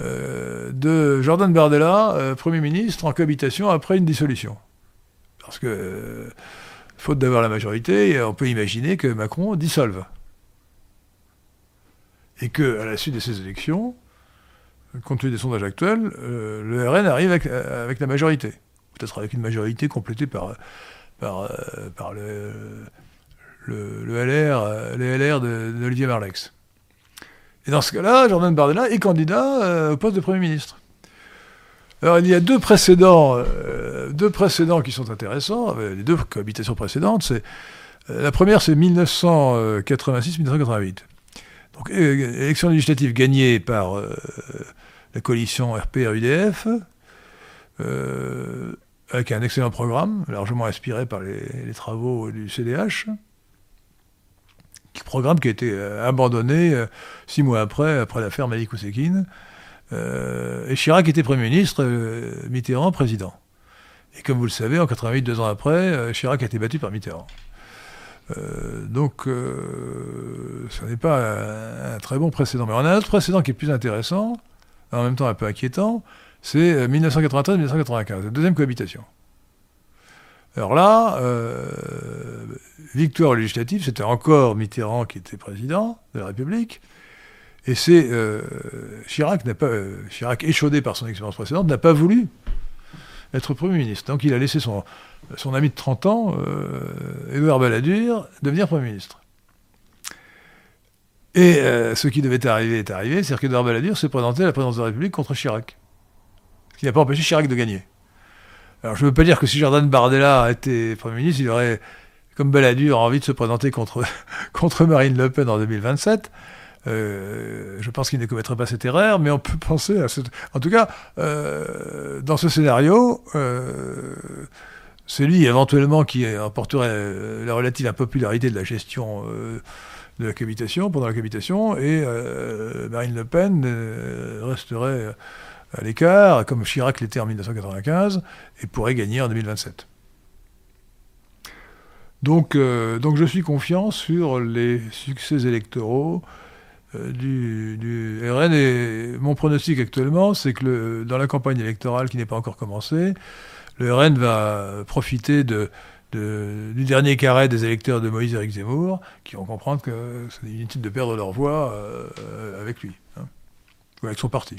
euh, de Jordan Bardella, euh, Premier ministre, en cohabitation après une dissolution. Parce que, euh, faute d'avoir la majorité, on peut imaginer que Macron dissolve. Et que, à la suite de ces élections, compte tenu des sondages actuels, le RN arrive avec, la majorité. Peut-être avec une majorité complétée par, le, LR, les LR de- d'Olivier Marlex. Et dans ce cas-là, Jordan Bardella est candidat euh, au poste de Premier ministre. Alors il y a deux précédents, euh, deux précédents qui sont intéressants, euh, les deux cohabitations précédentes. La première, c'est 1986-1988. Donc élection législative gagnée par la coalition RPR-UDF, avec un excellent programme, largement inspiré par les travaux du CDH. Programme qui a été euh, abandonné euh, six mois après, après l'affaire Malik Oussekine. Euh, et Chirac était Premier ministre, Mitterrand président. Et comme vous le savez, en 88, deux ans après, Chirac a été battu par Mitterrand. Donc, ce n'est pas un, un très bon précédent. Mais on a un autre précédent qui est plus intéressant, en même temps un peu inquiétant, c'est euh, 1993-1995, la deuxième cohabitation. Alors là, euh, victoire législative, c'était encore Mitterrand qui était président de la République, et c'est euh, euh, Chirac échaudé par son expérience précédente, n'a pas voulu être Premier ministre. Donc il a laissé son, ami de 30 ans, Édouard Balladur, devenir Premier ministre. Et ce qui devait arriver est arrivé, c'est-à-dire qu'Édouard Balladur s'est présenté à la présidence de la République contre Chirac. Ce qui n'a pas empêché Chirac de gagner. Alors je ne veux pas dire que si Jordan Bardella était Premier ministre, il aurait, comme Balladur, envie de se présenter contre, contre Marine Le Pen en 2027. Euh, je pense qu'il ne commettrait pas cette erreur, mais on peut penser à ce... En tout cas, euh, dans ce scénario, euh, c'est lui éventuellement qui emporterait euh, la relative impopularité de la gestion de la cohabitation, pendant la cohabitation, et Marine Le Pen resterait à l'écart, comme Chirac l'était en 1995, et pourrait gagner en 2027. Donc, euh, donc je suis confiant sur les succès électoraux euh, du, RN et mon pronostic actuellement, c'est que dans la campagne électorale qui n'est pas encore commencée, le RN va profiter du dernier carré des électeurs de Moïse Éric Zemmour, qui vont comprendre que c'est inutile de perdre leur voix euh, avec lui, hein, ou avec son parti.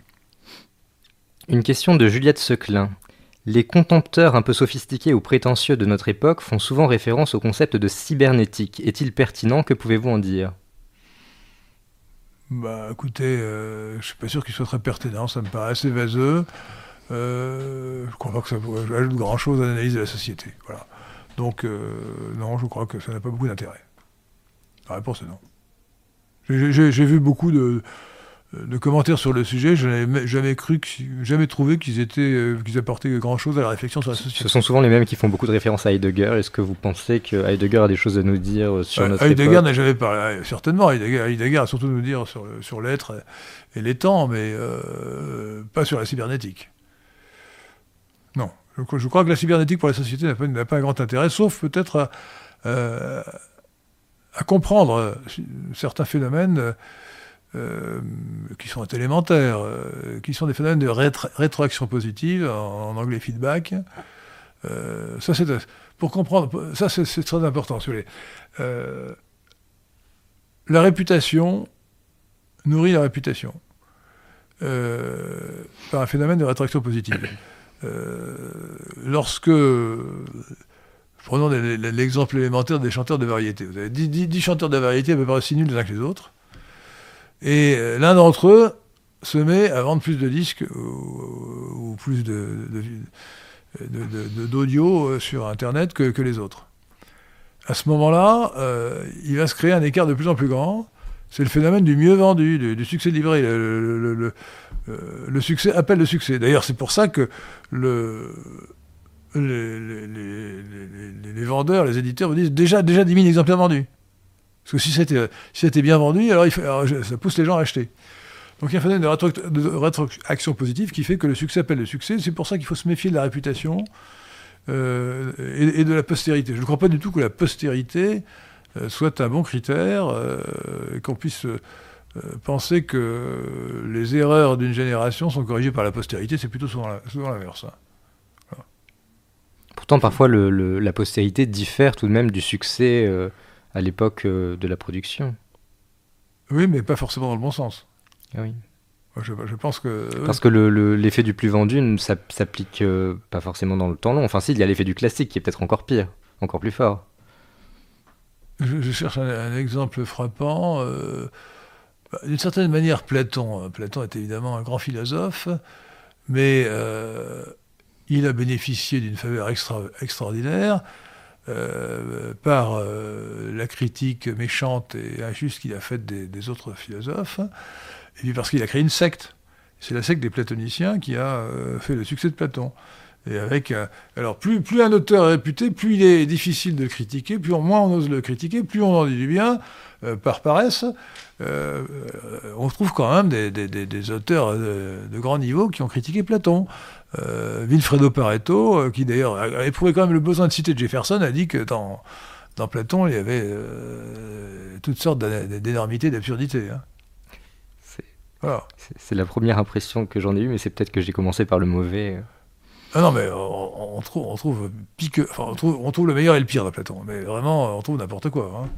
Une question de Juliette Seclin. Les contempteurs un peu sophistiqués ou prétentieux de notre époque font souvent référence au concept de cybernétique. Est-il pertinent? Que pouvez-vous en dire? Bah écoutez, euh, je suis pas sûr qu'il soit très pertinent, ça me paraît assez vaseux. Euh, je crois pas que ça ajoute grand chose à l'analyse de la société. Donc euh, non, je crois que ça n'a pas beaucoup d'intérêt. La réponse est non. J'ai vu beaucoup de, de commentaires sur le sujet. Je n'avais jamais cru, jamais trouvé qu'ils étaient, qu'ils apportaient grand chose à la réflexion sur la société. Ce sont souvent les mêmes qui font beaucoup de références à Heidegger. Est-ce que vous pensez que Heidegger a des choses à nous dire sur notre Heidegger n'a jamais parlé, certainement. Heidegger, a surtout nous dire sur, sur l'être et les temps, mais pas sur la cybernétique. Non. Je, crois que la cybernétique pour la société n'a pas, pas, un grand intérêt, sauf peut-être à, à, comprendre certains phénomènes euh, qui sont élémentaires, euh, qui sont des phénomènes de rétroaction positive, en, anglais feedback. Euh, ça, c'est pour comprendre. Ça, c'est très important. la réputation nourrit la réputation par un phénomène de rétroaction positive. lorsque Prenons l'exemple élémentaire des chanteurs de variété. Vous avez 10, chanteurs de variété à peu près aussi nuls les uns que les autres. Et euh, l'un d'entre eux se met à vendre plus de disques ou, plus d'audio euh, sur Internet que, les autres. À ce moment-là, euh, il va se créer un écart de plus en plus grand. C'est le phénomène du mieux vendu, du, succès livré. Le, succès appelle le succès. D'ailleurs, c'est pour ça que le, les, les, vendeurs, les éditeurs vous disent déjà, déjà 10 000 exemplaires vendus. Parce que si c'était si bien vendu, alors, ça pousse les gens à acheter. Donc il y a un phénomène de, rétroaction positive qui fait que le succès appelle le succès. C'est pour ça qu'il faut se méfier de la réputation euh, et, de la postérité. Je ne crois pas du tout que la postérité euh, soit un bon critère euh, et qu'on puisse penser que les erreurs d'une génération sont corrigées par la postérité. C'est plutôt souvent l'inverse. Hein. Pourtant, parfois, la postérité diffère tout de même du succès à l'époque euh, de la production. Oui, mais pas forcément dans le bon sens. Ah oui. Je, pense que. Parce que l'effet du plus vendu ne s'applique euh, pas forcément dans le temps long. Enfin, si, il y a l'effet du classique qui est peut-être encore pire, encore plus fort. Je, cherche un, exemple frappant. Euh, bah, d'une certaine manière, Platon. Platon est évidemment un grand philosophe, mais il a bénéficié d'une faveur extraordinaire euh, par euh, la critique méchante et injuste qu'il a faite des, autres philosophes, et puis parce qu'il a créé une secte. C'est la secte des platoniciens qui a euh, fait le succès de Platon. Et avec, alors plus, plus un auteur est réputé, plus il est difficile de le critiquer, plus moins on ose le critiquer, plus on en dit du bien, par paresse. on trouve quand même des, auteurs de, de, grand niveau qui ont critiqué Platon. Euh, Vilfredo Pareto, euh, qui d'ailleurs a éprouvé quand même le besoin de citer Jefferson, a dit que dans, dans Platon, il y avait euh, toutes sortes d'énormités, d'absurdités. Hein. C'est la première impression que j'en ai eue, mais c'est peut-être que j'ai commencé par le mauvais. Ah non, mais on, trouve, on, trouve pique, enfin, on, trouve, on trouve le meilleur et le pire dans Platon. Mais vraiment, on trouve n'importe quoi. Hein.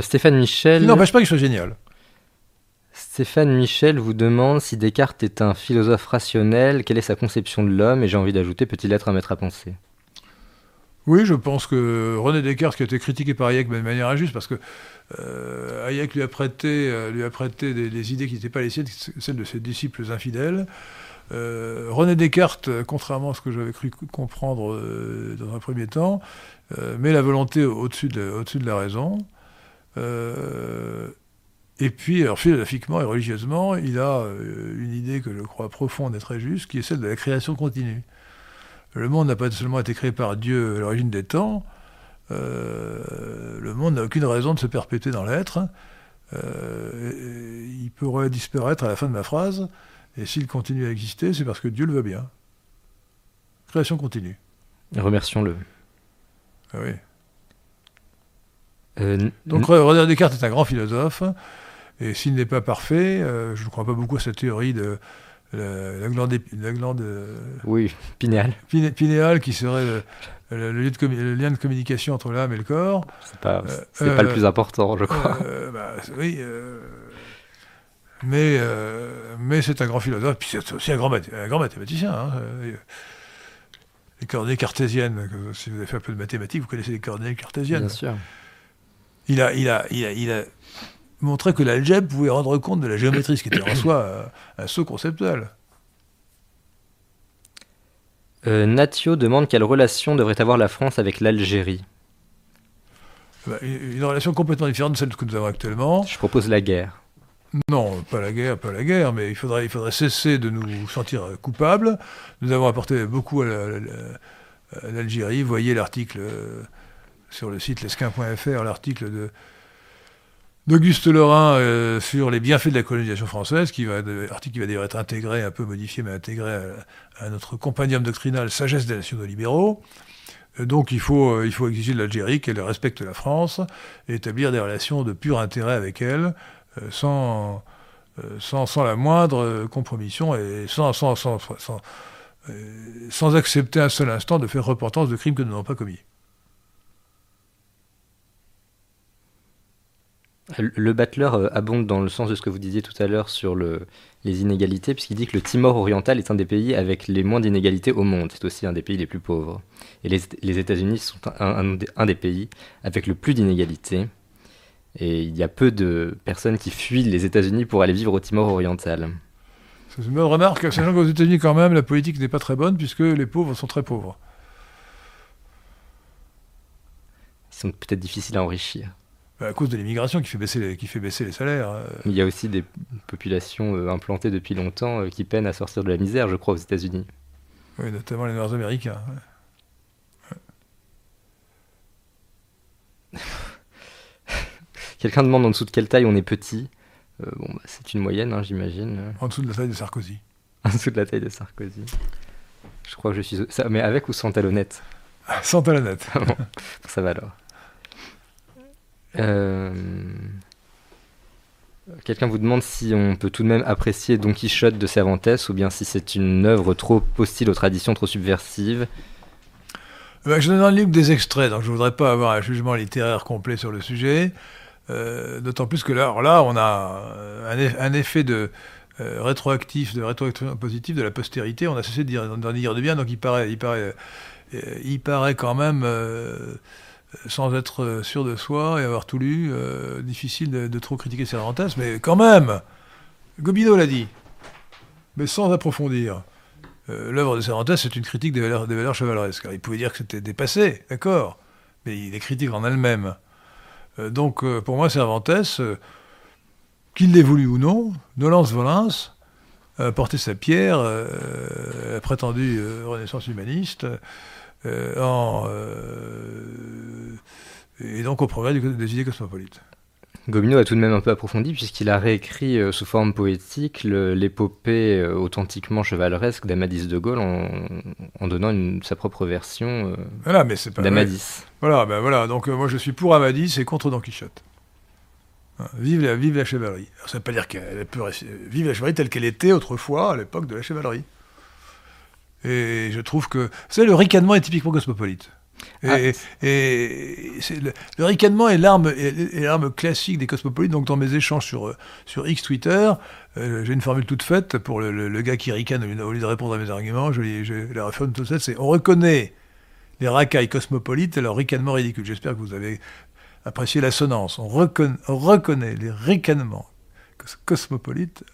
Stéphane Michel. N'empêche pas qu'il soit génial. Stéphane Michel vous demande si Descartes est un philosophe rationnel, quelle est sa conception de l'homme, et j'ai envie d'ajouter, peut-il être un maître à penser? Oui, je pense que René Descartes, qui a été critiqué par Hayek de manière injuste, parce que euh, Hayek lui a prêté, euh, lui a prêté des, idées qui n'étaient pas les siennes, celles de ses disciples infidèles. Euh, René Descartes, contrairement à ce que j'avais cru comprendre dans un premier temps, met la volonté au-dessus de, au de, la raison. Et puis, alors, philosophiquement et religieusement, il a euh, une idée que je crois profonde et très juste, qui est celle de la création continue. Le monde n'a pas seulement été créé par Dieu à l'origine des temps, euh, le monde n'a aucune raison de se perpétuer dans l'être. Euh, il pourrait disparaître à la fin de ma phrase, et s'il continue à exister, c'est parce que Dieu le veut bien. Création continue. Remercions-le. Ah oui. Donc René Descartes est un grand philosophe. Et s'il n'est pas parfait, euh, je ne crois pas beaucoup à cette théorie de la, glande, la glande euh, oui, pinéale. pinéale qui serait le, lieu de lien de communication entre l'âme et le corps. C'est pas, euh, pas le plus important, je crois. Bah, oui, mais, mais c'est un grand philosophe, puis c'est aussi un grand, un grand mathématicien. Hein, les coordonnées cartésiennes, si vous avez fait un peu de mathématiques, vous connaissez les coordonnées cartésiennes. Bien sûr. Il a, il a, il a, il a montrer que l'algèbre pouvait rendre compte de la géométrie, ce qui était en soi euh, un, saut conceptuel. Euh, Natio demande quelle relation devrait avoir la France avec l'Algérie. bah, une relation complètement différente de celle que nous avons actuellement. Je propose la guerre. Non, pas la guerre, pas la guerre, mais il faudrait, il faudrait cesser de nous sentir coupables. Nous avons apporté beaucoup à l'Algérie. Voyez l'article euh, sur le site lesquin.fr, l'article d'Auguste Lorrain euh, sur les bienfaits de la colonisation française, qui va, article qui va d'ailleurs être intégré, un peu modifié, mais intégré à, notre compendium doctrinal Sagesse des nationaux libéraux. Euh, donc il faut, il faut exiger de l'Algérie qu'elle respecte la France et établir des relations de pur intérêt avec elle, euh, sans, euh, sans, sans, la moindre compromission et sans, sans, sans, sans, accepter un seul instant de faire reportance de crimes que nous n'avons pas commis. Le Battler abonde dans le sens de ce que vous disiez tout à l'heure sur le, les inégalités, puisqu'il dit que le Timor oriental est un des pays avec les moins d'inégalités au monde. C'est aussi un des pays les plus pauvres. Et les, les États-Unis sont un, un, des pays avec le plus d'inégalités. Et il y a peu de personnes qui fuient les États-Unis pour aller vivre au Timor oriental. C'est une bonne remarque, sachant qu'aux États-Unis, quand même, la politique n'est pas très bonne, puisque les pauvres sont très pauvres. Ils sont peut-être difficiles à enrichir. Bah, à cause de l'immigration qui, fait baisser les, qui fait baisser les salaires. Euh. Il y a aussi des populations euh, implantées depuis longtemps euh, qui peinent à sortir de la misère, je crois, aux États-Unis. Oui, notamment les Nord-Américains. Quelqu'un demande en dessous de quelle taille on est petit. Euh, bon, bah, c'est une moyenne, hein, j'imagine. En dessous de la taille de Sarkozy. en dessous de la taille de Sarkozy. Je crois que je suis. Ça, mais avec ou sans talonnette? Ah, Sans talonnette. Ah bon, ça va alors. Euh, quelqu'un vous demande si on peut tout de même apprécier Don Quichotte de Cervantes ou bien si c'est une œuvre trop hostile aux traditions, trop subversive. Euh, je donne dans le livre des extraits, donc je ne voudrais pas avoir un jugement littéraire complet sur le sujet. Euh, d'autant plus que là, là, on a un, effet de euh, rétroactif, de rétroaction positive de la postérité. On a cessé d'en dire, de bien, donc il paraît, il paraît, il paraît quand même, sans être sûr de soi et avoir tout lu, difficile de, trop critiquer Cervantes, mais quand même, Gobineau l'a dit, mais sans approfondir. L'œuvre de Cervantes, c'est une critique des valeurs, chevaleresques. il pouvait dire que c'était dépassé, d'accord, mais il est critique en elle-même. Euh, donc euh, pour moi, Cervantes, euh, qu'il l'ait voulu ou non, Nolens Volens a porté sa pierre à la prétendue renaissance humaniste en, et donc au progrès des idées cosmopolites. Gobineau a tout de même un peu approfondi puisqu'il a réécrit sous forme poétique l'épopée authentiquement chevaleresque d'Amadis de Gaulle en, donnant sa propre version voilà, d'Amadis. Voilà, ben voilà. Donc euh, moi je suis pour Amadis et contre Don Quichotte. Hein, vive, la, vive la chevalerie. ça ne veut pas dire qu'elle peut rester. Vive la chevalerie telle qu'elle était autrefois à l'époque de la chevalerie. Et je trouve que. Vous savez, le ricanement est typiquement cosmopolite. Et, ah. le, ricanement est l'arme, l'arme classique des cosmopolites. Donc, dans mes échanges sur, euh, sur X Twitter, euh, j'ai une formule toute faite pour le, gars qui ricane au lieu de répondre à mes arguments. Je, je la réforme toute faite c'est on reconnaît les racailles cosmopolites et leur ricanement ridicule. J'espère que vous avez apprécié l'assonance. On, reconnaît, les ricanements cosmopolites.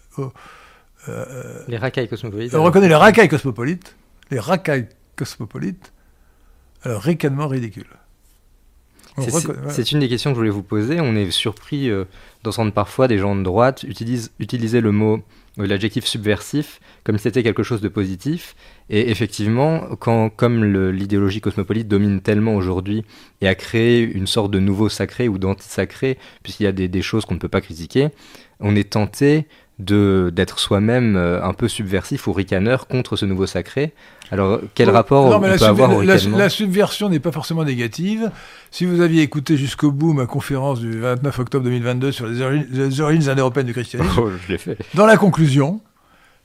Euh, les racailles cosmopolites. On reconnaît les racailles cosmopolites, les racailles cosmopolites, leur ricanement ridicule. C'est une des questions que je voulais vous poser. On est surpris euh, d'entendre parfois des gens de droite utiliser le mot euh, l'adjectif subversif comme si c'était quelque chose de positif. Et effectivement, quand, comme l'idéologie cosmopolite domine tellement aujourd'hui et a créé une sorte de nouveau sacré ou d'anti-sacré, puisqu'il y a des, choses qu'on ne peut pas critiquer, on est tenté d'être soi-même euh, un peu subversif ou ricaneur contre ce nouveau sacré. Alors, quel rapport on peut avoir au la, la, subversion n'est pas forcément négative. Si vous aviez écouté jusqu'au bout ma conférence du 29 octobre 2022 sur les origines, les origines indo-européennes du christianisme, oh, je fait. dans la conclusion,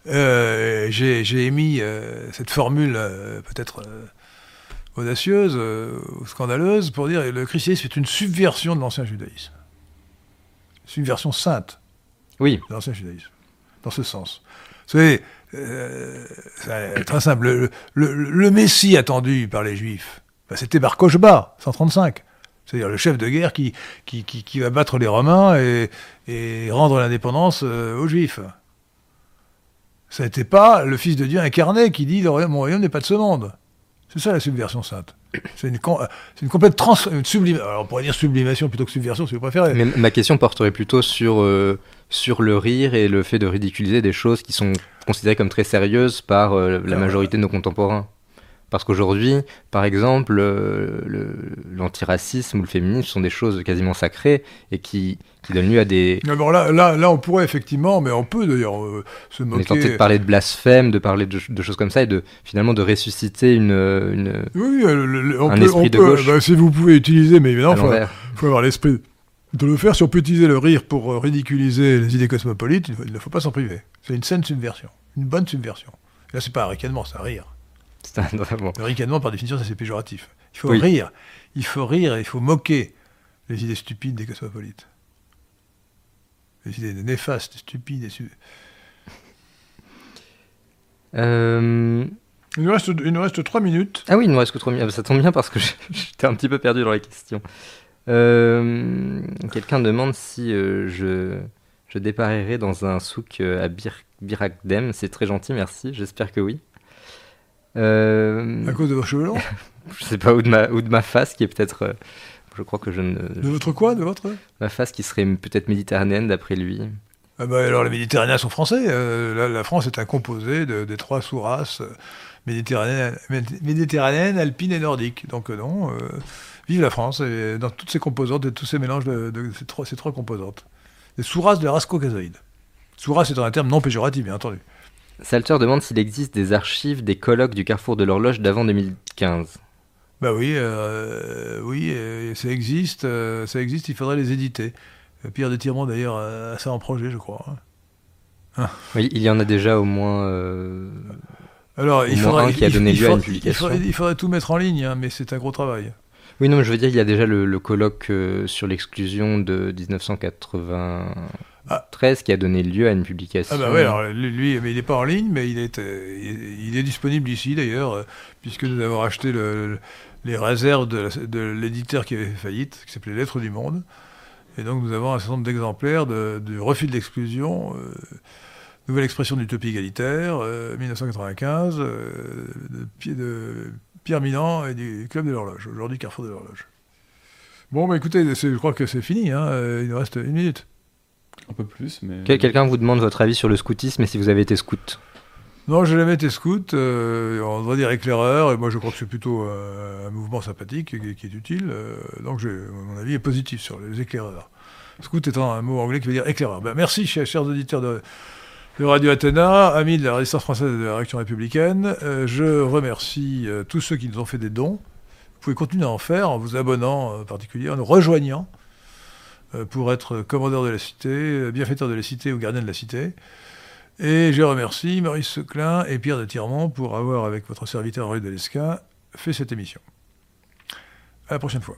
euh, j'ai émis euh, cette formule peut-être audacieuse ou scandaleuse pour dire que le christianisme est une subversion de l'ancien judaïsme. Subversion sainte oui. Dans judaïsme. Dans ce sens. Vous savez, euh, c'est très simple. Le, Messie attendu par les Juifs, bah, c'était Bar Kochba, 135. C'est-à-dire le chef de guerre qui, qui, qui, va battre les Romains et, rendre l'indépendance euh, aux Juifs. Ça n'était pas le Fils de Dieu incarné qui dit Mon royaume n'est pas de ce monde. C'est ça la subversion sainte. C'est une, une, complète trans, sublimation. Alors on pourrait dire sublimation plutôt que subversion si vous préférez. Ma question porterait plutôt sur, euh, sur le rire et le fait de ridiculiser des choses qui sont considérées comme très sérieuses par euh, la majorité de nos contemporains. Parce qu'aujourd'hui, par exemple, euh, l'antiracisme ou le féminisme sont des choses quasiment sacrées et qui, qui donnent lieu à des. Alors là, là, là, on pourrait effectivement, mais on peut d'ailleurs euh, se moquer. On est tenté de parler de blasphème, de parler de, choses comme ça et de finalement de ressusciter une, une oui, le, on un peut, esprit de gauche. Bah, si vous pouvez utiliser, mais évidemment, il faut, avoir l'esprit de le faire. Si on peut utiliser le rire pour euh, ridiculiser les idées cosmopolites, il ne faut pas s'en priver. C'est une saine subversion, une bonne subversion. Là, c'est pas un ricanement, c'est un rire. Le ricanement, par définition, c'est péjoratif. Il faut rire. Il faut rire et il faut moquer les idées stupides des cosmopolites. Les idées néfastes, stupides et... Euh... Il, nous reste, il nous reste 3 minutes. Ah oui, il nous reste que 3 minutes. Ça tombe bien parce que j'étais un petit peu perdu dans les questions. Euh, quelqu'un demande si euh, je, je déparerai dans un souk euh, à Bir, Birakdem. C'est très gentil, merci. J'espère que oui. Euh... À cause de vos cheveux longs Je sais pas, ou de ma, ou de ma face qui est peut-être. Je crois que je ne. De votre quoi De votre? Ma face qui serait peut-être méditerranéenne d'après lui. Ah bah alors les Méditerranéens sont français. La, France est un composé de, des trois sous-races méditerranéennes, méditerranéenne, alpine et nordique. Donc non, vive la France et dans toutes ses composantes, de tous ces mélanges de, ces, trois, ces trois composantes. Des sous-races de la race caucasoïde. Sous-race est un terme non péjoratif, bien entendu. Salter demande s'il existe des archives des colloques du Carrefour de l'Horloge d'avant 2015. Bah oui, euh, oui, euh, ça existe, euh, ça existe. Il faudrait les éditer. Pierre de Tirmont d'ailleurs a ça en projet, je crois. Hein. Ah. Oui, il y en a déjà au moins. Alors, il faudrait, un qui a donné lieu à une publication. Il faudrait, tout mettre en ligne, hein, mais c'est un gros travail. Oui, non, je veux dire, il y a déjà le, colloque sur l'exclusion de 1980. 13 qui a donné lieu à une publication. Ah bah ouais, alors lui, mais il n'est pas en ligne, mais il est, euh, il est disponible ici d'ailleurs, euh, puisque nous avons acheté le, les réserves de, l'éditeur qui avait fait faillite, qui s'appelait Lettres du Monde. Et donc nous avons un certain nombre d'exemplaires du refus de l'exclusion, euh, nouvelle expression d'utopie égalitaire, 1995, de, de, Pierre Milan et du Club de l'Horloge, aujourd'hui Carrefour de l'Horloge. Bon, bah écoutez, je crois que c'est fini, hein, il nous reste une minute. Un peu plus, mais. Quelqu'un vous demande votre avis sur le scoutisme et si vous avez été scout Non, je n'ai jamais été scout. Euh, on devrait dire éclaireur, et moi je crois que c'est plutôt euh, un mouvement sympathique qui, qui est utile. Euh, donc mon avis est positif sur les éclaireurs. Scout étant un mot anglais qui veut dire éclaireur. Ben, merci, chers, chers auditeurs de, de, Radio Athéna, amis de la résistance française et de la réaction républicaine. je remercie tous ceux qui nous ont fait des dons. Vous pouvez continuer à en faire en vous abonnant en particulier, en nous rejoignant. Euh, pour être commandeur de la cité, euh, bienfaiteur de la cité ou gardien de la cité. Et je remercie Maurice Seclin et Pierre de Tirmont pour avoir, avec votre serviteur Henri Delesca, fait cette émission. À la prochaine fois.